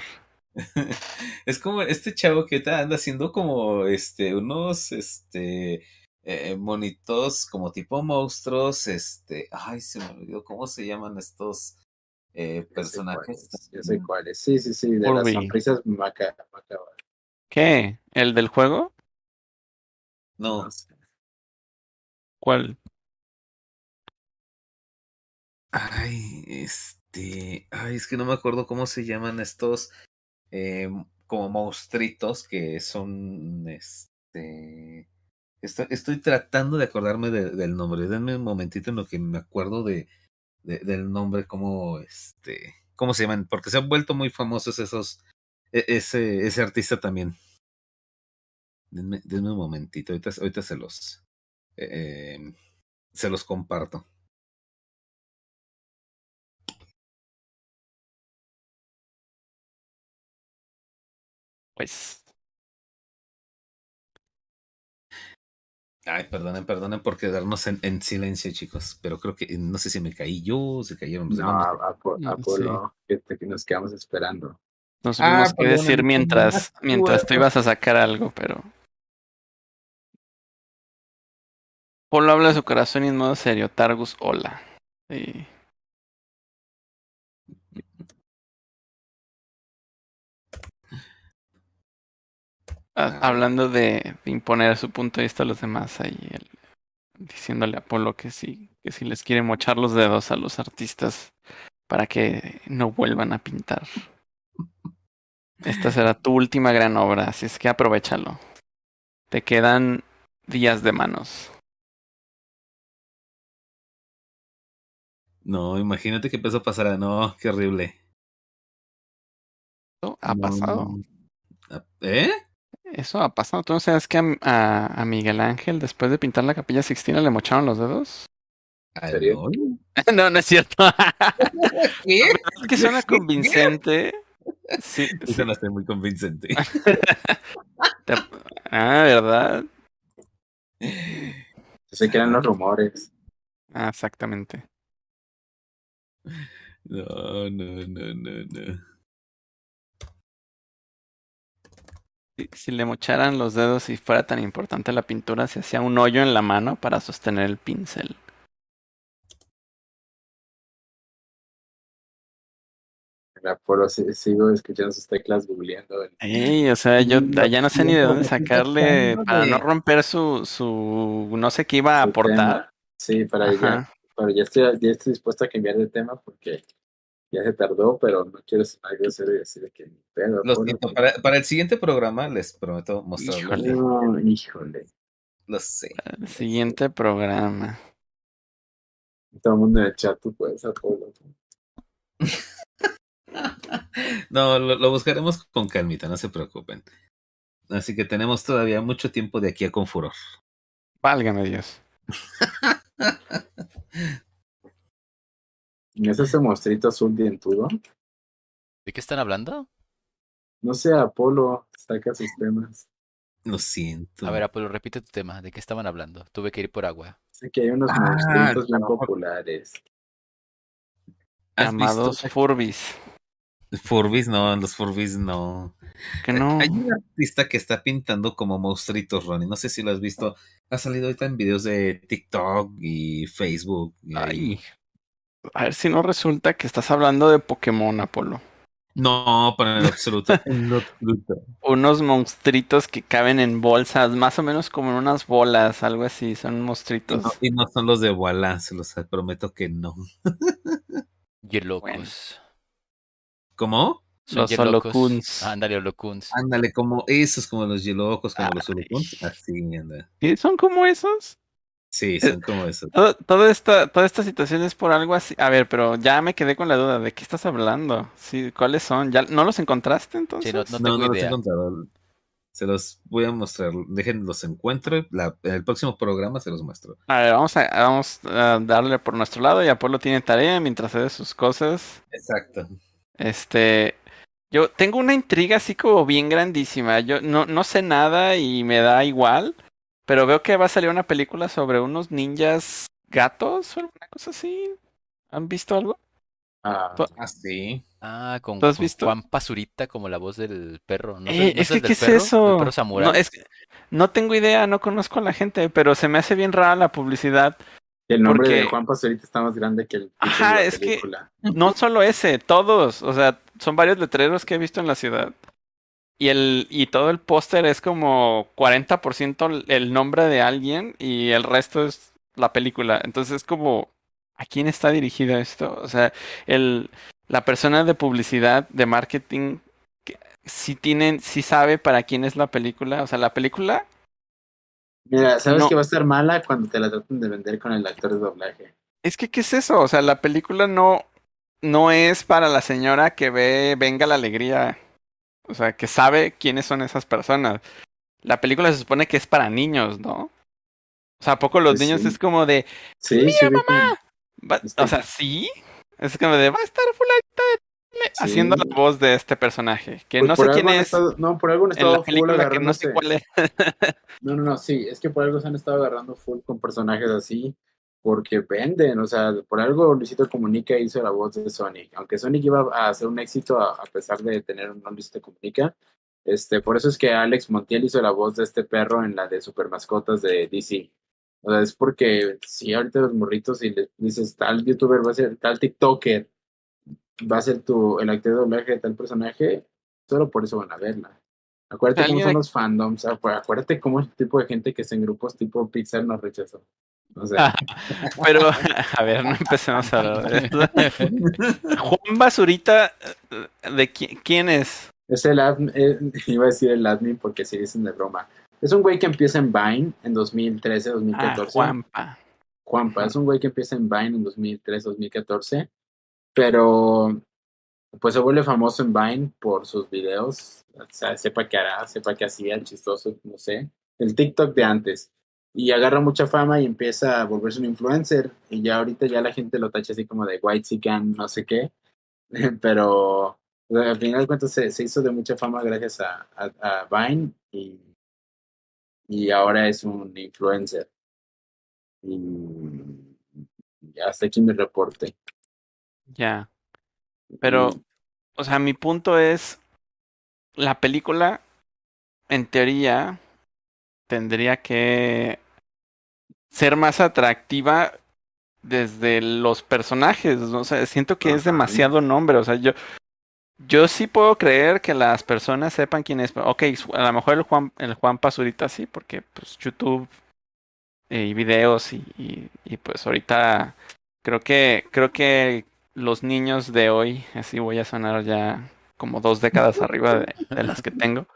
es como este chavo que anda haciendo como este unos este eh, monitos como tipo monstruos este ay se me olvidó cómo se llaman estos eh, personajes Ya sé cuáles. Sí, sí, sí, de las sonrisas maca- macabras. ¿Qué? ¿El del juego? no No sé. ¿Cuál? ay este ay es que no me acuerdo cómo se llaman estos eh, como monstruitos que son este estoy, estoy tratando de acordarme de- del nombre. Denme un momentito en lo que me acuerdo de, de- del nombre, cómo este cómo se llaman, porque se han vuelto muy famosos esos e- ese ese artista también. Denme, denme un momentito, ahorita, ahorita se los eh, em, se los comparto. Pues Ay, perdonen, perdonen por quedarnos en, en silencio, chicos. Pero creo que no sé si me caí yo, se cayeron los No, a- Apolo, que, que nos quedamos esperando. no Ah, supimos qué perdóname, decir mientras, mientras tú ibas a sacar algo, pero. Polo habla de su corazón y en modo serio. Targus, hola. Sí. Hablando de, imponer su punto de vista a los demás, ahí diciéndole a Polo que sí, que si les quiere mochar los dedos a los artistas para que no vuelvan a pintar. Esta será tu última gran obra, así es que aprovechalo. Te quedan días de manos. No, imagínate que empezó a pasar. No, qué horrible. Eso ha No. pasado. Ah, ¿Eh? Eso ha pasado. ¿Tú no sabes que a, a- a Miguel Ángel, después de pintar la capilla Sixtina, le mocharon los dedos? Ah, serio? no. no, es cierto. ¿Qué? es que suena convincente. Sí, sí. Eso no está muy convincente. Te- Ah, ¿verdad? Yo sé que eran los rumores. Ah, exactamente. No, no, no, no, no. Si, si le mocharan los dedos y fuera tan importante la pintura, se hacía un hoyo en la mano para sostener el pincel. El Apolo sigo escuchando sus teclas googleando. Ey, o sea, yo No, ya no sé ni de dónde sacarle para no romper su, su, no sé qué iba a aportar. Sí, para Ajá. Pero ya estoy, ya estoy dispuesto a cambiar de tema porque ya se tardó, pero no quiero sonar grosero y decir de que ni pedo. Lo siento, que- para, para el siguiente programa les prometo mostrarles. Híjole. No, híjole. Lo sé. El siguiente programa. Todo el mundo en el chat, tú puedes, Apolo. No, lo, lo buscaremos con calmita, no se preocupen. Así que tenemos todavía mucho tiempo de aquí a con furor. Válgame Dios. ¿No es ese monstruito azul dientudo? ¿De qué están hablando? No sé, Apolo saca sus temas. Lo siento. A ver, Apolo, repite tu tema. ¿De qué estaban hablando? Tuve que ir por agua. Sé que hay unos Ah, monstruitos bien claro. populares. ¿Has Llamados visto- Furbis. Furbis, no, los Furbis no. Que no. Hay un artista que está pintando como monstruitos, Ronnie. No sé si lo has visto. Ha salido ahorita en videos de TikTok y Facebook. y ahí. Ay. A ver si no resulta que estás hablando de Pokémon, Apolo. No, para en lo absoluto. en absoluto. Unos monstruitos que caben en bolsas, más o menos como en unas bolas, algo así. Son Y monstruitos. no, y no son los de Walla, se los prometo que no. Yelocos. ¿Cómo? Son Los. Holocuns. Ándale, Holocuns. Ándale, como esos, como los Yelocos, como los Ay. Urukuns. Así, anda. ¿Son como esos? Sí, son como esos. Todo- toda, esta, toda esta situación es por algo así. A ver, pero ya me quedé con la duda. ¿De qué estás hablando? Sí, ¿cuáles son? ¿Ya no los encontraste entonces? Sí, no, no los he encontrado. Se los voy a mostrar. Dejen los encuentro. La, en el próximo programa se los muestro. A ver, vamos a, vamos a darle por nuestro lado y Apolo tiene tarea mientras hace sus cosas. Exacto. Este, yo tengo una intriga así como bien grandísima. Yo no, no sé nada y me da igual, pero veo que va a salir una película sobre unos ninjas gatos o alguna cosa así. ¿Han visto algo? Ah, Ah, sí. Ah, con, ¿Tú has con visto? Juan Pazurita como la voz del perro. ¿No, Eh, no es que, del ¿qué es perro? ¿Del eso? perro? No, es que- no tengo idea, no conozco a la gente, pero se me hace bien rara la publicidad. El nombre de Juan Pazurita está más grande que el Ajá, de la es que- película. No solo ese, todos. O sea, son varios letreros que he visto en la ciudad. Y el, y todo el póster es como 40% el- el nombre de alguien y el resto es la película. Entonces es como, ¿a quién está dirigido esto? O sea, el, la persona de publicidad, de marketing, que si tienen, si sabe para quién es la película. O sea, la película Mira, sabes No. que va a estar mala cuando te la traten de vender con el actor de doblaje. Es que, ¿qué es eso? O sea, la película no, no es para la señora que ve Venga la Alegría. O sea, que sabe quiénes son esas personas. La película se supone que es para niños, ¿no? O sea, ¿a poco los Pues niños sí. es como de... Sí, sí, va- Está o sea, sí. Es como de, va a estar fulanita de tele", Sí. haciendo la voz de este personaje. Que Pues no sé quién es estado- no, por algo han en estado full que no sé agarrándose- cuál es. No, no, no, sí, es que por algo se han estado agarrando full con personajes así, porque venden, o sea, por algo Luisito Comunica hizo la voz de Sonic, aunque Sonic iba a hacer un éxito a, a pesar de tener un Luisito Comunica, este, por eso es que Alex Montiel hizo la voz de este perro en la de Super Mascotas de DC. O sea, es porque si ahorita los morritos y le dices tal youtuber va a ser, tal TikToker va a ser tu, el actor de doblaje de tal personaje, solo por eso van a verla. Acuérdate cómo son los fandoms, acu- acuérdate cómo es el tipo de gente que está en grupos tipo Pixar nos rechazó. O sea, Pero, a ver, no empecemos a hablar. Juan Basurita, eh, ¿de qui- quién es? es el admin, eh, iba a decir el admin porque si dicen de broma. Es un güey que empieza en Vine en 2013, Ah, 2014. Juanpa. Juanpa, es un güey que empieza en Vine en 2003, 2014, pero pues se vuelve famoso en Vine por sus videos, o sea, sepa qué hará, sepa qué hacía, chistoso, no sé, el TikTok de antes. Y agarra mucha fama y empieza a volverse un influencer. Y ya ahorita ya la gente lo tacha así como de white chican, no sé qué. Pero al final de cuentas se, hizo de mucha fama gracias a, a, Vine y, y ahora es un influencer. Y y hasta aquí mi reporte. Ya. Pero, Y- o sea, mi punto es, la película, en teoría, tendría que ser más atractiva desde los personajes, ¿no? O sea, siento que es Ajá. demasiado nombre, o sea, yo, yo sí puedo creer que las personas sepan quién es, ok, a lo mejor el Juan, el Juan Pazurita sí, porque pues YouTube eh, y videos y, y, y pues ahorita creo que, creo que los niños de hoy, así voy a sonar ya como dos décadas arriba de, de las que tengo.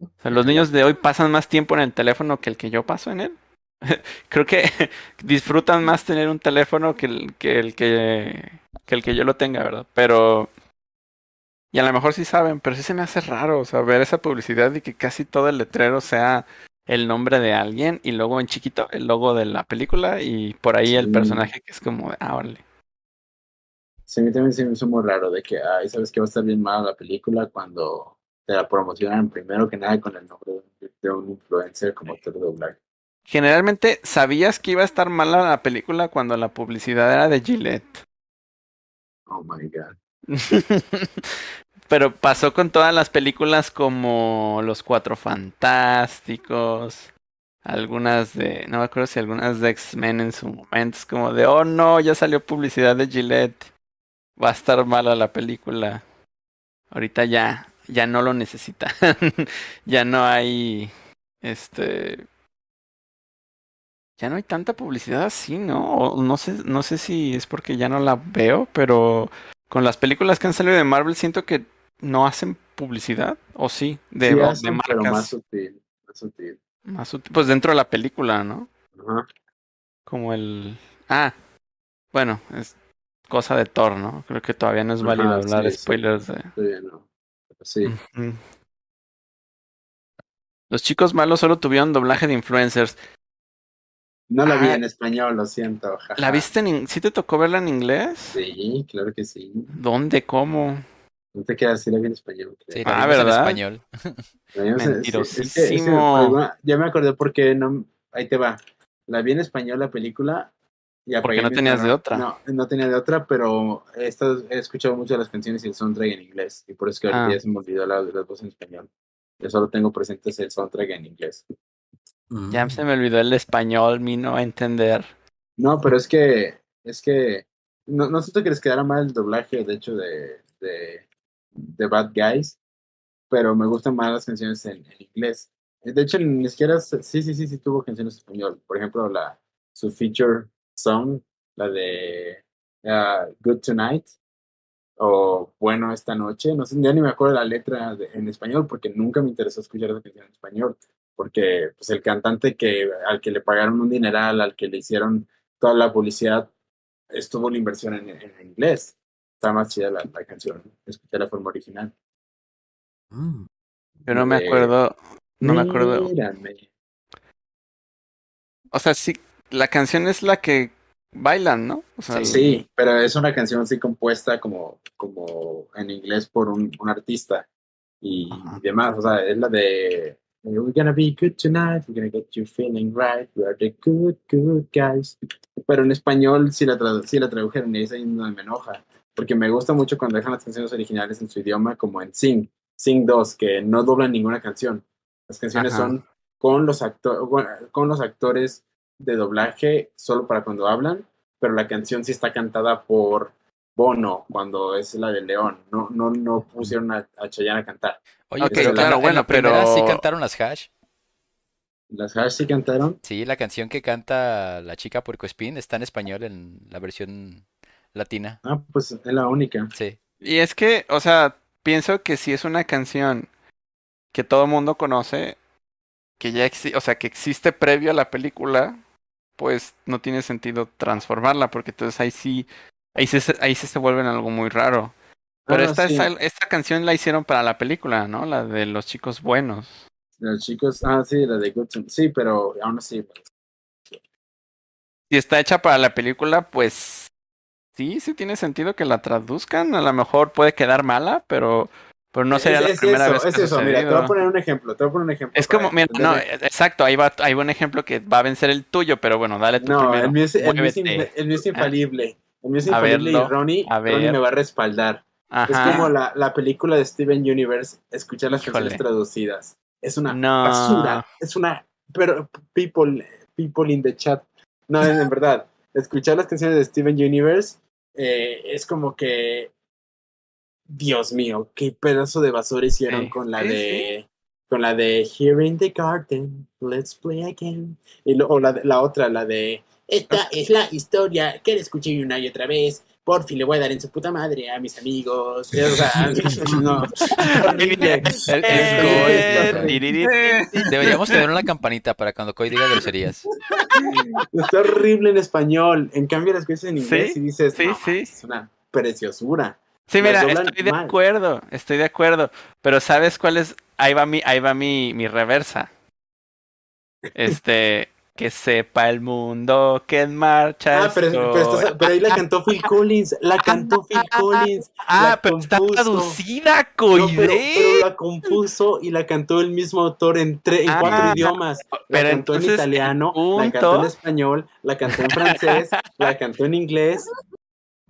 O sea, los niños de hoy pasan más tiempo en el teléfono que el que yo paso en él. Creo que disfrutan más tener un teléfono que el que, el que, que el que yo lo tenga, ¿verdad? Pero y a lo mejor sí saben, pero sí se me hace raro, o sea, ver esa publicidad y que casi todo el letrero sea el nombre de alguien y luego en chiquito el logo de la película y por ahí el personaje que es como, ah, órale. Sí, a mí también se me hizo muy raro de que, ay, sabes que va a estar bien mala la película cuando te la promocionan primero que nada con el nombre de un, influencer como actor de doblaje. Generalmente, ¿sabías que iba a estar mala la película cuando la publicidad era de Gillette? Oh my god. Pero pasó con todas las películas como Los Cuatro Fantásticos, algunas de, no me acuerdo si algunas de X-Men en su momento, es como de, oh no, ya salió publicidad de Gillette, va a estar mala la película. Ahorita ya, ya no lo necesitan, ya no hay, este, ya no hay tanta publicidad así, ¿no? O no sé, no sé si es porque ya no la veo, pero con las películas que han salido de Marvel siento que no hacen publicidad, o sí, de, Sí o- de hacen, pero marcas más sutil, más sutil. más útil- pues dentro de la película, ¿no? Ajá. Como el ah, bueno, es cosa de Thor, ¿no? Creo que todavía no es Ajá, válido hablar sí, sí. spoilers de Todavía no. Pero sí. Los chicos malos solo tuvieron doblaje de influencers. No la vi Ah. en español, lo siento. jaja. ¿La viste en in- ¿Sí te tocó verla en inglés? Sí, claro que sí. ¿Dónde? ¿Cómo? No te quedas así la vi en español. Sí, la Ah, en ¿verdad? español. La vi en- es- es- es que- es que, Mentirosísimo. ya me acordé porque no. Ahí te va. La vi en español la película. Y Porque no tenías de otra. No, no tenía de otra, pero he, estado- he escuchado muchas de las canciones y el soundtrack en inglés. Y por eso que ahorita Ah. ya se me olvidó la, las voces en español. Yo solo tengo presentes el soundtrack en inglés. Ya se me olvidó el español, mi no entender. No, pero es que, es que, no, no siento que les quedara mal el doblaje, de hecho, de, de, de Bad Guys, pero me gustan más las canciones en, en inglés. De hecho, ni siquiera, sí, sí, sí, sí tuvo canciones en español. Por ejemplo, la, su feature song, la de ah, Good Tonight, o Bueno esta noche, no sé, ya ni me acuerdo la letra de- en español porque nunca me interesó escuchar esa canción en español, porque pues el cantante que al que le pagaron un dineral, al que le hicieron toda la publicidad, estuvo la inversión en, en inglés. Está más chida la, la canción, escuché la forma original. Mm. Yo no me De- acuerdo, no me acuerdo. Mírame. O sea, sí, la canción es la que bailan, ¿no? O sea, Sí, pero es una canción así compuesta como, como en inglés por un, un artista y, Ajá. demás. O sea, es la de We're gonna be good tonight, we're gonna get you feeling right, we are the good, good guys. Pero en español sí la, tradu- sí la tradujeron y es ahí donde me enoja. Porque me gusta mucho cuando dejan las canciones originales en su idioma, como en Sing, Sing 2, que no doblan ninguna canción. Las canciones Ajá. son con los, acto- con los actores de doblaje solo para cuando hablan, pero la canción sí está cantada por Bono cuando es la de León. No, no, no pusieron a, a Chayanne a cantar. Oye, pero la- claro, en bueno, la primera sí pero- cantaron las hash. Las Hash sí cantaron. Sí, la canción que canta la chica Puercoespín está en español en la versión latina. Ah, pues es la única. Sí. Y es que, o sea, pienso que si es una canción que todo el mundo conoce, que ya existe, o sea, que existe previo a la película, pues no tiene sentido transformarla, porque entonces ahí sí, ahí se- ahí sí se vuelven algo muy raro. Pero Ah, esta, sí. esta canción la hicieron para la película, ¿no? La de los chicos buenos. Los chicos, ah, sí, la de Good Sí, pero aún así. Si está hecha para la película, pues sí, sí tiene sentido que la traduzcan. A lo mejor puede quedar mala, pero, pero no sería es, la es primera eso, vez que es eso. Mira, te voy a poner un ejemplo. Te voy a poner un ejemplo. Es como, mira, no, exacto, ahí va, hay un ejemplo que va a vencer el tuyo, pero bueno, dale tú No, primero. el mío, es, el, mío es, Muévete. infle- el mío es infalible. El mío es infalible verlo, y Ronnie, Ronnie me va a respaldar. Es como la, la película de Steven Universe, escuchar las Híjole. canciones traducidas. Es una No. basura. Es una. Pero, people, people in the chat. No, en, en verdad. Escuchar las canciones de Steven Universe eh, es como que. Dios mío, qué pedazo de basura hicieron con la de. Con la de Here in the Garden, let's play again. Y lo- o la, de- la otra, la de. Esta es la historia que le escuché una y otra vez. Por fin le voy a dar en su puta madre a mis amigos. O sea, no. Deberíamos tener una campanita para cuando Coy diga groserías. Está horrible en español. En cambio, las cosas en inglés Sí, y dices, sí, "No, sí. es una preciosura. Sí, mira, estoy de mal. acuerdo, estoy de acuerdo. Pero ¿sabes cuál es? Ahí va mi, ahí va mi, mi reversa. Este, que sepa el mundo que en marcha Ah, pero, pero, estoy. estás- pero ahí la cantó Phil Collins. La cantó Phil Collins. Ah, la pero está traducida, No, pero, Coide. pero la compuso y la cantó el mismo autor en, tre- en Ah, cuatro idiomas. La pero cantó en entonces, el italiano, la cantó en español, la cantó en francés, la cantó en inglés.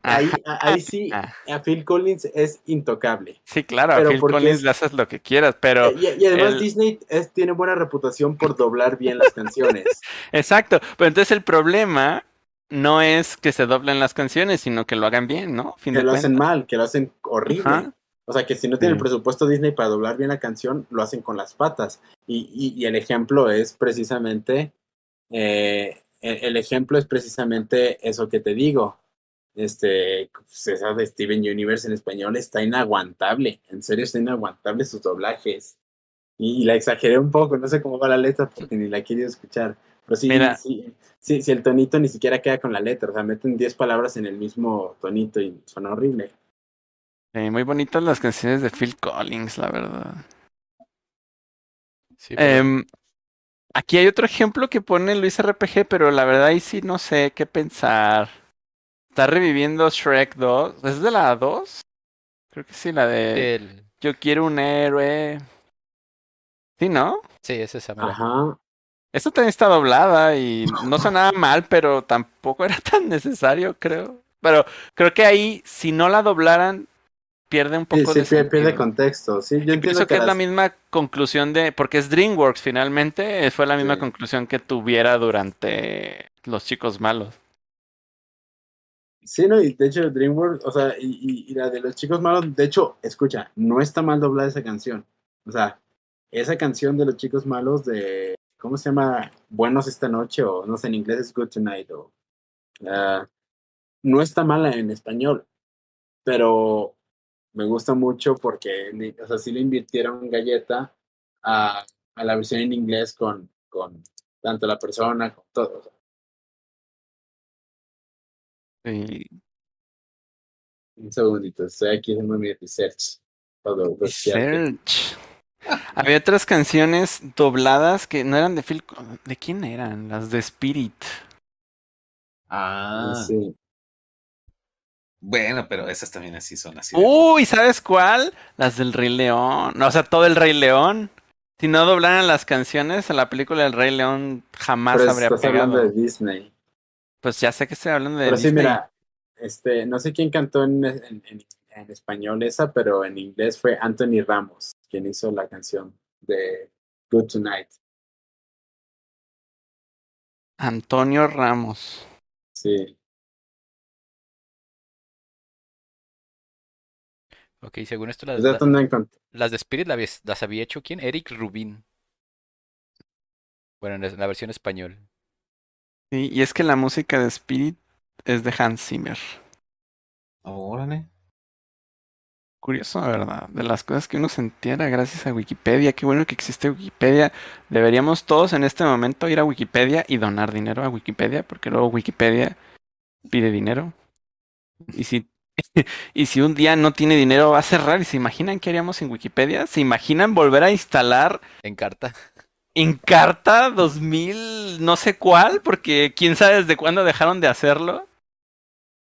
Ahí, a- ahí sí, Ah, a Phil Collins es intocable. sí, claro, a Pero Phil porque Collins es- le haces lo que quieras, pero y, y además el- Disney es- tiene buena reputación por doblar bien las canciones. exacto. Pero entonces el problema no es que se doblen las canciones, sino que lo hagan bien, ¿no? Fin que lo hacen mal, que lo hacen horrible. Ajá. O sea, que si no tienen el Sí. presupuesto Disney para doblar bien la canción, lo hacen con las patas. Y, y- y el ejemplo es precisamente, eh, el, el ejemplo es precisamente eso que te digo. Este, pues, esa de Steven Universe en español está inaguantable. En serio, está inaguantable sus doblajes. Y, y la exageré un poco, no sé cómo va la letra porque ni la he querido escuchar. Pero sí, Mira. sí, sí, sí, el tonito ni siquiera queda con la letra. O sea, meten 10 palabras en el mismo tonito y suena horrible. Sí, muy bonitas las canciones de Phil Collins, la verdad. Sí, pero- Em, aquí hay otro ejemplo que pone Luis RPG, pero la verdad ahí sí no sé qué pensar. Está reviviendo Shrek 2. ¿Es de la 2? Creo que sí, la de el- Yo quiero un héroe. Sí, ¿no? sí, es esa. Ajá. Esta también está doblada y no sonaba mal, pero tampoco era tan necesario, creo. Pero creo que ahí, si no la doblaran, pierde un Sí, poco sí, de pierde, pierde sentido. contexto. Sí, yo pienso que es la misma conclusión de, porque es DreamWorks finalmente, fue la misma Sí. conclusión que tuviera durante Los Chicos Malos. Sí, no, y de hecho DreamWorks, o sea, y, y- la de los chicos malos, de hecho, escucha, no está mal doblada esa canción. O sea, esa canción de los chicos malos de, ¿cómo se llama? Buenos esta noche, o no sé, en inglés es Good Tonight, o... ah, no está mala en español, pero me gusta mucho porque, o sea, sí le invirtieron galleta a, a la versión en inglés con, con tanto la persona, con todo. o sea, Sí. un segundito, estoy aquí haciendo mi research. Todo, research. Search. Había otras canciones dobladas que no eran de Phil. ¿De quién eran? Las de Spirit. Ah, Sí. bueno, pero esas también así son así. Uh, Uy, ¿sabes cuál? Las del Rey León. No, o sea, todo el Rey León. Si no doblaran las canciones, a la película del Rey León jamás Pero habría estás pegado. hablando de Disney. Pues ya sé que estoy hablando de Pero sí, mira, este, no sé quién cantó en, en- en- en español esa, pero en inglés fue Anthony Ramos, quien hizo la canción de Good Tonight. Antonio Ramos. Sí. Ok, según esto, las, ¿Es de la- dónde encont- las de Spirit la había- las había hecho quién? Eric Rubin. Bueno, en la- en la versión español. Sí, y es que la música de Spirit es de Hans Zimmer. Órale. Curioso, la verdad. De las cosas que uno se entera gracias a Wikipedia. Qué bueno que existe Wikipedia. Deberíamos todos en este momento ir a Wikipedia y donar dinero a Wikipedia, porque luego Wikipedia pide dinero. Y si, y si un día no tiene dinero, va a cerrar. ¿Y se imaginan qué haríamos en Wikipedia? ¿Se imaginan volver a instalar En carta. Encarta 2000, no sé cuál? Porque quién sabe desde cuándo dejaron de hacerlo.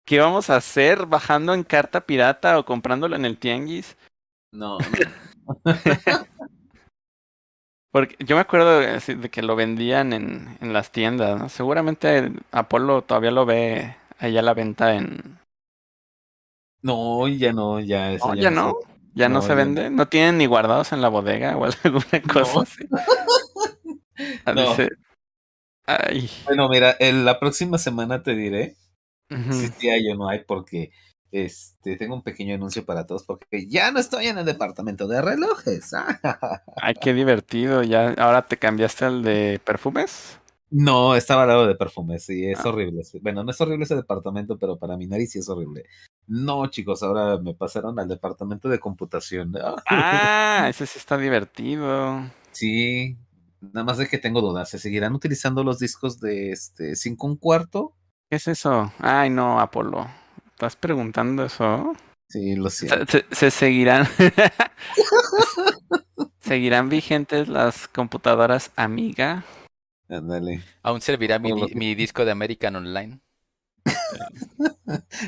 ¿Qué vamos a hacer bajando en carta pirata o comprándolo en el tianguis? No, Porque yo me acuerdo de, que lo vendían en, en las tiendas, ¿no? Seguramente Apolo todavía lo ve allá a la venta en... no, ya no, ya eso No, ya no. ¿Ya no, No, se ya vende? ¿No tienen ni guardados en la bodega o alguna cosa No. así? No. Ay. Bueno, mira, la próxima semana te diré si sí hay o no hay, porque este tengo un pequeño anuncio para todos, porque ya no estoy en el departamento de relojes. Ay, qué divertido. Ya, ahora te cambiaste al de perfumes. No, estaba al lado de perfumes, sí, es Ah. horrible. Bueno, no es horrible ese departamento, pero para mi nariz sí es horrible. No, chicos, ahora me pasaron al departamento de computación. Ah, ese sí está divertido. Sí, nada más de que tengo dudas. ¿Se seguirán utilizando los discos de este 5 un cuarto? ¿Qué es eso? Ay, no, Apolo. ¿Estás preguntando eso? Sí, lo siento. se- se seguirán. ¿Seguirán vigentes las computadoras Amiga? Ándale. ¿Aún servirá mi, que- disco de American Online?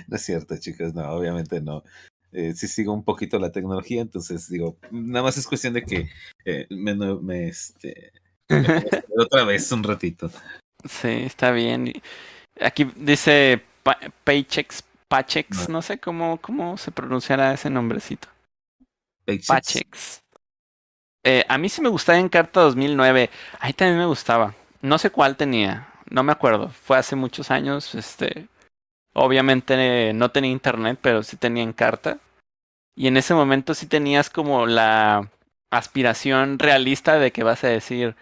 No es cierto, chicos, no, obviamente no. Eh, sí sigo un poquito la tecnología, entonces digo, nada más es cuestión de que eh, me, me, este, otra vez un ratito. Sí, está bien. Aquí dice Pa- Paychex, Pachex, no sé cómo, cómo se pronunciará ese nombrecito. Paychecks. Pachex. Eh, a mí sí me gustaba en Carta 2009. Ahí también me gustaba. No sé cuál tenía. No me acuerdo. Fue hace muchos años. Este, obviamente eh, no tenía internet, pero sí tenía en Carta. Y en ese momento sí tenías como la aspiración realista de que vas a decir,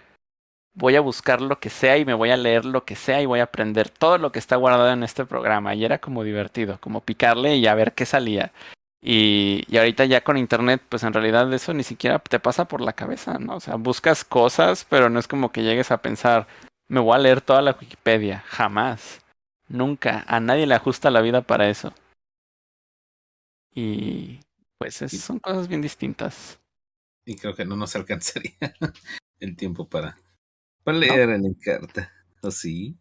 voy a buscar lo que sea y me voy a leer lo que sea y voy a aprender todo lo que está guardado en este programa. Y era como divertido, como picarle y a ver qué salía. Y, y ahorita ya con internet, pues en realidad eso ni siquiera te pasa por la cabeza, ¿no? O sea, buscas cosas, pero no es como que llegues a pensar, me voy a leer toda la Wikipedia. Jamás. Nunca. A nadie le ajusta la vida para eso. Y pues es- son cosas bien distintas. Y creo que no nos alcanzaría el tiempo para, para leer el encarta. ¿O sí?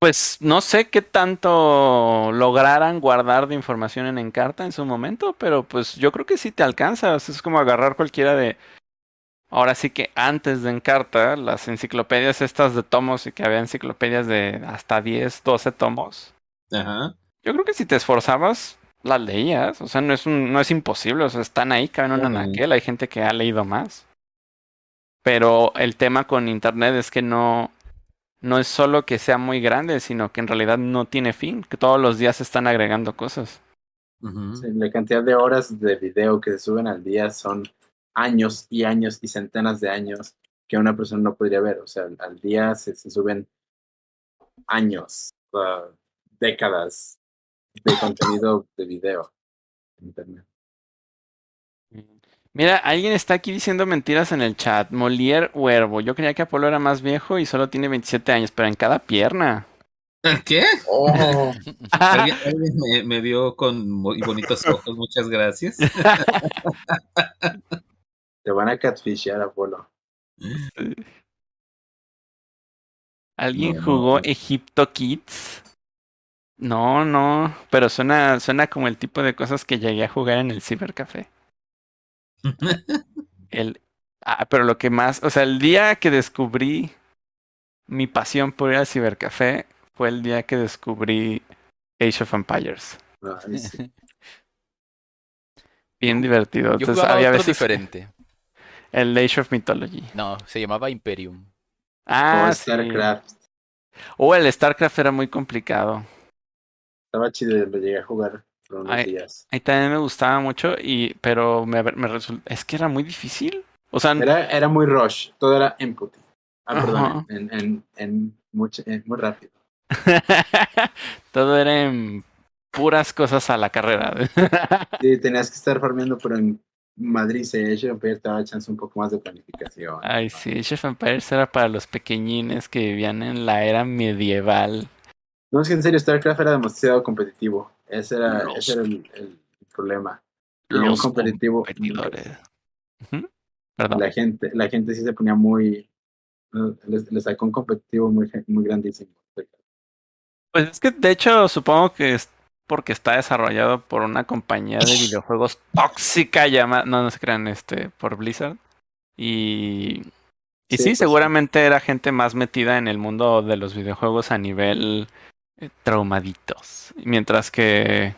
Pues no sé qué tanto lograran guardar de información en Encarta en su momento, pero pues yo creo que sí te alcanza. O sea, es como agarrar cualquiera de. Ahora sí que antes de Encarta, las enciclopedias estas de tomos y que había enciclopedias de hasta 10, 12 tomos. Ajá. Yo creo que si te esforzabas, las leías. O sea, no es, un, no es imposible. O sea, están ahí, caben en un Ujú. anaquel. Hay gente que ha leído más. Pero el tema con Internet es que no, no es solo que sea muy grande, sino que en realidad no tiene fin. Que todos los días se están agregando cosas. Sí, la cantidad de horas de video que se suben al día son años y años y centenas de años que una persona no podría ver. O sea, al- al día se, se suben años, uh, décadas de contenido de video en internet. Mira, alguien está aquí diciendo mentiras en el chat. Molière Huervo. Yo creía que Apolo era más viejo y solo tiene 27 años, pero en cada pierna. ¿Qué? Oh, Alguien, alguien me, me vio con muy bonitos ojos, muchas gracias. te van a catfishear, Apolo. ¿Alguien No, jugó. Egipto Kids? No, no, pero suena, suena como el tipo de cosas que llegué a jugar en el cibercafé. El, ah, pero lo que más, o sea, el día que descubrí mi pasión por ir al cibercafé fue el día que descubrí Age of Empires. Sí. Bien divertido. Yo Entonces había otro veces diferente. el Age of Mythology. No, se llamaba Imperium. Ah, o sí. StarCraft. O el StarCraft era muy complicado. Estaba chido, lo llegué a jugar días. Ahí también me gustaba mucho, y, pero me, me resulta, es que era muy difícil. O sea, Era, era muy rush, todo era input. Ah, perdón, en, en, en, mucho, en muy rápido. todo era en puras cosas a la carrera. Sí, tenías que estar farmeando, pero en Madrid se Age of Empires te daba chance un poco más de planificación. Ay, sí, Age of Empires era para los pequeñines que vivían en la era medieval. No, es que en serio, StarCraft era demasiado competitivo. Ese era, Los- ese era el, el problema. Los competitivo. competidores. La gente, la gente sí se ponía muy. Les, les sacó un competitivo muy, muy grandísimo. Pues es que de hecho supongo que es porque está desarrollado por una compañía de videojuegos tóxica llamada, no, no se crean, este, por Blizzard. Y, y sí, Sí, pues, seguramente era gente más metida en el mundo de los videojuegos a nivel traumaditos. Mientras que,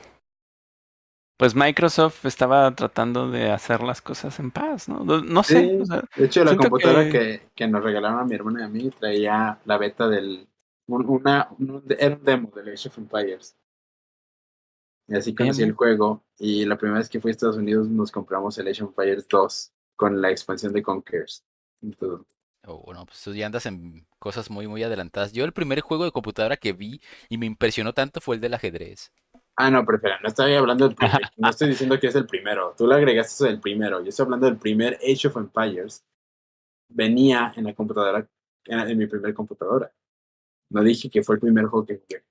pues Microsoft estaba tratando de hacer las cosas en paz, ¿no? No, sé. Sí, o sea, de hecho, la computadora que- que... Que, nos regalaron a mi hermana y a mí traía la beta del. un- una, un- era un demo del Age of Empires. Y así conocí el juego. Y la primera vez que fui a Estados Unidos nos compramos el Age of Empires 2 con la expansión de Conquers. y todo. Oh, bueno, pues tú ya andas en cosas muy, muy adelantadas. Yo el primer juego de computadora que vi y me impresionó tanto fue el del ajedrez. Ah, no, pero espera, no estoy hablando del primer. No estoy diciendo que es el primero. Tú le agregaste eso del primero. Yo estoy hablando del primer Age of Empires. Venía en la computadora, en, en mi primer computadora. No dije que fue el primer juego que jugué.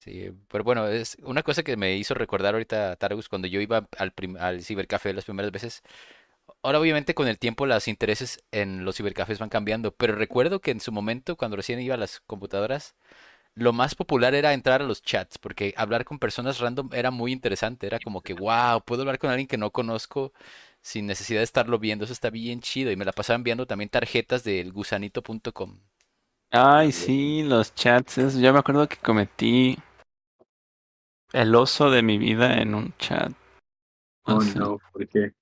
Sí, pero bueno, es una cosa que me hizo recordar ahorita Targus cuando yo iba al, al cibercafé las primeras veces. Ahora obviamente con el tiempo los intereses en los cibercafés van cambiando, pero recuerdo que en su momento cuando recién iba a las computadoras, lo más popular era entrar a los chats, porque hablar con personas random era muy interesante, era como que, wow, puedo hablar con alguien que no conozco sin necesidad de estarlo viendo, eso está bien chido, y me la pasaba enviando también tarjetas del gusanito.com. Ay, sí, los chats. eso, Yo me acuerdo que cometí el oso de mi vida en un chat. Oh, O sea, no, porque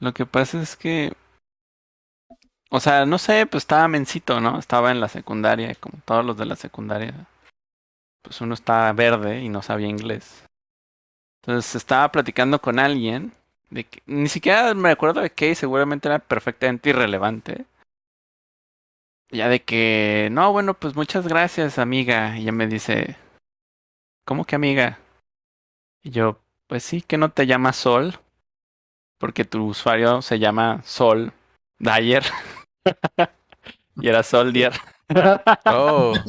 Lo que pasa es que, o sea, no sé, pues estaba mencito, ¿no? Estaba en la secundaria, como todos los de la secundaria. Pues uno estaba verde y no sabía inglés. Entonces estaba platicando con alguien, de que, ni siquiera me acuerdo de qué, seguramente era perfectamente irrelevante. Ya de que, no, bueno, pues muchas gracias, amiga. Y ella me dice, ¿cómo que amiga? Y yo, pues sí, que no te llamas Sol, porque tu usuario se llama Sol Dyer. y era Sol Dier. Oh,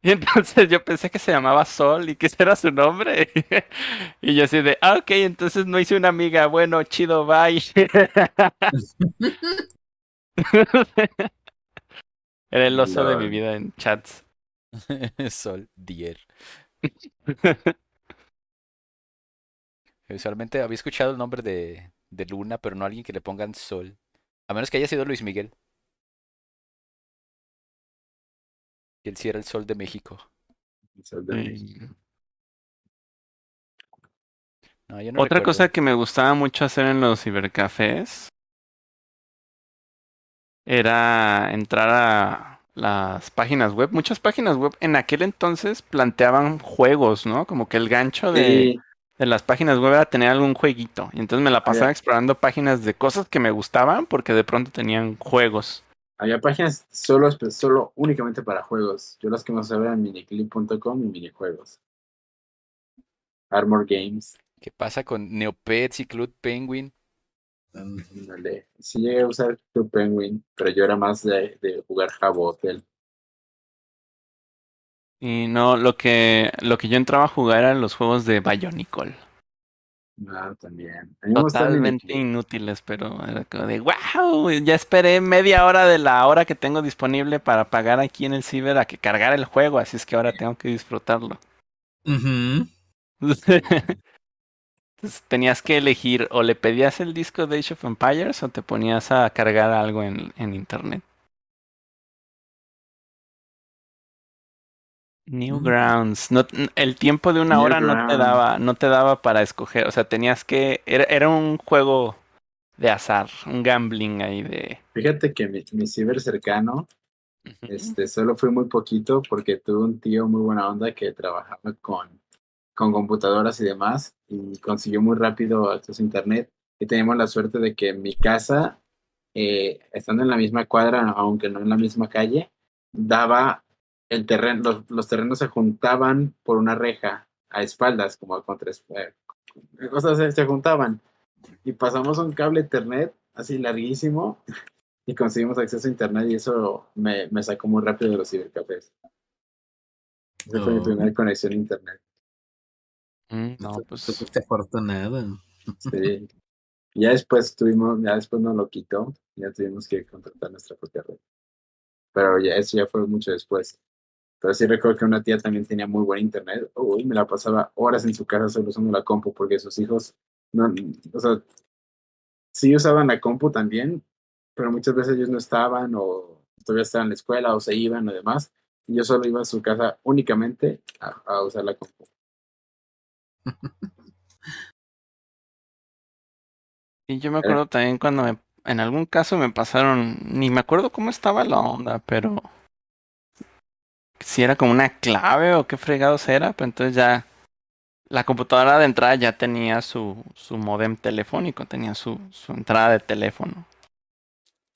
Y entonces yo pensé que se llamaba Sol y que ese era su nombre. y yo así de, ah, ok, entonces no hice una amiga. Bueno, chido, bye. Era el oso de mi vida en chats. Sol Dier. Usualmente había escuchado el nombre de, de Luna, pero no alguien que le pongan Sol. A menos que haya sido Luis Miguel. Y él sí era el Sol de México. Sol de México. Y- No, yo no Otra recuerdo. cosa que me gustaba mucho hacer en los cibercafés era entrar a las páginas web. Muchas páginas web en aquel entonces planteaban juegos, ¿no? Como que el gancho de, Sí, de las páginas web era tener algún jueguito. Y entonces me la pasaba Había- explorando páginas de cosas que me gustaban porque de pronto tenían juegos. había páginas solo, solo únicamente para juegos. Yo las que más usaba eran miniclip.com y minijuegos. Armor Games. ¿Qué pasa con Neopets y Club Penguin? Mm. Sí llegué a usar Club Penguin, pero yo era más de, de jugar Habbo Hotel. Y no, lo que, lo que yo entraba a jugar eran los juegos de Bionicle. Ah, también. A mí me gustaba Totalmente inútiles, pero era como de wow, ya esperé media hora de la hora que tengo disponible para pagar aquí en el ciber a que cargara el juego, así es que ahora tengo que disfrutarlo. ujú. Entonces tenías que elegir o le pedías el disco de Age of Empires o te ponías a cargar algo en, en internet. Newgrounds. No, el tiempo de una hora no te daba, no te daba para escoger. O sea, tenías que. Era, era un juego de azar, un gambling ahí de. Fíjate que mi, mi ciber cercano, este, solo fui muy poquito porque tuve un tío muy buena onda que trabajaba con, con computadoras y demás y consiguió muy rápido acceso a internet. Y teníamos la suerte de que en mi casa, eh, estando en la misma cuadra, aunque no en la misma calle, daba el terreno, los, los terrenos se juntaban por una reja a espaldas, como contra, es- eh, se, se juntaban. Y pasamos un cable Ethernet así larguísimo y conseguimos acceso a internet y eso me, me sacó muy rápido de los cibercafés. Esa fue mi primera conexión a internet. Mm, No, pues. tú fuiste afortunado. Sí. Ya después tuvimos, ya después nos lo quitó, ya tuvimos que contratar nuestra propia red. Pero ya eso ya fue mucho después. Pero sí recuerdo que una tía también tenía muy buen internet. Uy, me la pasaba horas en su casa solo usando la compu porque sus hijos no, o sea, sí usaban la compu también, pero muchas veces ellos no estaban o todavía estaban en la escuela o se iban o demás. Y yo solo iba a su casa únicamente a, a usar la compu. Y yo me acuerdo también cuando me, en algún caso me pasaron, ni me acuerdo cómo estaba la onda, pero si era como una clave o qué fregados era, pero entonces ya la computadora de entrada ya tenía su, su modem telefónico, tenía su, su entrada de teléfono.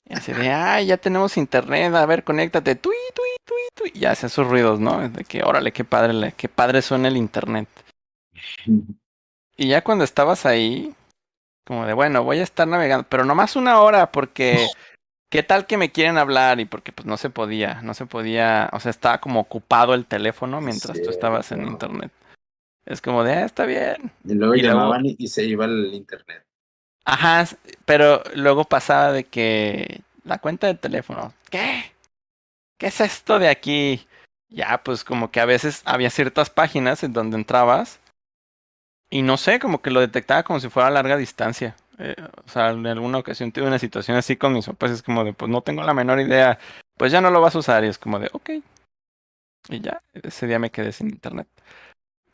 Y así de, ay, ya tenemos internet, a ver, conéctate, tui, tui, tui, tui. Y ya hace esos ruidos, ¿no? De que, órale, qué padre, qué padre suena el internet. Y ya cuando estabas ahí, como de, bueno, voy a estar navegando, pero nomás una hora, porque ¿qué tal que me quieren hablar? Y porque pues no se podía, no se podía, o sea, estaba como ocupado el teléfono mientras tú estabas en internet. Es como de, ah, está bien. Y luego Y llamaban y, y se iba el internet. Ajá, pero luego pasaba de que la cuenta de teléfono, ¿qué? ¿Qué es esto de aquí? Ya, pues como que a veces había ciertas páginas en donde entrabas y no sé, como que lo detectaba como si fuera a larga distancia. Eh, o sea, en alguna ocasión tuve una situación así con mis papás, es como de, pues no tengo la menor idea, pues ya no lo vas a usar y es como de, ok. Y ya, ese día me quedé sin internet.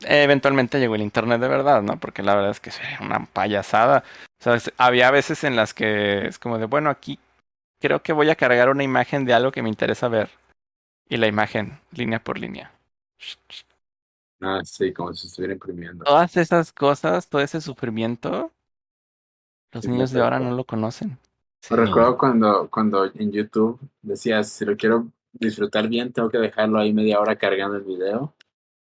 Eventualmente llegó el internet de verdad, ¿no? Porque la verdad es que era una payasada. O sea, había veces en las que es como de, bueno, aquí creo que voy a cargar una imagen de algo que me interesa ver. Y la imagen, línea por línea. Ah, sí, como si estuviera imprimiendo. Todas esas cosas, todo ese sufrimiento, los Sí, niños de ahora no lo conocen. Sí, recuerdo cuando, cuando en YouTube decías, si lo quiero disfrutar bien, tengo que dejarlo ahí media hora cargando el video.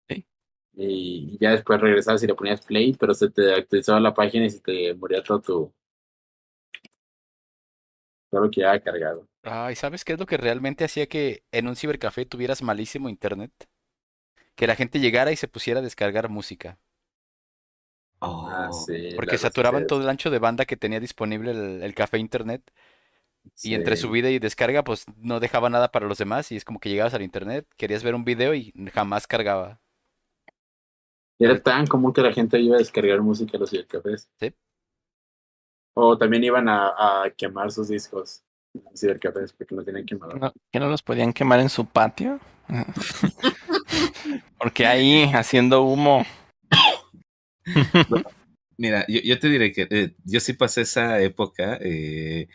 Sí. Y ya después regresabas y le ponías play, pero se te actualizaba la página y se te moría todo tu... Todo lo que ya cargado. Ay, ¿sabes qué es lo que realmente hacía que en un cibercafé tuvieras malísimo internet? Que la gente llegara y se pusiera a descargar música. Ah, sí. Porque saturaban todo el ancho de banda que tenía disponible el, el café internet. Y entre subida y descarga, pues no dejaba nada para los demás. Y es como que llegabas al internet, querías ver un video y jamás cargaba. Era tan común que la gente iba a descargar música a los cibercafés. Sí. O también iban a, a quemar sus discos en los cibercafés porque no tenían quemador. ¿No, ¿Que no los podían quemar en su patio? Porque ahí, haciendo humo. Mira, yo, yo te diré que eh, yo sí pasé esa época eh,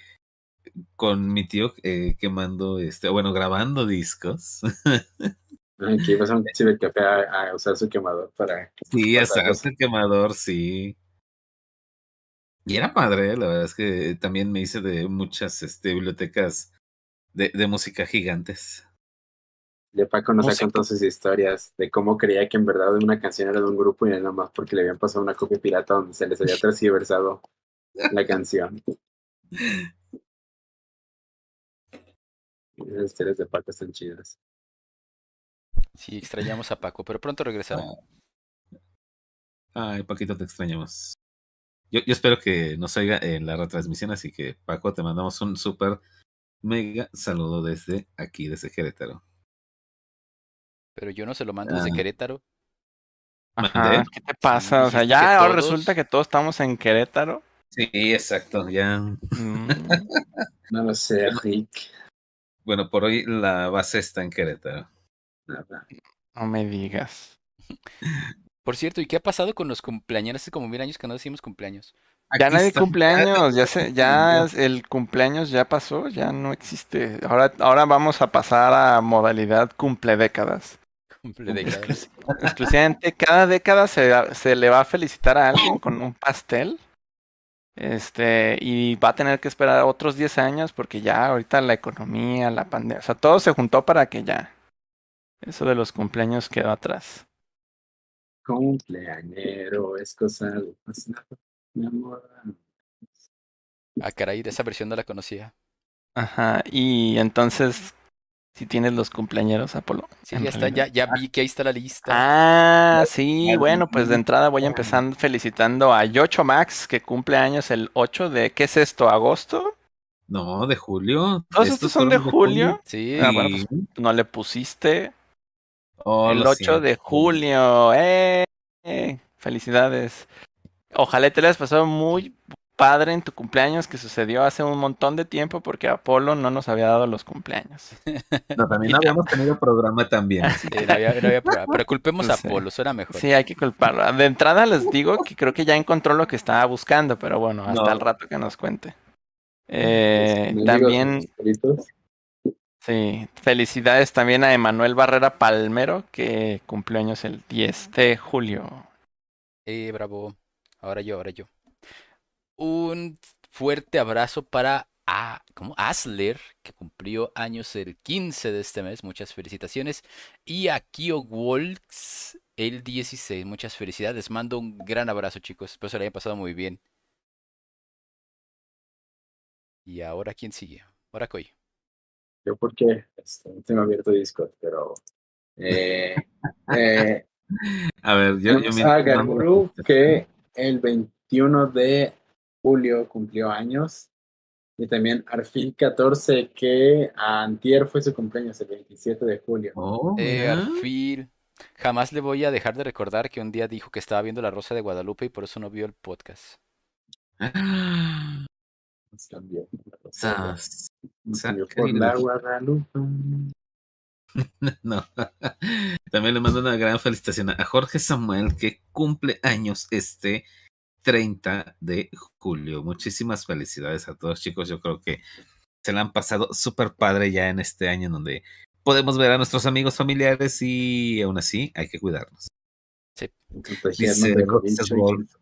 con mi tío eh, quemando, este, bueno, grabando discos. Ah, Que ibas a un cibercafé a, a usar su quemador para... Sí, hasta cosas. el quemador, sí. Y era padre, la verdad es que también me hice de muchas este, bibliotecas de, de música gigantes. De Paco nos No ha sé contado sus historias de cómo creía que en verdad una canción era de un grupo y nada más porque le habían pasado una copia pirata donde se les había transversado la canción. Esas historias de Paco están chidas. Sí, extrañamos a Paco, pero pronto regresará. Ay, Paquito, te extrañamos. Yo, yo espero que nos oiga en la retransmisión, así que Paco, te mandamos un súper mega saludo desde aquí, desde Querétaro. Pero yo no se lo mando desde Ah. Querétaro. ¿qué te pasa? O sea, ya ahora todos- resulta que todos estamos en Querétaro. Sí, exacto, ya. Mm, No lo sé, Rick. Bueno, por hoy la base está en Querétaro. Nada. no me digas. Por cierto, ¿y qué ha pasado con los cumpleaños? Hace como mil años que no decimos cumpleaños. Ya nadie está. cumpleaños, ya se, ya el cumpleaños ya pasó, ya no existe. Ahora, ahora vamos a pasar a modalidad cumple décadas. Cumple décadas. Exclusivamente cada década se, se le va a felicitar a alguien con un pastel. Este, y va a tener que esperar otros 10 años porque ya ahorita la economía, la pandemia, o sea, todo se juntó para que ya eso de los cumpleaños quedó atrás. Cumpleañero es cosa de pasar, mi amor. Ah, caray, de esa versión no la conocía. Ajá, y entonces, si tienes los cumpleañeros, Apolo. Sí, ya está, ya, ya vi que ahí está la lista. Ah, sí, bueno, pues de entrada voy empezando felicitando a Yocho Max, que cumple años el 8 de, ¿qué es esto? ¿Agosto? No, de julio. ¿Todos estos son de julio? Sí, Ah, bueno, Sí. No le pusiste Oh, el lo 8 siento. de julio. ¡Eh! ¡Eh! Felicidades. Ojalá te le hayas pasado muy padre en tu cumpleaños que sucedió hace un montón de tiempo porque Apolo no nos había dado los cumpleaños. No, también no habíamos tenido programa también. así Sí, no había- no había programa, pero culpemos a Sí. Polo, suena mejor. Sí, hay que culparlo. De entrada les digo que creo que ya encontró lo que estaba buscando, pero bueno, hasta No. el rato que nos cuente. Eh, también, sí, felicidades también a Emanuel Barrera Palmero, que cumplió años el 10 de julio. Eh, bravo. Ahora yo, ahora yo. Un fuerte abrazo para a, ¿cómo? Asler, que cumplió años el 15 de este mes. Muchas felicitaciones. Y a Kio Walks el 16. Muchas felicidades. Les mando un gran abrazo, chicos. Espero se lo hayan pasado muy bien. Y ahora, ¿quién sigue? Ahora Coy. Yo porque este, no tengo abierto Discord, pero eh, eh, A ver, yo, yo me- a que el 21 de julio cumplió años y también Arfil 14 que antier fue su cumpleaños el 27 de julio. Oh, Eh. Arfil. Jamás le voy a dejar de recordar que un día dijo que estaba viendo La Rosa de Guadalupe y por eso no vio el podcast. Ah, Nos cambió. Nos cambió por la. Guadalupe. No. También le mando una gran felicitación a Jorge Samuel, que cumple años este 30 de julio. Muchísimas felicidades a todos, chicos. Yo creo que se la han pasado súper padre ya en este año en donde podemos ver a nuestros amigos familiares y aún así hay que cuidarnos. Contagiarnos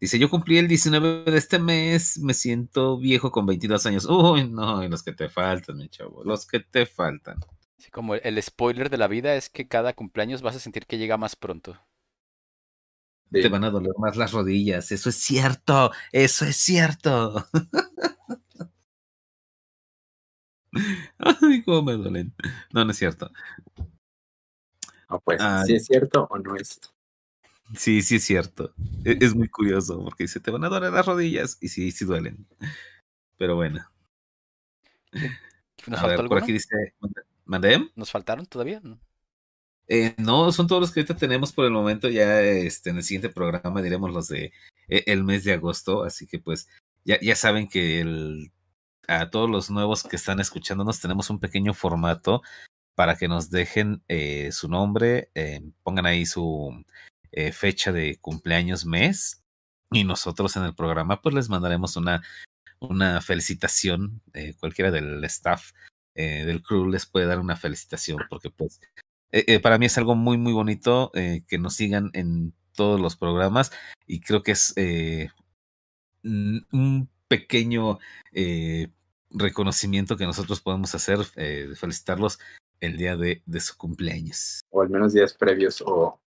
Dice yo cumplí el 19 de este mes, me siento viejo con 22 años. Uy, no, y los que te faltan, mi chavo, los que te faltan. Como el spoiler de la vida es que cada cumpleaños vas a sentir que llega más pronto. Sí. Te van a doler más las rodillas. Eso es cierto. Eso es cierto. Ay, cómo me duelen. No, no es cierto. No, pues, si es cierto o no es. Sí, sí es cierto. E- Es muy curioso porque dice, te van a doler las rodillas. Y sí, sí duelen. Pero bueno. ¿Nos A faltó ver, por aquí dice, ¿mandé? ¿Nos faltaron todavía? ¿No? Eh, no, son todos los que ahorita tenemos por el momento. Ya este, en el siguiente programa diremos los de eh, el mes de agosto. Así que pues ya, ya saben que a todos los nuevos que están escuchándonos tenemos un pequeño formato para que nos dejen eh, su nombre, eh, pongan ahí su fecha de cumpleaños mes y nosotros en el programa pues les mandaremos una, una felicitación. cualquiera del staff del crew les puede dar una felicitación porque pues eh, eh, para mí es algo muy, muy bonito eh, que nos sigan en todos los programas y creo que es eh, un pequeño eh, reconocimiento que nosotros podemos hacer, eh, felicitarlos el día de, de su cumpleaños. O al menos días previos o,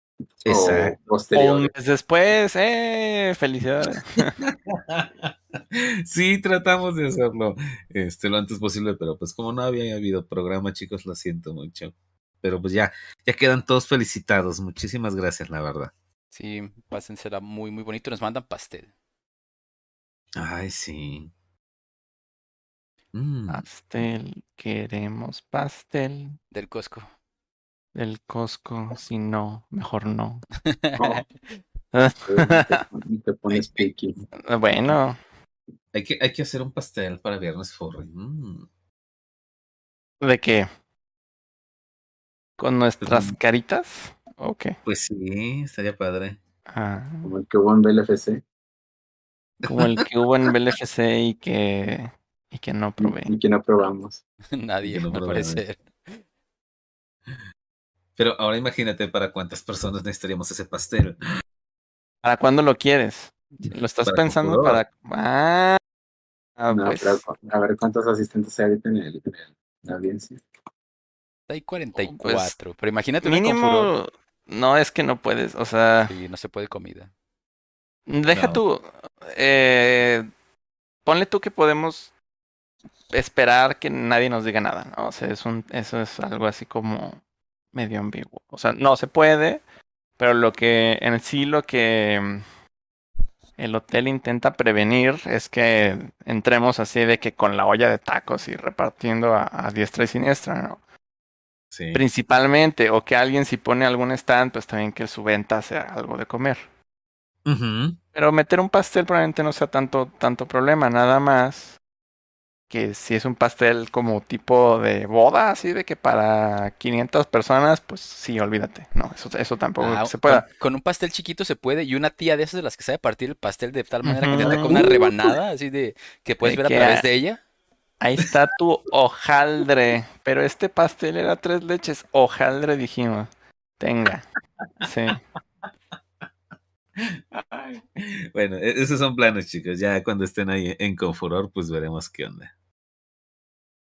Exacto. o Un posteriores. mes después, ¡eh! ¡Felicidades! sí, tratamos de hacerlo este, lo antes posible, pero pues como no había habido programa, chicos, lo siento mucho. Pero pues ya, ya quedan todos felicitados. Muchísimas gracias, la verdad. Sí, pásensela muy, muy bonito. Nos mandan pastel. Ay, sí. Mm, Pastel, queremos pastel Del Costco. del Costco. Si no, mejor no. No, te, pones picky. bueno, hay, que, hay que hacer un pastel para Viernes Furry. Mm. ¿de qué? ¿Con nuestras caritas? ¿O qué? Pues sí, estaría padre. Ah, Como el que hubo en BLFC. como el que hubo en BLFC y que, y que no probé. Y que no probamos. Nadie, no al parecer. Pero ahora imagínate para cuántas personas necesitaríamos ese pastel. ¿Para cuándo lo quieres? ¿Lo estás Para pensando para...? Ah, ah, No, pues, pero a ver cuántos asistentes hay ahorita en, el, en la audiencia. Hay 44. pero imagínate Pues, mínimo... Confuror. No, es que no puedes, o sea... Sí, no se puede comida. Deja No. tú. Eh, ponle tú que podemos esperar que nadie nos diga nada, ¿no? O sea, es un, eso es algo así como medio ambiguo. O sea, no se puede, pero lo que en sí lo que mm, el hotel intenta prevenir es que entremos así de que con la olla de tacos y repartiendo a, a diestra y siniestra, ¿no? Sí. Principalmente, o que alguien si pone algún stand, pues también que su venta sea algo de comer. Pero meter un pastel probablemente no sea tanto, tanto problema, nada más que si es un pastel como tipo de boda, así de que para 500 personas, pues sí, olvídate. No, eso, eso tampoco Ah, se con, pueda. con un pastel chiquito se puede. Y una tía de esas de las que sabe partir el pastel de tal manera que te da como una rebanada, así de que puedes De ver a través de ella. Ahí está tu hojaldre, pero este pastel era tres leches. Hojaldre dijimos. Tenga. Sí. Ay. Bueno, e- esos son planes, chicos. Ya cuando estén ahí en Confuror, pues veremos qué onda.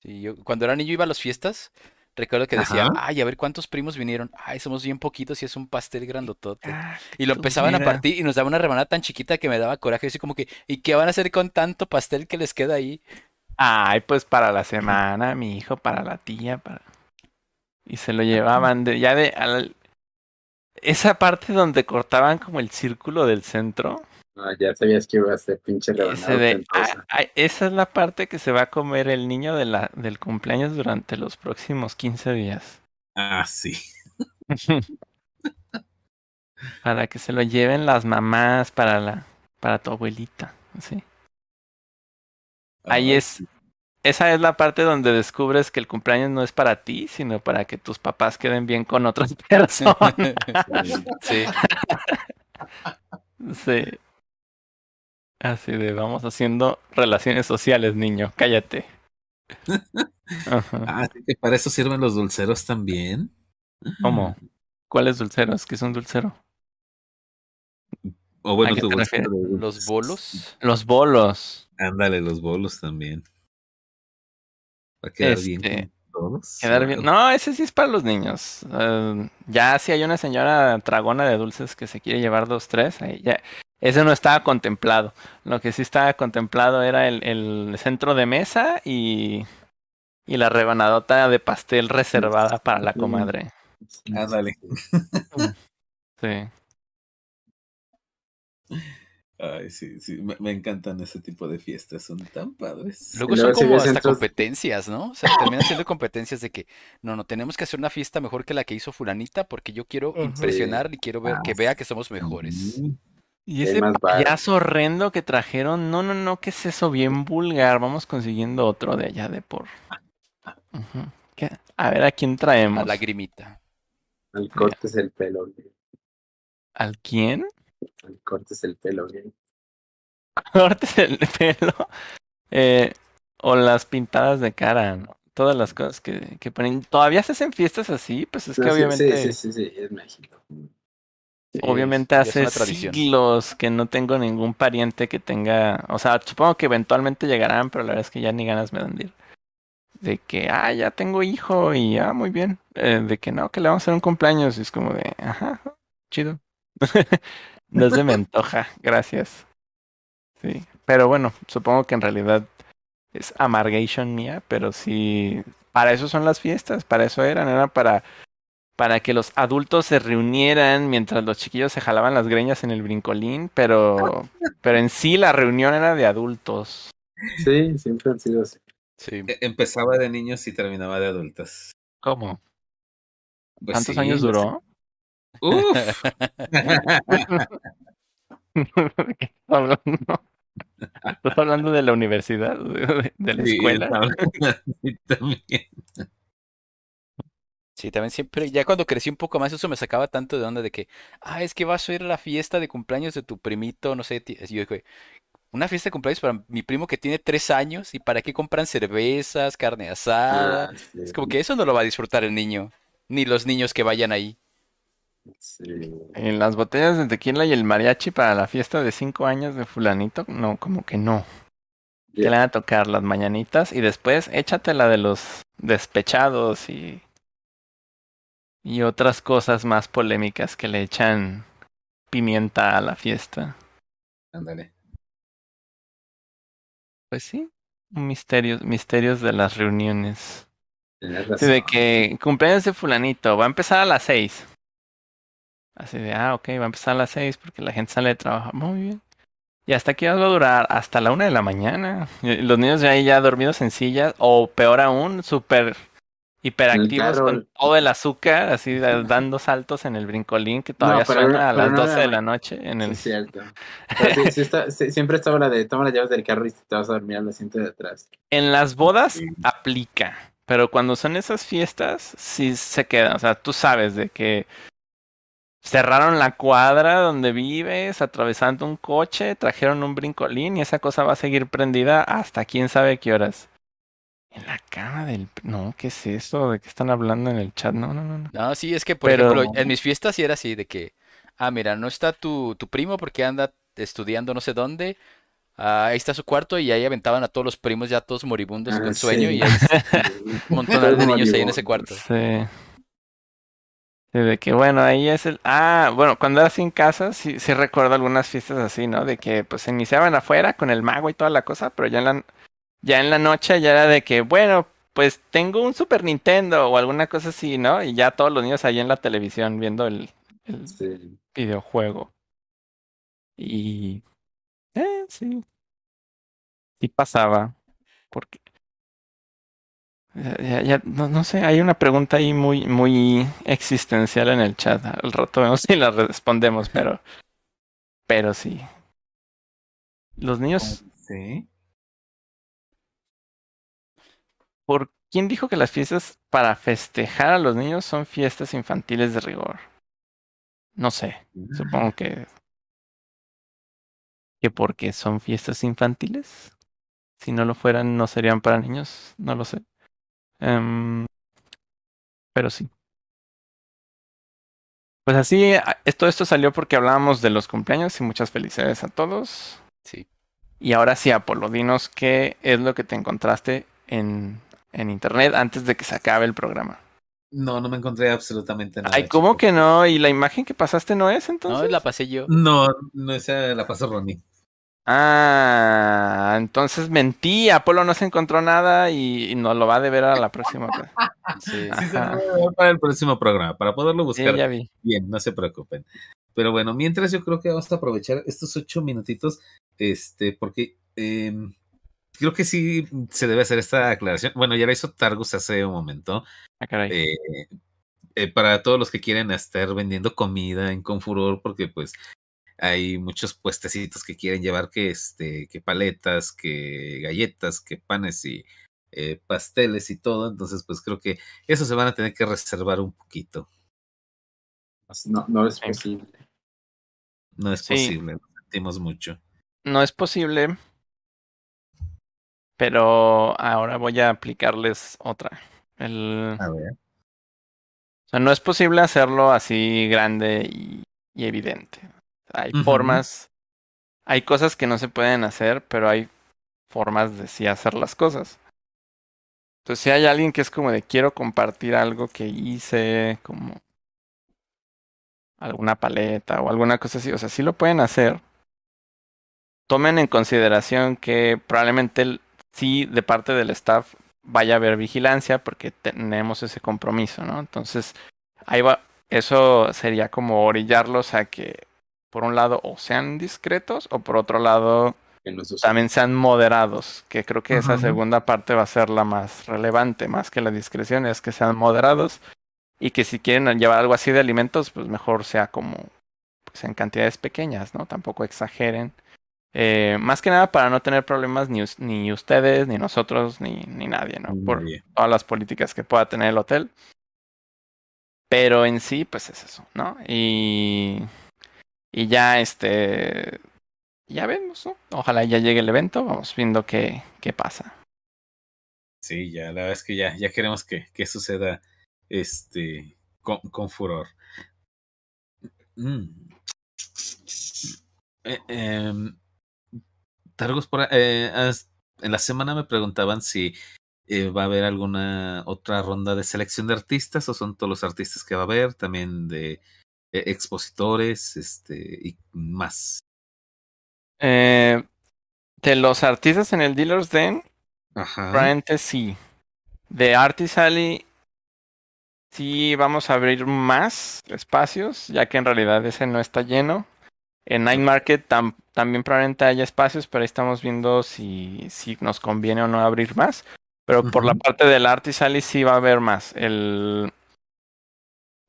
Sí, yo, cuando era niño iba a las fiestas, recuerdo que decía, Ajá. ay, a ver cuántos primos vinieron. Ay, somos bien poquitos y es un pastel grandotote. Ah, Y lo empezaban a partir y nos daba una rebanada tan chiquita que me daba coraje. Así como que, ¿y qué van a hacer con tanto pastel que les queda ahí? Ay, pues para la semana, mi hijo, para la tía, para... Y se lo llevaban de, ya de al- esa parte donde cortaban como el círculo del centro. Ah, ya sabías que iba a ser pinche rebanado. de, ah, ah, esa es la parte que se va a comer el niño de la, del cumpleaños durante los próximos 15 días. Ah, sí. Para que se lo lleven las mamás, para la, para tu abuelita. Sí. Ahí es, esa es la parte donde descubres que el cumpleaños no es para ti, sino para que tus papás queden bien con otras personas. Sí. Sí. Así de vamos haciendo relaciones sociales, niño. Cállate. Ajá. Ah, así que para eso sirven los dulceros también. ¿Cómo? ¿Cuáles dulceros? ¿Qué es un dulcero? O bueno, ¿A qué te refieres? Los bolos. Los bolos. Ándale, los bolos también. Va a quedar bien Este, con todos. Quedar bien. No, ese sí es para los niños. Eh, ya si hay una señora tragona de dulces que se quiere llevar dos, tres, ahí ya. Ese no estaba contemplado. Lo que sí estaba contemplado era el, el centro de mesa y, y la rebanadota de pastel reservada para la comadre. Ándale. Sí. Ay, sí, sí. Me, me encantan ese tipo de fiestas. Son tan padres. Luego son como hasta centros- competencias, ¿no? O sea, terminan siendo competencias de que, no, no, tenemos que hacer una fiesta mejor que la que hizo fulanita porque yo quiero impresionar y quiero ver Ah, que vea que somos mejores. Y ese bar. payaso horrendo que trajeron, no, no, no, ¿qué es eso? Bien vulgar. Vamos consiguiendo otro de allá de por. A ver a quién A traemos. lagrimita. Al cortes el pelo. ¿Al quién? Cortes el pelo, güey. Cortes el pelo. Eh, o las pintadas de cara, ¿no? Todas las cosas que, que ponen. ¿Todavía se hacen fiestas así? Pues es que sí, obviamente. Sí, sí, sí, sí, es México. Sí, Obviamente ya es hace siglos que no tengo ningún pariente que tenga, o sea, supongo que eventualmente llegarán, pero la verdad es que ya ni ganas me dan de ir. de que, ah, ya tengo hijo y ah, muy bien. Eh, de que no, que le vamos a hacer un cumpleaños. Y es como de, ajá, chido. no se me antoja, gracias. Sí, pero bueno, supongo que en realidad es amargation mía, pero sí, para eso son las fiestas, para eso eran, era para para que los adultos se reunieran mientras los chiquillos se jalaban las greñas en el brincolín, pero pero en sí la reunión era de adultos. Sí, siempre han sido así. Sí. E- Empezaba de niños y terminaba de adultas. ¿Cómo? Pues ¿Cuántos sí, años duró? Uf. ¿Qué estás hablando? ¿Estás hablando de la universidad? ¿De, la Sí, escuela? sí, también. Sí, también siempre, ya cuando crecí un poco más, eso me sacaba tanto de onda de que, ah, es que vas a ir a la fiesta de cumpleaños de tu primito, no sé, yo dije, una fiesta de cumpleaños para mi primo que tiene tres años, ¿y para qué compran cervezas, carne asada? Ah, sí, Es como que eso no lo va a disfrutar el niño, ni los niños que vayan ahí. Sí. En las botellas de tequila y el mariachi para la fiesta de cinco años de fulanito, no, como que no. Le van a tocar las mañanitas y después échate la de los despechados y y otras cosas más polémicas que le echan pimienta a la fiesta. Ándale. Pues sí, misterios, misterios de las reuniones. Razón. de que cumpleaños de fulanito, va a empezar a las seis. Así de, ah, ok, va a empezar a las seis porque la gente sale de trabajo. Muy bien. Y hasta aquí va a durar hasta la una de la mañana. Los niños ya ahí ya dormidos en sillas, o peor aún, súper hiperactivos con todo el azúcar, así da- dando saltos en el brincolín que todavía pero suena a las no 12 de la noche en el... Es cierto. Pero sí, sí está- sí, siempre estaba la de toma las llaves del carro y te vas a dormir al asiento de atrás. En las bodas aplica, pero cuando son esas fiestas, sí se queda. O sea, tú sabes de que cerraron la cuadra donde vives, atravesando un coche, trajeron un brincolín y esa cosa va a seguir prendida hasta quién sabe qué horas. En la cama del... No, ¿qué es eso? ¿De qué están hablando en el chat? No, no, no. no. No, sí, es que, por Pero- ejemplo, en mis fiestas sí era así, de que, ah, mira, no está tu, tu primo porque anda estudiando no sé dónde, ah, ahí está su cuarto y ahí aventaban a todos los primos ya todos moribundos Ah, con sí. sueño y hay un montón de niños ahí en ese cuarto. Sí. De que bueno, ahí es el... Ah, bueno, cuando era en casa, sí, sí recuerdo algunas fiestas así, ¿no? De que pues se iniciaban afuera con el mago y toda la cosa, pero ya en la, ya en la noche ya era de que, bueno, pues tengo un Super Nintendo o alguna cosa así, ¿no? Y ya todos los niños ahí en la televisión viendo el, el Sí. videojuego. Y... Eh, sí. Sí pasaba. Porque... Ya, ya- ya- no, no sé, hay una pregunta ahí muy, muy existencial en el chat. Al rato vemos si la respondemos, pero... Pero sí. Los niños... Sí. ¿Por quién dijo que las fiestas para festejar a los niños son fiestas infantiles de rigor? No sé. Supongo que. que porque son fiestas infantiles. Si no lo fueran, no serían para niños. No lo sé. Em, pero sí. Pues así, todo esto salió porque hablábamos de los cumpleaños y muchas felicidades a todos. Sí. Y ahora sí, Apolo, dinos qué es lo que te encontraste en, en internet antes de que se acabe el programa. No, no me encontré absolutamente nada. Ay, ¿cómo chico. que no? ¿Y la imagen que pasaste no es entonces? No, la pasé yo. No, no, esa la pasó Ronnie. Ah, entonces mentí. Apolo no se encontró nada y, y nos lo va a deber a la próxima. Sí. Sí, se para el próximo programa, para poderlo Sí, buscar ya vi. bien, no se preocupen. Pero bueno, mientras yo creo que vamos a aprovechar estos ocho minutitos, este, porque eh, creo que sí se debe hacer esta aclaración. Bueno, ya la hizo Targus hace un momento. Ah, caray. eh, eh, para todos los que quieren estar vendiendo comida en Confuror, porque pues hay muchos puestecitos que quieren llevar que este, que paletas, que galletas, que panes y eh, pasteles y todo. Entonces, pues creo que eso se van a tener que reservar un poquito. No, no es posible. No es Sí. posible, lo sentimos mucho. No es posible. Pero ahora voy a aplicarles otra. El, A ver. o sea, no es posible hacerlo así grande y, y evidente. Hay formas, hay cosas que no se pueden hacer, pero hay formas de sí hacer las cosas. Entonces, si hay alguien que es como de quiero compartir algo que hice, como alguna paleta o alguna cosa así, o sea, sí lo pueden hacer. Tomen en consideración que probablemente sí de parte del staff vaya a haber vigilancia porque tenemos ese compromiso, ¿no? Entonces, ahí va, eso sería como orillarlos a que por un lado o sean discretos o por otro lado también sean moderados, que creo que esa segunda parte va a ser la más relevante, más que la discreción, es que sean moderados y que si quieren llevar algo así de alimentos, pues mejor sea como pues en cantidades pequeñas, ¿no? Tampoco exageren. Eh, más que nada para no tener problemas ni, ni ustedes, ni nosotros, ni, ni nadie, ¿no? Por todas las políticas que pueda tener el hotel. Pero en sí, pues es eso, ¿no? Y, y ya este, ya vemos, ¿no? Ojalá ya llegue el evento, vamos viendo qué, qué pasa. Sí, ya, la verdad es que ya, ya queremos que, que suceda este con, con furor. Mm. Eh, em, por, eh, en la semana me preguntaban si eh, va a haber alguna otra ronda de selección de artistas o son todos los artistas que va a haber, también de eh, expositores este, y más. Eh, de los artistas en el Dealer's Den, Ajá. probablemente sí. De Artist Alley, sí vamos a abrir más espacios, ya que en realidad ese no está lleno. En Night Market tam- también probablemente haya espacios, pero ahí estamos viendo si, si nos conviene o no abrir más. Pero por la parte del Artist Alley sí va a haber más. El...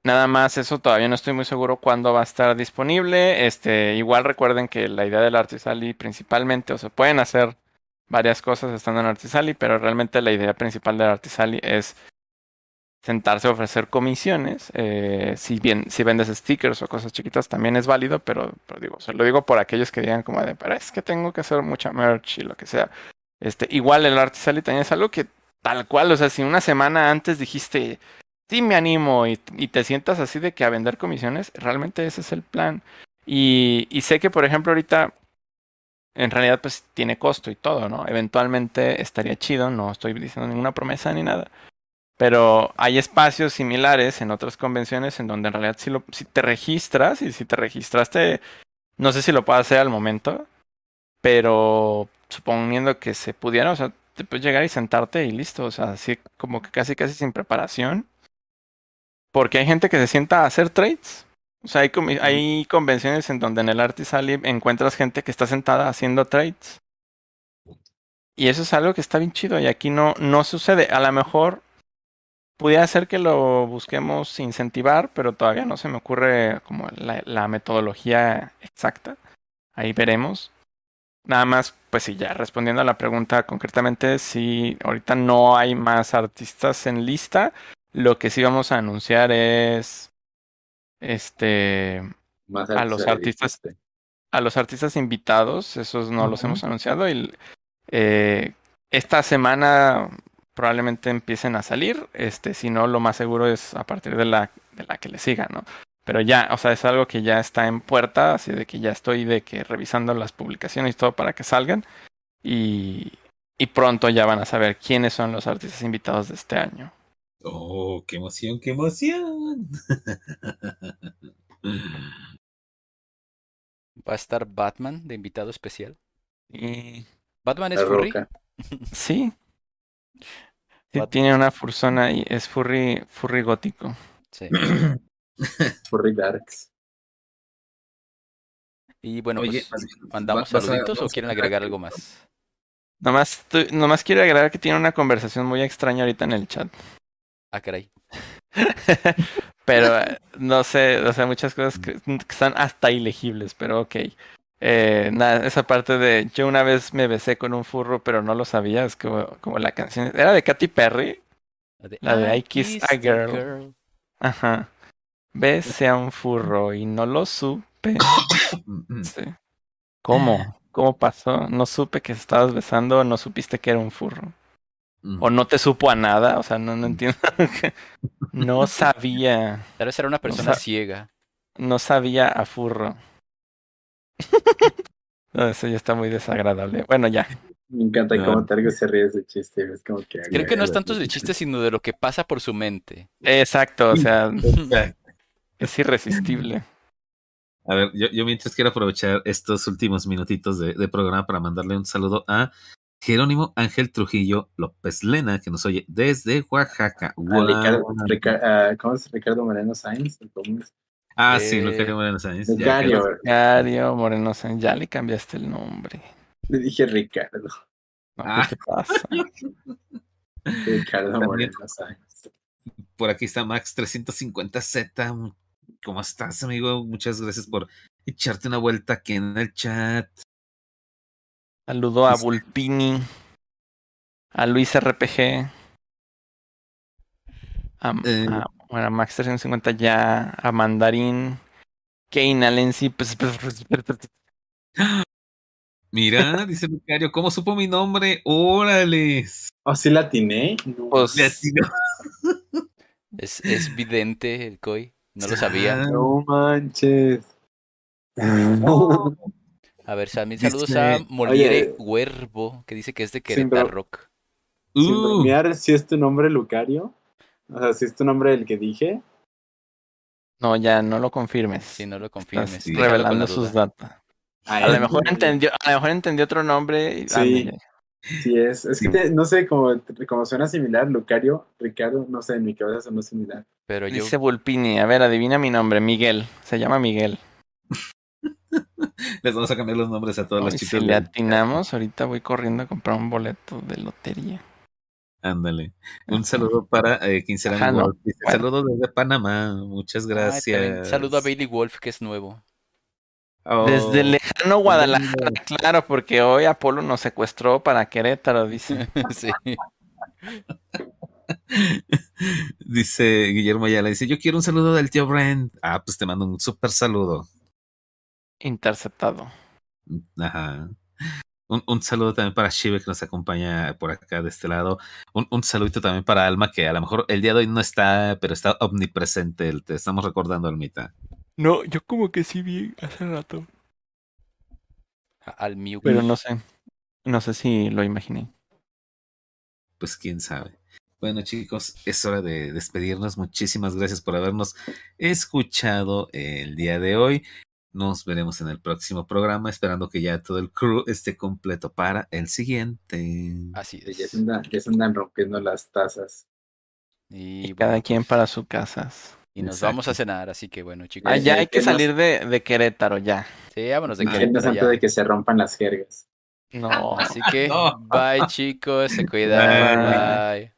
Nada más, eso todavía no estoy muy seguro cuándo va a estar disponible. Este, igual recuerden que la idea del Artist Alley principalmente, o se pueden hacer varias cosas estando en Artist Alley, pero realmente la idea principal del Artist Alley es sentarse a ofrecer comisiones. Eh, si bien, si vendes stickers o cosas chiquitas también es válido, pero, digo, se lo digo por aquellos que digan como de, pero es que tengo que hacer mucha merch y lo que sea. Este, igual el Artist Alley también es algo que tal cual, o sea, si una semana antes dijiste, sí me animo y, y te sientas así de que a vender comisiones, realmente ese es el plan. Y, y sé que, por ejemplo, ahorita en realidad pues tiene costo y todo, ¿no? Eventualmente estaría chido, no estoy diciendo ninguna promesa ni nada. Pero hay espacios similares en otras convenciones en donde en realidad si, lo, si te registras y si te registraste, no sé si lo puedes hacer al momento, pero suponiendo que se pudiera, o sea, te puedes llegar y sentarte y listo, o sea, así como que casi casi sin preparación. Porque hay gente que se sienta a hacer trades. O sea, hay, convenciones en donde en el Artist Alley encuentras gente que está sentada haciendo trades. Y eso es algo que está bien chido y aquí no, no sucede. A lo mejor pudiera ser que lo busquemos incentivar, pero todavía no se me ocurre como la, la metodología exacta. Ahí veremos. Nada más, pues sí, ya respondiendo a la pregunta concretamente, si ahorita no hay más artistas en lista, lo que sí vamos a anunciar es este Más a los artistas, a los artistas invitados, esos no los hemos anunciado y eh, esta semana probablemente empiecen a salir, este, si no lo más seguro es a partir de la de la que le siga, ¿no? Pero ya, o sea, es algo que ya está en puerta, así de que ya estoy de que revisando las publicaciones y todo para que salgan y y pronto ya van a saber quiénes son los artistas invitados de este año. Oh, qué emoción, qué emoción. Va a estar Batman de invitado especial. Y Batman es furry. Sí, tiene una fursona y es furry furry gótico. Sí. Furry Darks. Y bueno, Oye, pues, vas- ¿mandamos saluditos o quieren agregar algo más? Nomás, nomás quiero agregar que tiene una conversación muy extraña ahorita en el chat. Ah, caray. pero eh, no sé, o sea, muchas cosas que, que están hasta ilegibles, pero ok. Eh, nada, esa parte de yo una vez me besé con un furro, pero no lo sabía, es como, como la canción. Era de Katy Perry. La de I Kissed a Girl. Ajá. Besé a un furro y no lo supe. Mm, mm. Sí. ¿Cómo? ¿Cómo pasó? No supe que estabas besando, no supiste que era un furro. O no te supo a nada, o sea, no, no entiendo. no sabía. Tal vez era una persona sea- ciega. No sabía a furro. No, eso ya está muy desagradable. Bueno, ya. Me encanta No. cómo Targo se ríe de ese chiste. Es como que. Creo que no es tanto del chiste, sino de lo que pasa por su mente. Exacto, o sea, es irresistible. A ver, yo, yo mientras quiero aprovechar estos últimos minutitos de, de programa para mandarle un saludo a Jerónimo Ángel Trujillo López Lena, que nos oye desde Oaxaca. A Guau. Ricardo, Rica- ah, ¿Cómo es Ricardo Moreno Sainz? Ah, sí, Eh, Lucario Moreno Sáenz. ya Lucario. Mario Moreno Sáenz, ya le cambiaste el nombre. Le dije Ricardo. No, Ah. ¿Qué pasa? Ricardo También. Moreno Sainz. Por aquí está Max350Z. ¿Cómo estás, amigo? Muchas gracias por echarte una vuelta aquí en el chat. Saludo a Bulpini, a Luis RPG, a, Eh. a- bueno, a Max 350 ya, a Mandarín, Kane Alensi, pues, pues, pues, pues, pues, Mira, dice Lucario, ¿cómo supo mi nombre? ¡Órales! ¿Oh, sí la atiné? No. Pues- Le atinó. Es, es vidente el Koi. No lo sabía. Ah, No manches. A ver, Dice- saludos a Moliere. Huervo, que dice que es de Querétaro Rock. Sin uh, bromear, si es tu nombre Lucario. O sea, si es tu nombre el que dije. no, ya no lo confirmes. Si no lo Estás confirmes. sí. déjalo revelando la sus datos. Ah, A lo mejor entendió, a lo mejor entendió otro nombre. y- Sí. Sí, es. Es que te- no sé, como, como suena similar, Lucario, Ricardo, no sé, en mi cabeza sonó similar. Pero yo, Dice Bulpini, a ver, adivina mi nombre, Miguel. Se llama Miguel. les vamos a cambiar los nombres a todas Y las si chicas. le del- atinamos, ahorita voy corriendo a comprar un boleto de lotería. Ándale. Un saludo para eh, quien será Ajá, no. Wolf. Bueno. Saludos desde Panamá. Muchas Ay, gracias. saludo a Bailey Wolf, que es nuevo. Oh, Desde el lejano Guadalajara, claro, porque hoy Apolo nos secuestró para Querétaro, dice. sí. Dice Guillermo Ayala, dice, yo quiero un saludo del tío Brent. Ah, pues te mando un súper saludo. Interceptado. Ajá. Un, un saludo también para Shive que nos acompaña por acá de este lado. Un, un saludito también para Alma que a lo mejor el día de hoy no está, pero está omnipresente. Te estamos recordando, Almita. No, yo como que sí vi hace rato. Al Mew. Pero no sé. No sé si lo imaginé. Pues quién sabe. Bueno chicos, es hora de despedirnos. Muchísimas gracias por habernos escuchado el día de hoy. Nos veremos en el próximo programa, esperando que ya todo el crew esté completo para el siguiente. Así Ya es. se, andan, ya se andan rompiendo las tazas. Y, Y cada quien para su casas. y nos Exacto. vamos a cenar, así que bueno, chicos. Ah, ya hay que temas- salir de, de Querétaro, ya. Sí, vámonos de Y Querétaro antes ya. de que se rompan las jergas. No. Así que, No. bye chicos, se cuidan. Bye. bye.